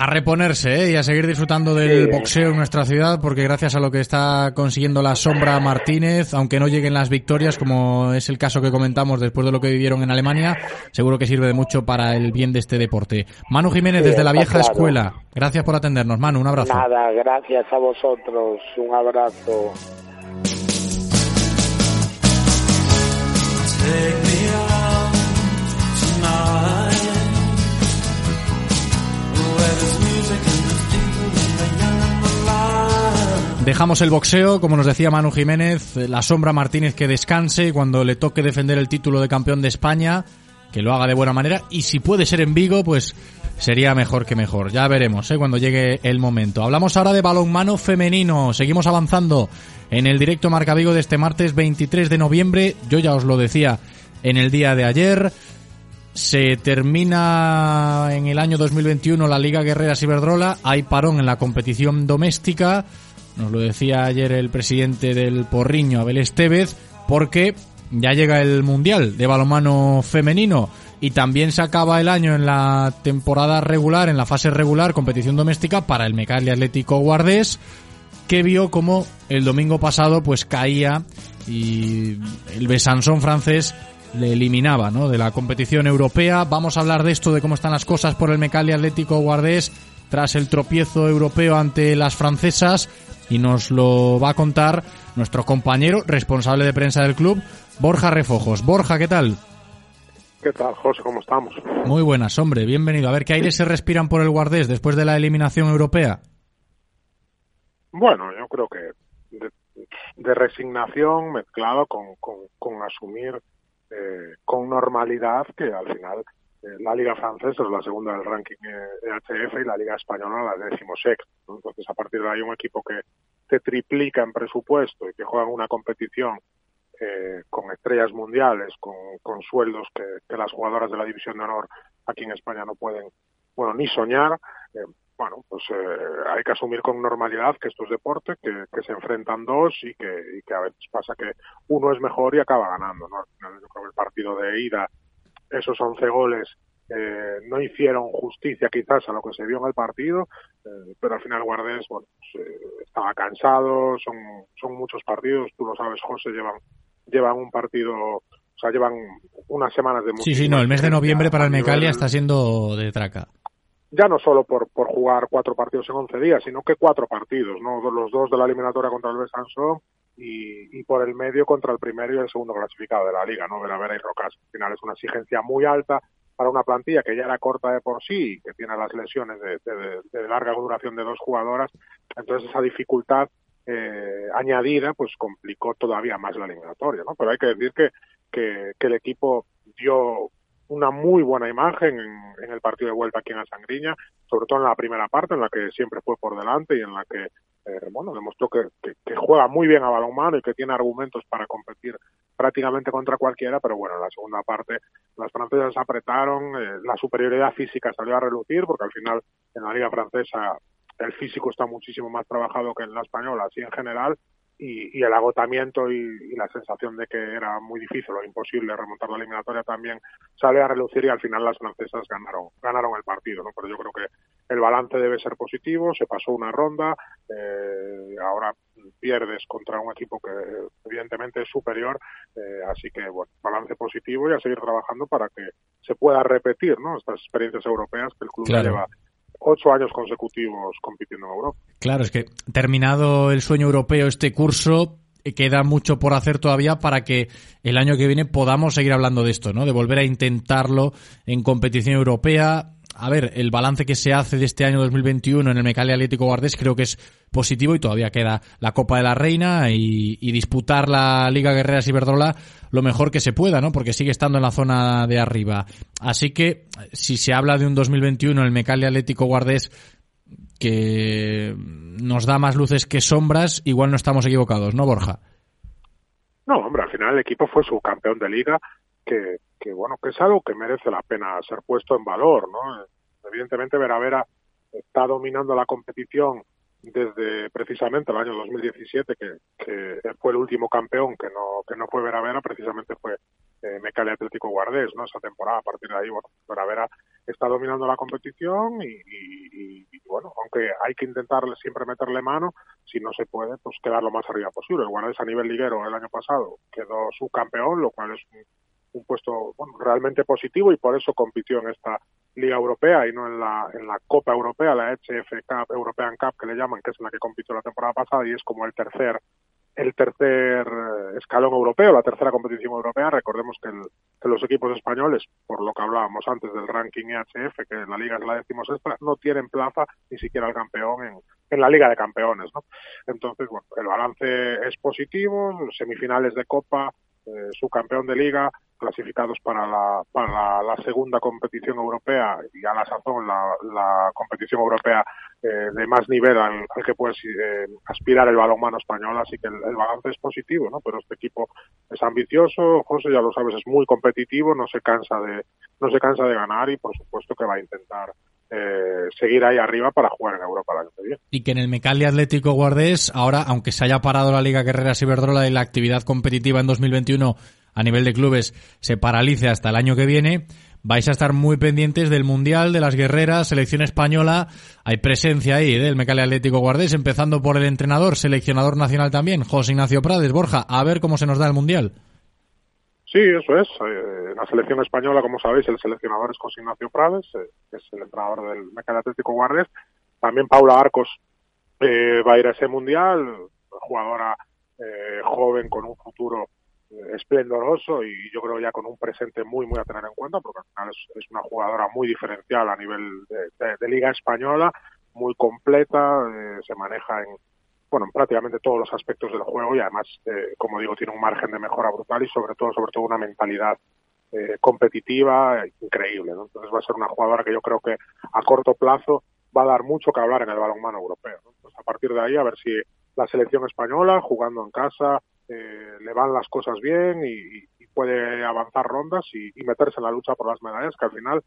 A reponerse ¿eh? y a seguir disfrutando del boxeo en nuestra ciudad, porque gracias a lo que está consiguiendo la sombra Martínez, aunque no lleguen las victorias, como es el caso que comentamos después de lo que vivieron en Alemania, seguro que sirve de mucho para el bien de este deporte. Manu Jiménez, Sí, desde la vieja claro. escuela, gracias por atendernos. Manu, un abrazo. Nada, gracias a vosotros. Un abrazo. Dejamos el boxeo, como nos decía Manu Jiménez, la sombra Martínez que descanse cuando le toque defender el título de campeón de España, que lo haga de buena manera y si puede ser en Vigo, pues sería mejor que mejor. Ya veremos, ¿eh? cuando llegue el momento. Hablamos ahora de balonmano femenino. Seguimos avanzando en el directo Marca Vigo de este martes 23 de noviembre. Yo ya os lo decía en el día de ayer. Se termina en el año 2021 la Liga Guerreras Iberdrola. Hay parón en la competición doméstica. Nos lo decía ayer el presidente del Porriño, Abel Estevez, porque ya llega el Mundial de balonmano femenino y también se acaba el año en la temporada regular, en la fase regular, competición doméstica para el Mecali Atlético Guardés, que vio como el domingo pasado pues caía y el Besançon francés le eliminaba ¿no? de la competición europea. Vamos a hablar de esto, de cómo están las cosas por el Mecali Atlético Guardés tras el tropiezo europeo ante las francesas y nos lo va a contar nuestro compañero responsable de prensa del club, Borja Refojos. Borja, ¿qué tal? ¿Qué tal, José? ¿Cómo estamos? Muy buenas, hombre, bienvenido. A ver, ¿qué aires se respiran por el Guardés después de la eliminación europea? Bueno, yo creo que de, de resignación mezclado con, con, con asumir eh, con normalidad que al final la Liga Francesa es la segunda del ranking eh, EHF y la Liga Española la decimosexta. ¿no? Entonces, a partir de ahí, un equipo que te triplica en presupuesto y que juega una competición eh, con estrellas mundiales, con, con sueldos que, las jugadoras de la División de Honor aquí en España no pueden, bueno, ni soñar. Eh, bueno, pues eh, hay que asumir con normalidad que esto es deporte, que, se enfrentan dos y que, y que, a veces pasa que uno es mejor y acaba ganando. ¿no? Yo creo que el partido de ida, esos 11 goles eh, no hicieron justicia quizás a lo que se vio en el partido, eh, pero al final Guardés bueno, pues, eh, estaba cansado, son, son muchos partidos, tú lo sabes José, llevan, llevan un partido, o sea, llevan unas semanas de Sí, sí, no, el mes de noviembre para el Mecalia está siendo de traca. Ya no solo por, por jugar cuatro partidos en 11 días, sino que cuatro partidos, ¿no? Los dos de la eliminatoria contra el Besançon y, y por el medio contra el primero y el segundo clasificado de la liga, ¿no? Vera Vera y Rocas. Al final es una exigencia muy alta para una plantilla que ya era corta de por sí y que tiene las lesiones de, de, larga duración de dos jugadoras. Entonces esa dificultad eh, añadida pues complicó todavía más la eliminatoria, ¿no? Pero hay que decir que, que el equipo dio una muy buena imagen en, en, el partido de vuelta aquí en la Sangriña, sobre todo en la primera parte, en la que siempre fue por delante y en la que, eh, bueno, demostró que, juega muy bien a balonmano y que tiene argumentos para competir prácticamente contra cualquiera, pero bueno, en la segunda parte las francesas apretaron, eh, la superioridad física salió a relucir, porque al final en la liga francesa el físico está muchísimo más trabajado que en la española, así en general, y, y, el agotamiento y, y, la sensación de que era muy difícil o imposible remontar la eliminatoria también sale a relucir y al final las francesas ganaron ganaron el partido ¿no? pero yo creo que el balance debe ser positivo se pasó una ronda eh, ahora pierdes contra un equipo que evidentemente es superior eh, así que bueno balance positivo y a seguir trabajando para que se pueda repetir ¿no? estas experiencias europeas que el club claro. lleva ocho años consecutivos compitiendo en Europa. Claro, es que terminado el sueño europeo este curso, eh, queda mucho por hacer todavía para que el año que viene podamos seguir hablando de esto, ¿no? De volver a intentarlo en competición europea. A ver, el balance que se hace de este año 2021 en el Mecali Atlético Guardés creo que es positivo y todavía queda la Copa de la Reina y, y disputar la Liga Guerreras Iberdrola lo mejor que se pueda, ¿no? Porque sigue estando en la zona de arriba. Así que si se habla de un 2021 el Mecali Atlético Guardés que nos da más luces que sombras, igual no estamos equivocados, ¿no, Borja? No, hombre, al final el equipo fue subcampeón de liga, que, que bueno, que es algo que merece la pena ser puesto en valor, ¿no? Evidentemente Vera Vera está dominando la competición desde precisamente el año 2017, que, que fue el último campeón que no, que no fue Vera Vera, precisamente fue eh, Mecale Atlético Guardés, ¿no? Esa temporada, a partir de ahí, bueno, Vera Vera está dominando la competición y, bueno, aunque hay que intentar siempre meterle mano, si no se puede, pues quedar lo más arriba posible. El Guardés a nivel liguero el año pasado quedó subcampeón, lo cual es un, un puesto bueno, realmente positivo y por eso compitió en esta Liga Europea y no en la, en la Copa Europea, la HF Cup, European Cup que le llaman, que es la que compitió la temporada pasada y es como el tercer el tercer eh, escalón europeo, la tercera competición europea. Recordemos que, el, que, los equipos españoles, por lo que hablábamos antes del ranking EHF, que la liga es la decimosexta, no tienen plaza ni siquiera el campeón en, en la Liga de Campeones. ¿no? Entonces, bueno, el balance es positivo, semifinales de Copa, eh, subcampeón de Liga, clasificados para la, para la segunda competición europea y a la sazón la, la competición europea eh, de más nivel al, al que puede eh, aspirar el balonmano español, así que el, el, balance es positivo, ¿no? Pero este equipo es ambicioso, José ya lo sabes, es muy competitivo, no se cansa de no se cansa de ganar y por supuesto que va a intentar eh, seguir ahí arriba para jugar en Europa el año que viene. Y que en el Mecali Atlético Guardés, ahora, aunque se haya parado la Liga Guerreras Iberdrola y la actividad competitiva en 2021 a nivel de clubes se paralice hasta el año que viene, vais a estar muy pendientes del Mundial, de las guerreras, selección española. Hay presencia ahí ¿eh? del Mecale Atlético Guardés, empezando por el entrenador, seleccionador nacional también, José Ignacio Prades. Borja, a ver cómo se nos da el Mundial. Sí, eso es. Eh, la selección española, como sabéis, el seleccionador es José Ignacio Prades, eh, que es el entrenador del Mecale Atlético Guardés. También Paula Arcos eh, va a ir a ese Mundial, jugadora eh, joven con un futuro esplendoroso y yo creo ya con un presente muy muy a tener en cuenta porque al final es, una jugadora muy diferencial a nivel de liga española muy completa eh, se maneja en bueno en prácticamente todos los aspectos del juego y además eh, como digo tiene un margen de mejora brutal y sobre todo sobre todo una mentalidad eh, competitiva increíble entonces va a ser una jugadora que yo creo que a corto plazo va a dar mucho que hablar en el balonmano europeo ¿no? pues a partir de ahí a ver si la selección española jugando en casa eh, le van las cosas bien y, puede avanzar rondas y, meterse en la lucha por las medallas, que al final,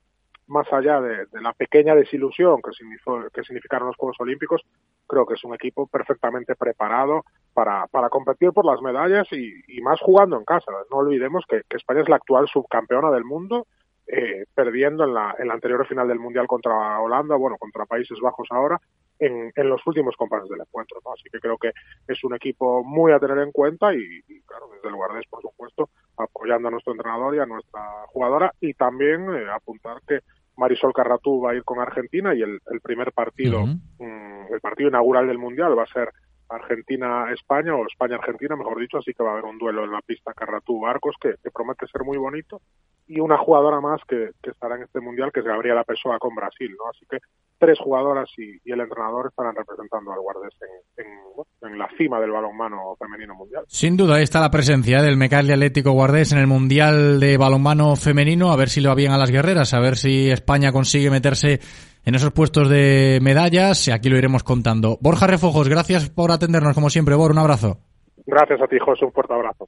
más allá de, la pequeña desilusión que, significó, que significaron los Juegos Olímpicos, creo que es un equipo perfectamente preparado para, para competir por las medallas y, y más jugando en casa. No olvidemos que, España es la actual subcampeona del mundo eh, perdiendo en la, en la anterior final del Mundial contra Holanda, bueno, contra Países Bajos ahora, en, los últimos compases del encuentro. ¿no? Así que creo que es un equipo muy a tener en cuenta y, y claro, desde el Guardés, por supuesto, apoyando a nuestro entrenador y a nuestra jugadora y también eh, apuntar que Marisol Carratú va a ir con Argentina y el, el primer partido, uh -huh. mmm, el partido inaugural del Mundial va a ser Argentina-España o España-Argentina, mejor dicho, así que va a haber un duelo en la pista Carratú-Barcos que, que, promete ser muy bonito y una jugadora más que, estará en este mundial que es Gabriela Pessoa con Brasil, ¿no? Así que tres jugadoras y, el entrenador estarán representando al Guardés en, la cima del balonmano femenino mundial. Sin duda, ahí está la presencia del Mecali Atlético Guardés en el mundial de balonmano femenino, a ver si lo va bien a las guerreras, a ver si España consigue meterse en esos puestos de medallas y aquí lo iremos contando. Borja Refojos, gracias por atendernos como siempre, Bor, un abrazo. Gracias a ti, José, un fuerte abrazo.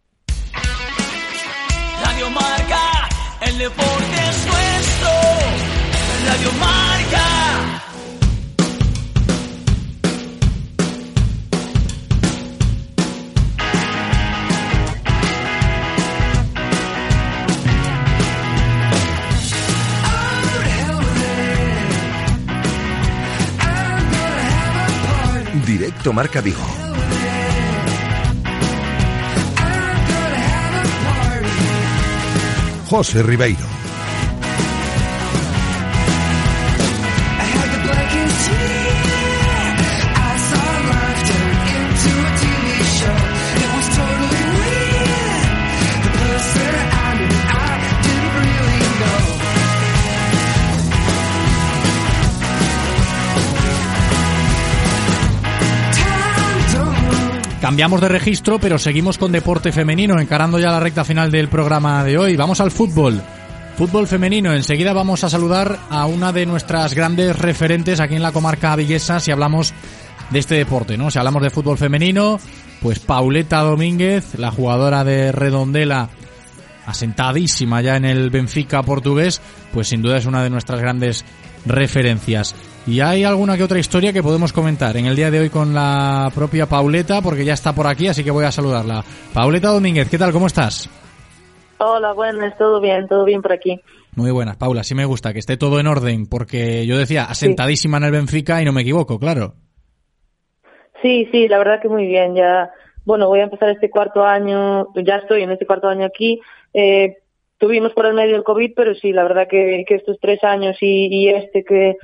Radio Marca, el deporte es nuestro. Radio Marca. Directo Marca Vigo. José Ribeiro. Cambiamos de registro, pero seguimos con deporte femenino, encarando ya la recta final del programa de hoy. Vamos al fútbol. Fútbol femenino. Enseguida vamos a saludar a una de nuestras grandes referentes aquí en la comarca viguesa si hablamos de este deporte, ¿no? Si hablamos de fútbol femenino, pues Pauleta Domínguez, la jugadora de Redondela, asentadísima ya en el Benfica portugués, pues sin duda es una de nuestras grandes referencias. Y hay alguna que otra historia que podemos comentar en el día de hoy con la propia Pauleta, porque ya está por aquí, así que voy a saludarla. Pauleta Domínguez, ¿qué tal? ¿Cómo estás? Hola, buenas, todo bien, todo bien por aquí. Muy buenas, Paula, sí me gusta que esté todo en orden, porque yo decía, asentadísima en el Benfica y no me equivoco, claro. Sí, sí, la verdad que muy bien, ya, bueno, voy a empezar este cuarto año, ya estoy en este cuarto año aquí, eh, tuvimos por el medio el COVID, pero sí, la verdad que, que estos tres años y, y este que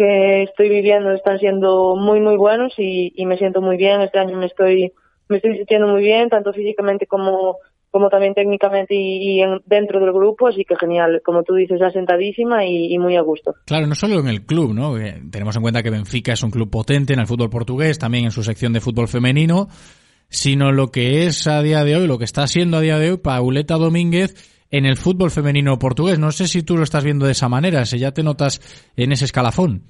que estoy viviendo están siendo muy muy buenos y, me siento muy bien. Este año me estoy me estoy sintiendo muy bien tanto físicamente como como también técnicamente y, en, dentro del grupo. Así que genial. Como tú dices asentadísima y, y, muy a gusto. Claro no solo en el club no eh, tenemos en cuenta que Benfica es un club potente en el fútbol portugués también en su sección de fútbol femenino sino lo que es a día de hoy lo que está siendo a día de hoy Pauleta Domínguez en el fútbol femenino portugués. No sé si tú lo estás viendo de esa manera, si ya te notas en ese escalafón.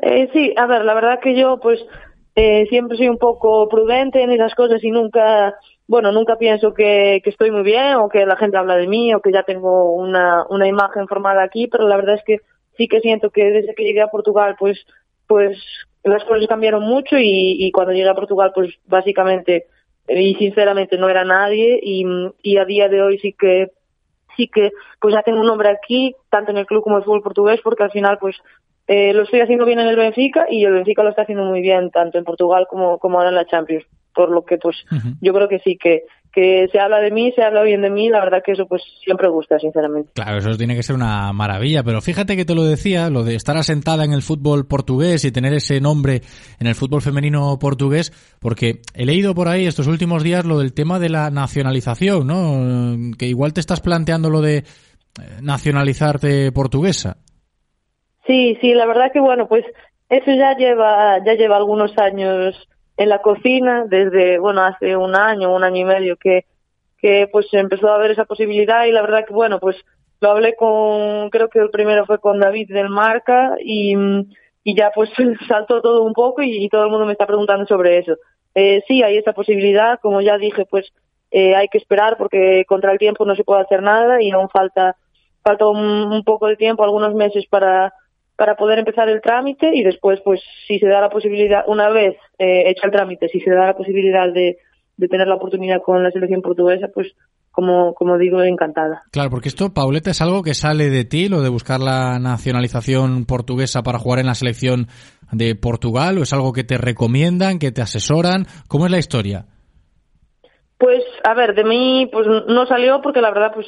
Eh, sí, a ver, la verdad que yo pues eh, siempre soy un poco prudente en esas cosas y nunca, bueno, nunca pienso que, estoy muy bien o que la gente habla de mí o que ya tengo una, una imagen formada aquí, pero la verdad es que sí que siento que desde que llegué a Portugal pues, pues las cosas cambiaron mucho y cuando llegué a Portugal pues básicamente y sinceramente no era nadie y, y a día de hoy sí que sí que pues ya tengo un nombre aquí tanto en el club como en el fútbol portugués porque al final pues eh, lo estoy haciendo bien en el Benfica y el Benfica lo está haciendo muy bien tanto en Portugal como, como ahora en la Champions por lo que pues uh -huh. yo creo que sí que que se habla de mí, se habla bien de mí, la verdad que eso pues siempre gusta, sinceramente. Claro, eso tiene que ser una maravilla, pero fíjate que te lo decía, lo de estar asentada en el fútbol portugués y tener ese nombre en el fútbol femenino portugués, porque he leído por ahí estos últimos días lo del tema de la nacionalización, ¿no? Que igual te estás planteando lo de nacionalizarte portuguesa. Sí, sí, la verdad que bueno, pues eso ya lleva ya lleva algunos años en la cocina desde, bueno, hace un año, un año y medio que, que pues empezó a haber esa posibilidad y la verdad que, bueno, pues lo hablé con, creo que el primero fue con David del Marca y, y ya pues saltó todo un poco y, todo el mundo me está preguntando sobre eso. Eh, sí, hay esa posibilidad, como ya dije, pues eh, hay que esperar porque contra el tiempo no se puede hacer nada y aún falta, falta un, un poco de tiempo, algunos meses para, para poder empezar el trámite y después, pues, si se da la posibilidad, una vez eh, hecho el trámite, si se da la posibilidad de, de tener la oportunidad con la selección portuguesa, pues, como, como digo, encantada. Claro, porque esto, Pauleta, es algo que sale de ti, lo de buscar la nacionalización portuguesa para jugar en la selección de Portugal, o es algo que te recomiendan, que te asesoran. ¿Cómo es la historia? Pues, a ver, de mí, pues, no salió porque la verdad, pues,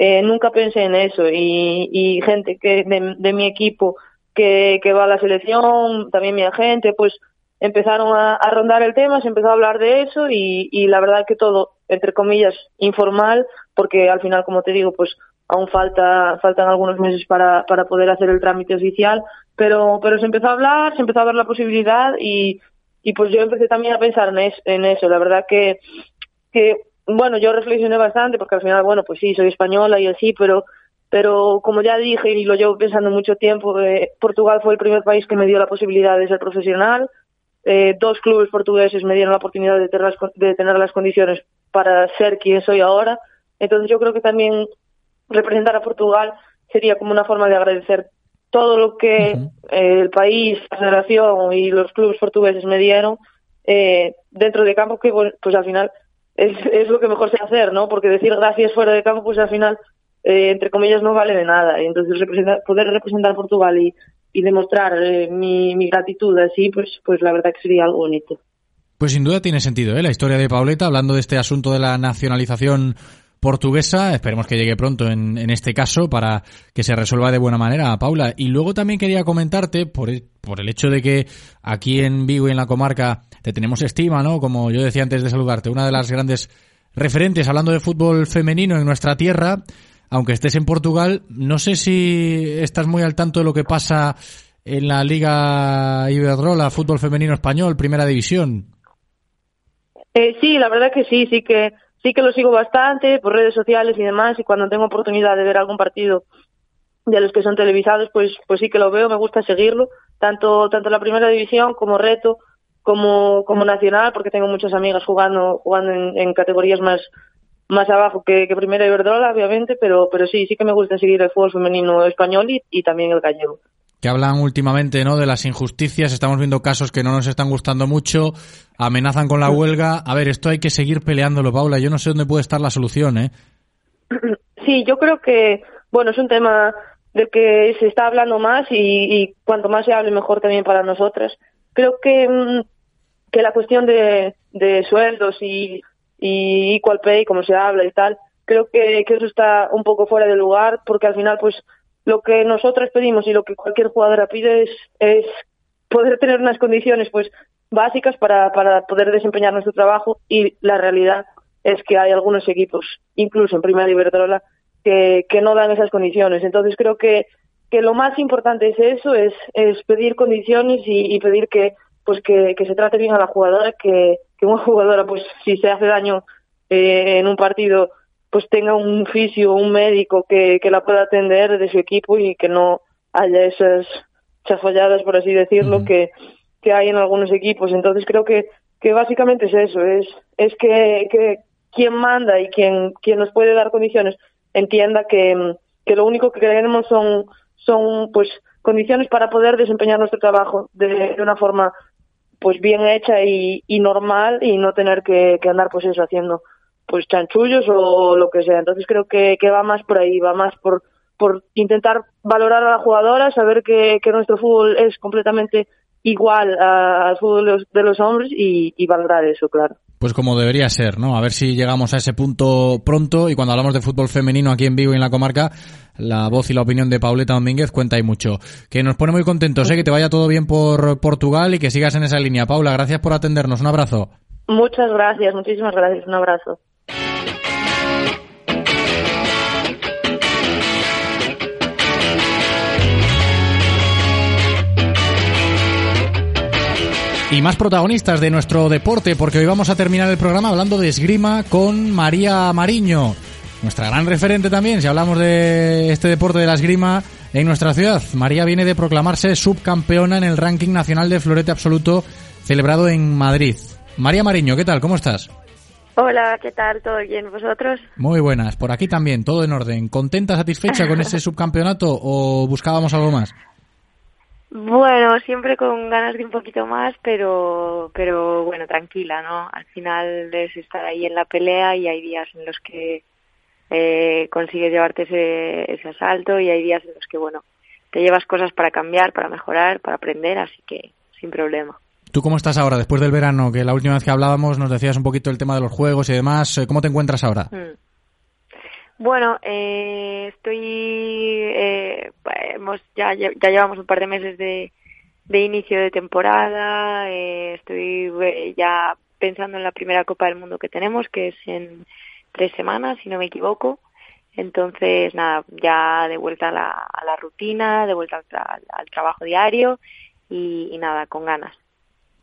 eh, nunca pensé en eso. Y, y gente que de, mi equipo que, que, va a la selección, también mi agente, pues empezaron a, a, rondar el tema, se empezó a hablar de eso y, y, la verdad que todo, entre comillas, informal, porque al final, como te digo, pues aún falta, faltan algunos meses para, para poder hacer el trámite oficial, pero, pero se empezó a hablar, se empezó a ver la posibilidad y, y pues yo empecé también a pensar en eso, la verdad que, que bueno, yo reflexioné bastante porque al final, bueno, pues sí, soy española y así, pero pero como ya dije y lo llevo pensando mucho tiempo, eh, Portugal fue el primer país que me dio la posibilidad de ser profesional. Eh, dos clubes portugueses me dieron la oportunidad de tener, las, de tener las condiciones para ser quien soy ahora. Entonces yo creo que también representar a Portugal sería como una forma de agradecer todo lo que uh -huh. eh, el país, la federación y los clubes portugueses me dieron eh, dentro de campo, que pues al final es, es lo que mejor sé hacer, ¿no? Porque decir gracias fuera de campo, pues al final, eh, entre comillas, no vale de nada. Y entonces poder representar Portugal y, y demostrar eh, mi, mi, gratitud así, pues, pues la verdad que sería algo bonito. Pues sin duda tiene sentido, ¿eh? La historia de Pauleta, hablando de este asunto de la nacionalización portuguesa, esperemos que llegue pronto en, este caso para que se resuelva de buena manera, Paula. Y luego también quería comentarte, por el, por el hecho de que aquí en Vigo y en la comarca te tenemos estima, ¿no? Como yo decía antes de saludarte, una de las grandes referentes hablando de fútbol femenino en nuestra tierra, aunque estés en Portugal, no sé si estás muy al tanto de lo que pasa en la Liga Iberdrola, fútbol femenino español, primera división. Eh, sí, la verdad que sí, sí que sí que lo sigo bastante por redes sociales y demás y cuando tengo oportunidad de ver algún partido de los que son televisados, pues pues sí que lo veo, me gusta seguirlo, tanto tanto la primera división como reto como, como nacional, porque tengo muchas amigas jugando, jugando en, categorías más, más abajo que, que Primera Iberdrola, obviamente, pero, pero sí, sí que me gusta seguir el fútbol femenino español y también el gallego. Que hablan últimamente ¿no? de las injusticias, estamos viendo casos que no nos están gustando mucho, amenazan con la huelga. A ver, esto hay que seguir peleándolo, Paula. Yo no sé dónde puede estar la solución, ¿eh? Sí, yo creo que, bueno, es un tema del que se está hablando más y, cuanto más se hable mejor también para nosotras. Creo que, mm, que la cuestión de, de sueldos y, y equal pay, como se habla y tal, creo que, que eso está un poco fuera de lugar porque al final pues lo que nosotros pedimos y lo que cualquier jugadora pide es, poder tener unas condiciones pues básicas para, poder desempeñar nuestro trabajo y la realidad es que hay algunos equipos, incluso en Primera Iberdrola, que, que no dan esas condiciones. Entonces creo que, que lo más importante es eso, es, pedir condiciones y, pedir que pues que, se trate bien a la jugadora, que, que una jugadora pues si se hace daño eh, en un partido pues tenga un fisio, un médico que, que la pueda atender de su equipo y que no haya esas chafolladas, por así decirlo, que, que hay en algunos equipos. Entonces creo que, que básicamente es eso, es, es que, que quien manda y quien, quien nos puede dar condiciones entienda que, que lo único que queremos son, son pues condiciones para poder desempeñar nuestro trabajo de, de una forma pues bien hecha y, y normal y no tener que, que andar pues eso haciendo pues chanchullos o lo que sea. Entonces creo que, que va más por ahí, va más por, por intentar valorar a la jugadora, saber que, que nuestro fútbol es completamente igual a- al fútbol de los, de los hombres y, y valorar eso, claro. Pues como debería ser, ¿no? A ver si llegamos a ese punto pronto y cuando hablamos de fútbol femenino aquí en Vigo y en la comarca, la voz y la opinión de Pauleta Domínguez cuenta y mucho. Que nos pone muy contentos, ¿eh? Que te vaya todo bien por Portugal y que sigas en esa línea. Paula, gracias por atendernos. Un abrazo. Muchas gracias, muchísimas gracias. Un abrazo. Y más protagonistas de nuestro deporte, porque hoy vamos a terminar el programa hablando de esgrima con María Mariño, nuestra gran referente también, si hablamos de este deporte de la esgrima en nuestra ciudad. María viene de proclamarse subcampeona en el ranking nacional de florete absoluto celebrado en Madrid. María Mariño, ¿qué tal? ¿Cómo estás? Hola, ¿qué tal? ¿Todo bien? ¿Vosotros? Muy buenas, por aquí también, todo en orden. ¿Contenta, satisfecha con ese subcampeonato o buscábamos algo más? Bueno, siempre con ganas de un poquito más, pero, pero bueno, tranquila, ¿no? Al final es estar ahí en la pelea y hay días en los que eh, consigues llevarte ese, ese asalto y hay días en los que, bueno, te llevas cosas para cambiar, para mejorar, para aprender, así que sin problema. ¿Tú cómo estás ahora, después del verano? Que la última vez que hablábamos nos decías un poquito el tema de los juegos y demás. Eh, ¿Cómo te encuentras ahora? Mm. Bueno, eh, estoy, eh, hemos, ya, ya llevamos un par de meses de, inicio de temporada, eh, estoy eh, ya pensando en la primera Copa del Mundo que tenemos, que es en tres semanas, si no me equivoco. Entonces, nada, ya de vuelta a la, a la rutina, de vuelta al, tra- al trabajo diario y nada, con ganas.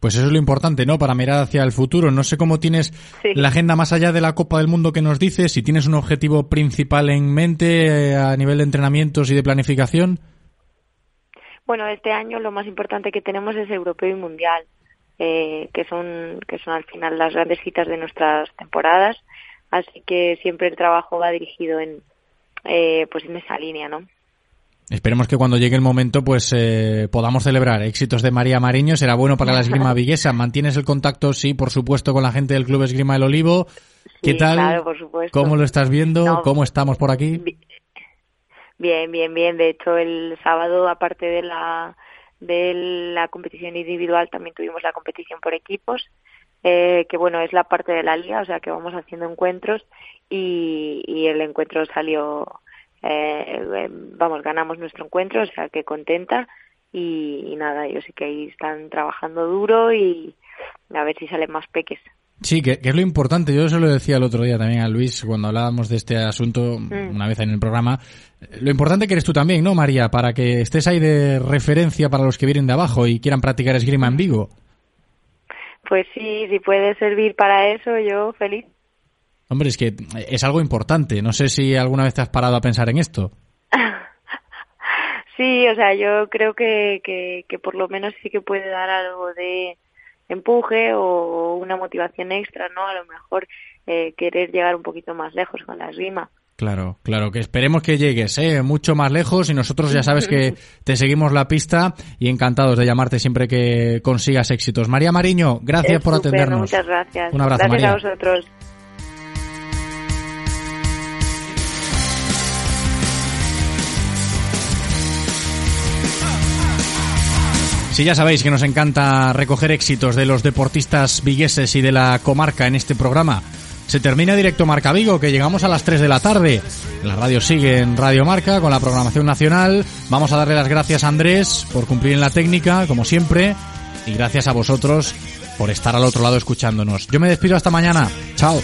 Pues eso es lo importante, ¿no? Para mirar hacia el futuro. No sé cómo tienes Sí. la agenda más allá de la Copa del Mundo que nos dices, si tienes un objetivo principal en mente eh, a nivel de entrenamientos y de planificación. Bueno, este año lo más importante que tenemos es europeo y mundial, eh, que son que son al final las grandes citas de nuestras temporadas, así que siempre el trabajo va dirigido en eh, pues en esa línea, ¿no? Esperemos que cuando llegue el momento pues eh, podamos celebrar éxitos de María Mariño. Será bueno para la esgrima viguesa. ¿Mantienes el contacto? Sí, por supuesto, con la gente del Club Esgrima El Olivo. ¿Qué Sí, tal? claro, por supuesto. ¿Cómo lo estás viendo? No. ¿Cómo estamos por aquí? Bien, bien, bien. De hecho, el sábado, aparte de la de la competición individual, también tuvimos la competición por equipos, eh, que bueno, es la parte de la liga, o sea que vamos haciendo encuentros y, y el encuentro salió, eh, eh, vamos, ganamos nuestro encuentro, o sea que contenta y, y nada, yo sé que ahí están trabajando duro y a ver si salen más peques. Sí, que, que es lo importante. Yo se lo decía el otro día también a Luis cuando hablábamos de este asunto Mm. una vez en el programa. Lo importante que eres tú también, ¿no, María? Para que estés ahí de referencia para los que vienen de abajo y quieran practicar esgrima en Vigo. Pues sí, si puede servir para eso, yo feliz. Hombre, es que es algo importante. No sé si alguna vez te has parado a pensar en esto. Sí, o sea, yo creo que, que, que por lo menos sí que puede dar algo de empuje o una motivación extra, ¿no? A lo mejor eh, querer llegar un poquito más lejos con la esgrima. Claro, claro, que esperemos que llegues, ¿eh? mucho más lejos y nosotros ya sabes que te seguimos la pista y encantados de llamarte siempre que consigas éxitos. María Mariño, gracias por atendernos. Muchas gracias. Un abrazo, gracias María. a vosotros. Sí, ya sabéis que nos encanta recoger éxitos de los deportistas vigueses y de la comarca en este programa. Se termina directo Marca Vigo, que llegamos a las 3 de la tarde. La radio sigue en Radio Marca con la programación nacional. Vamos a darle las gracias a Andrés por cumplir en la técnica, como siempre. Y gracias a vosotros por estar al otro lado escuchándonos. Yo me despido hasta mañana. Chao.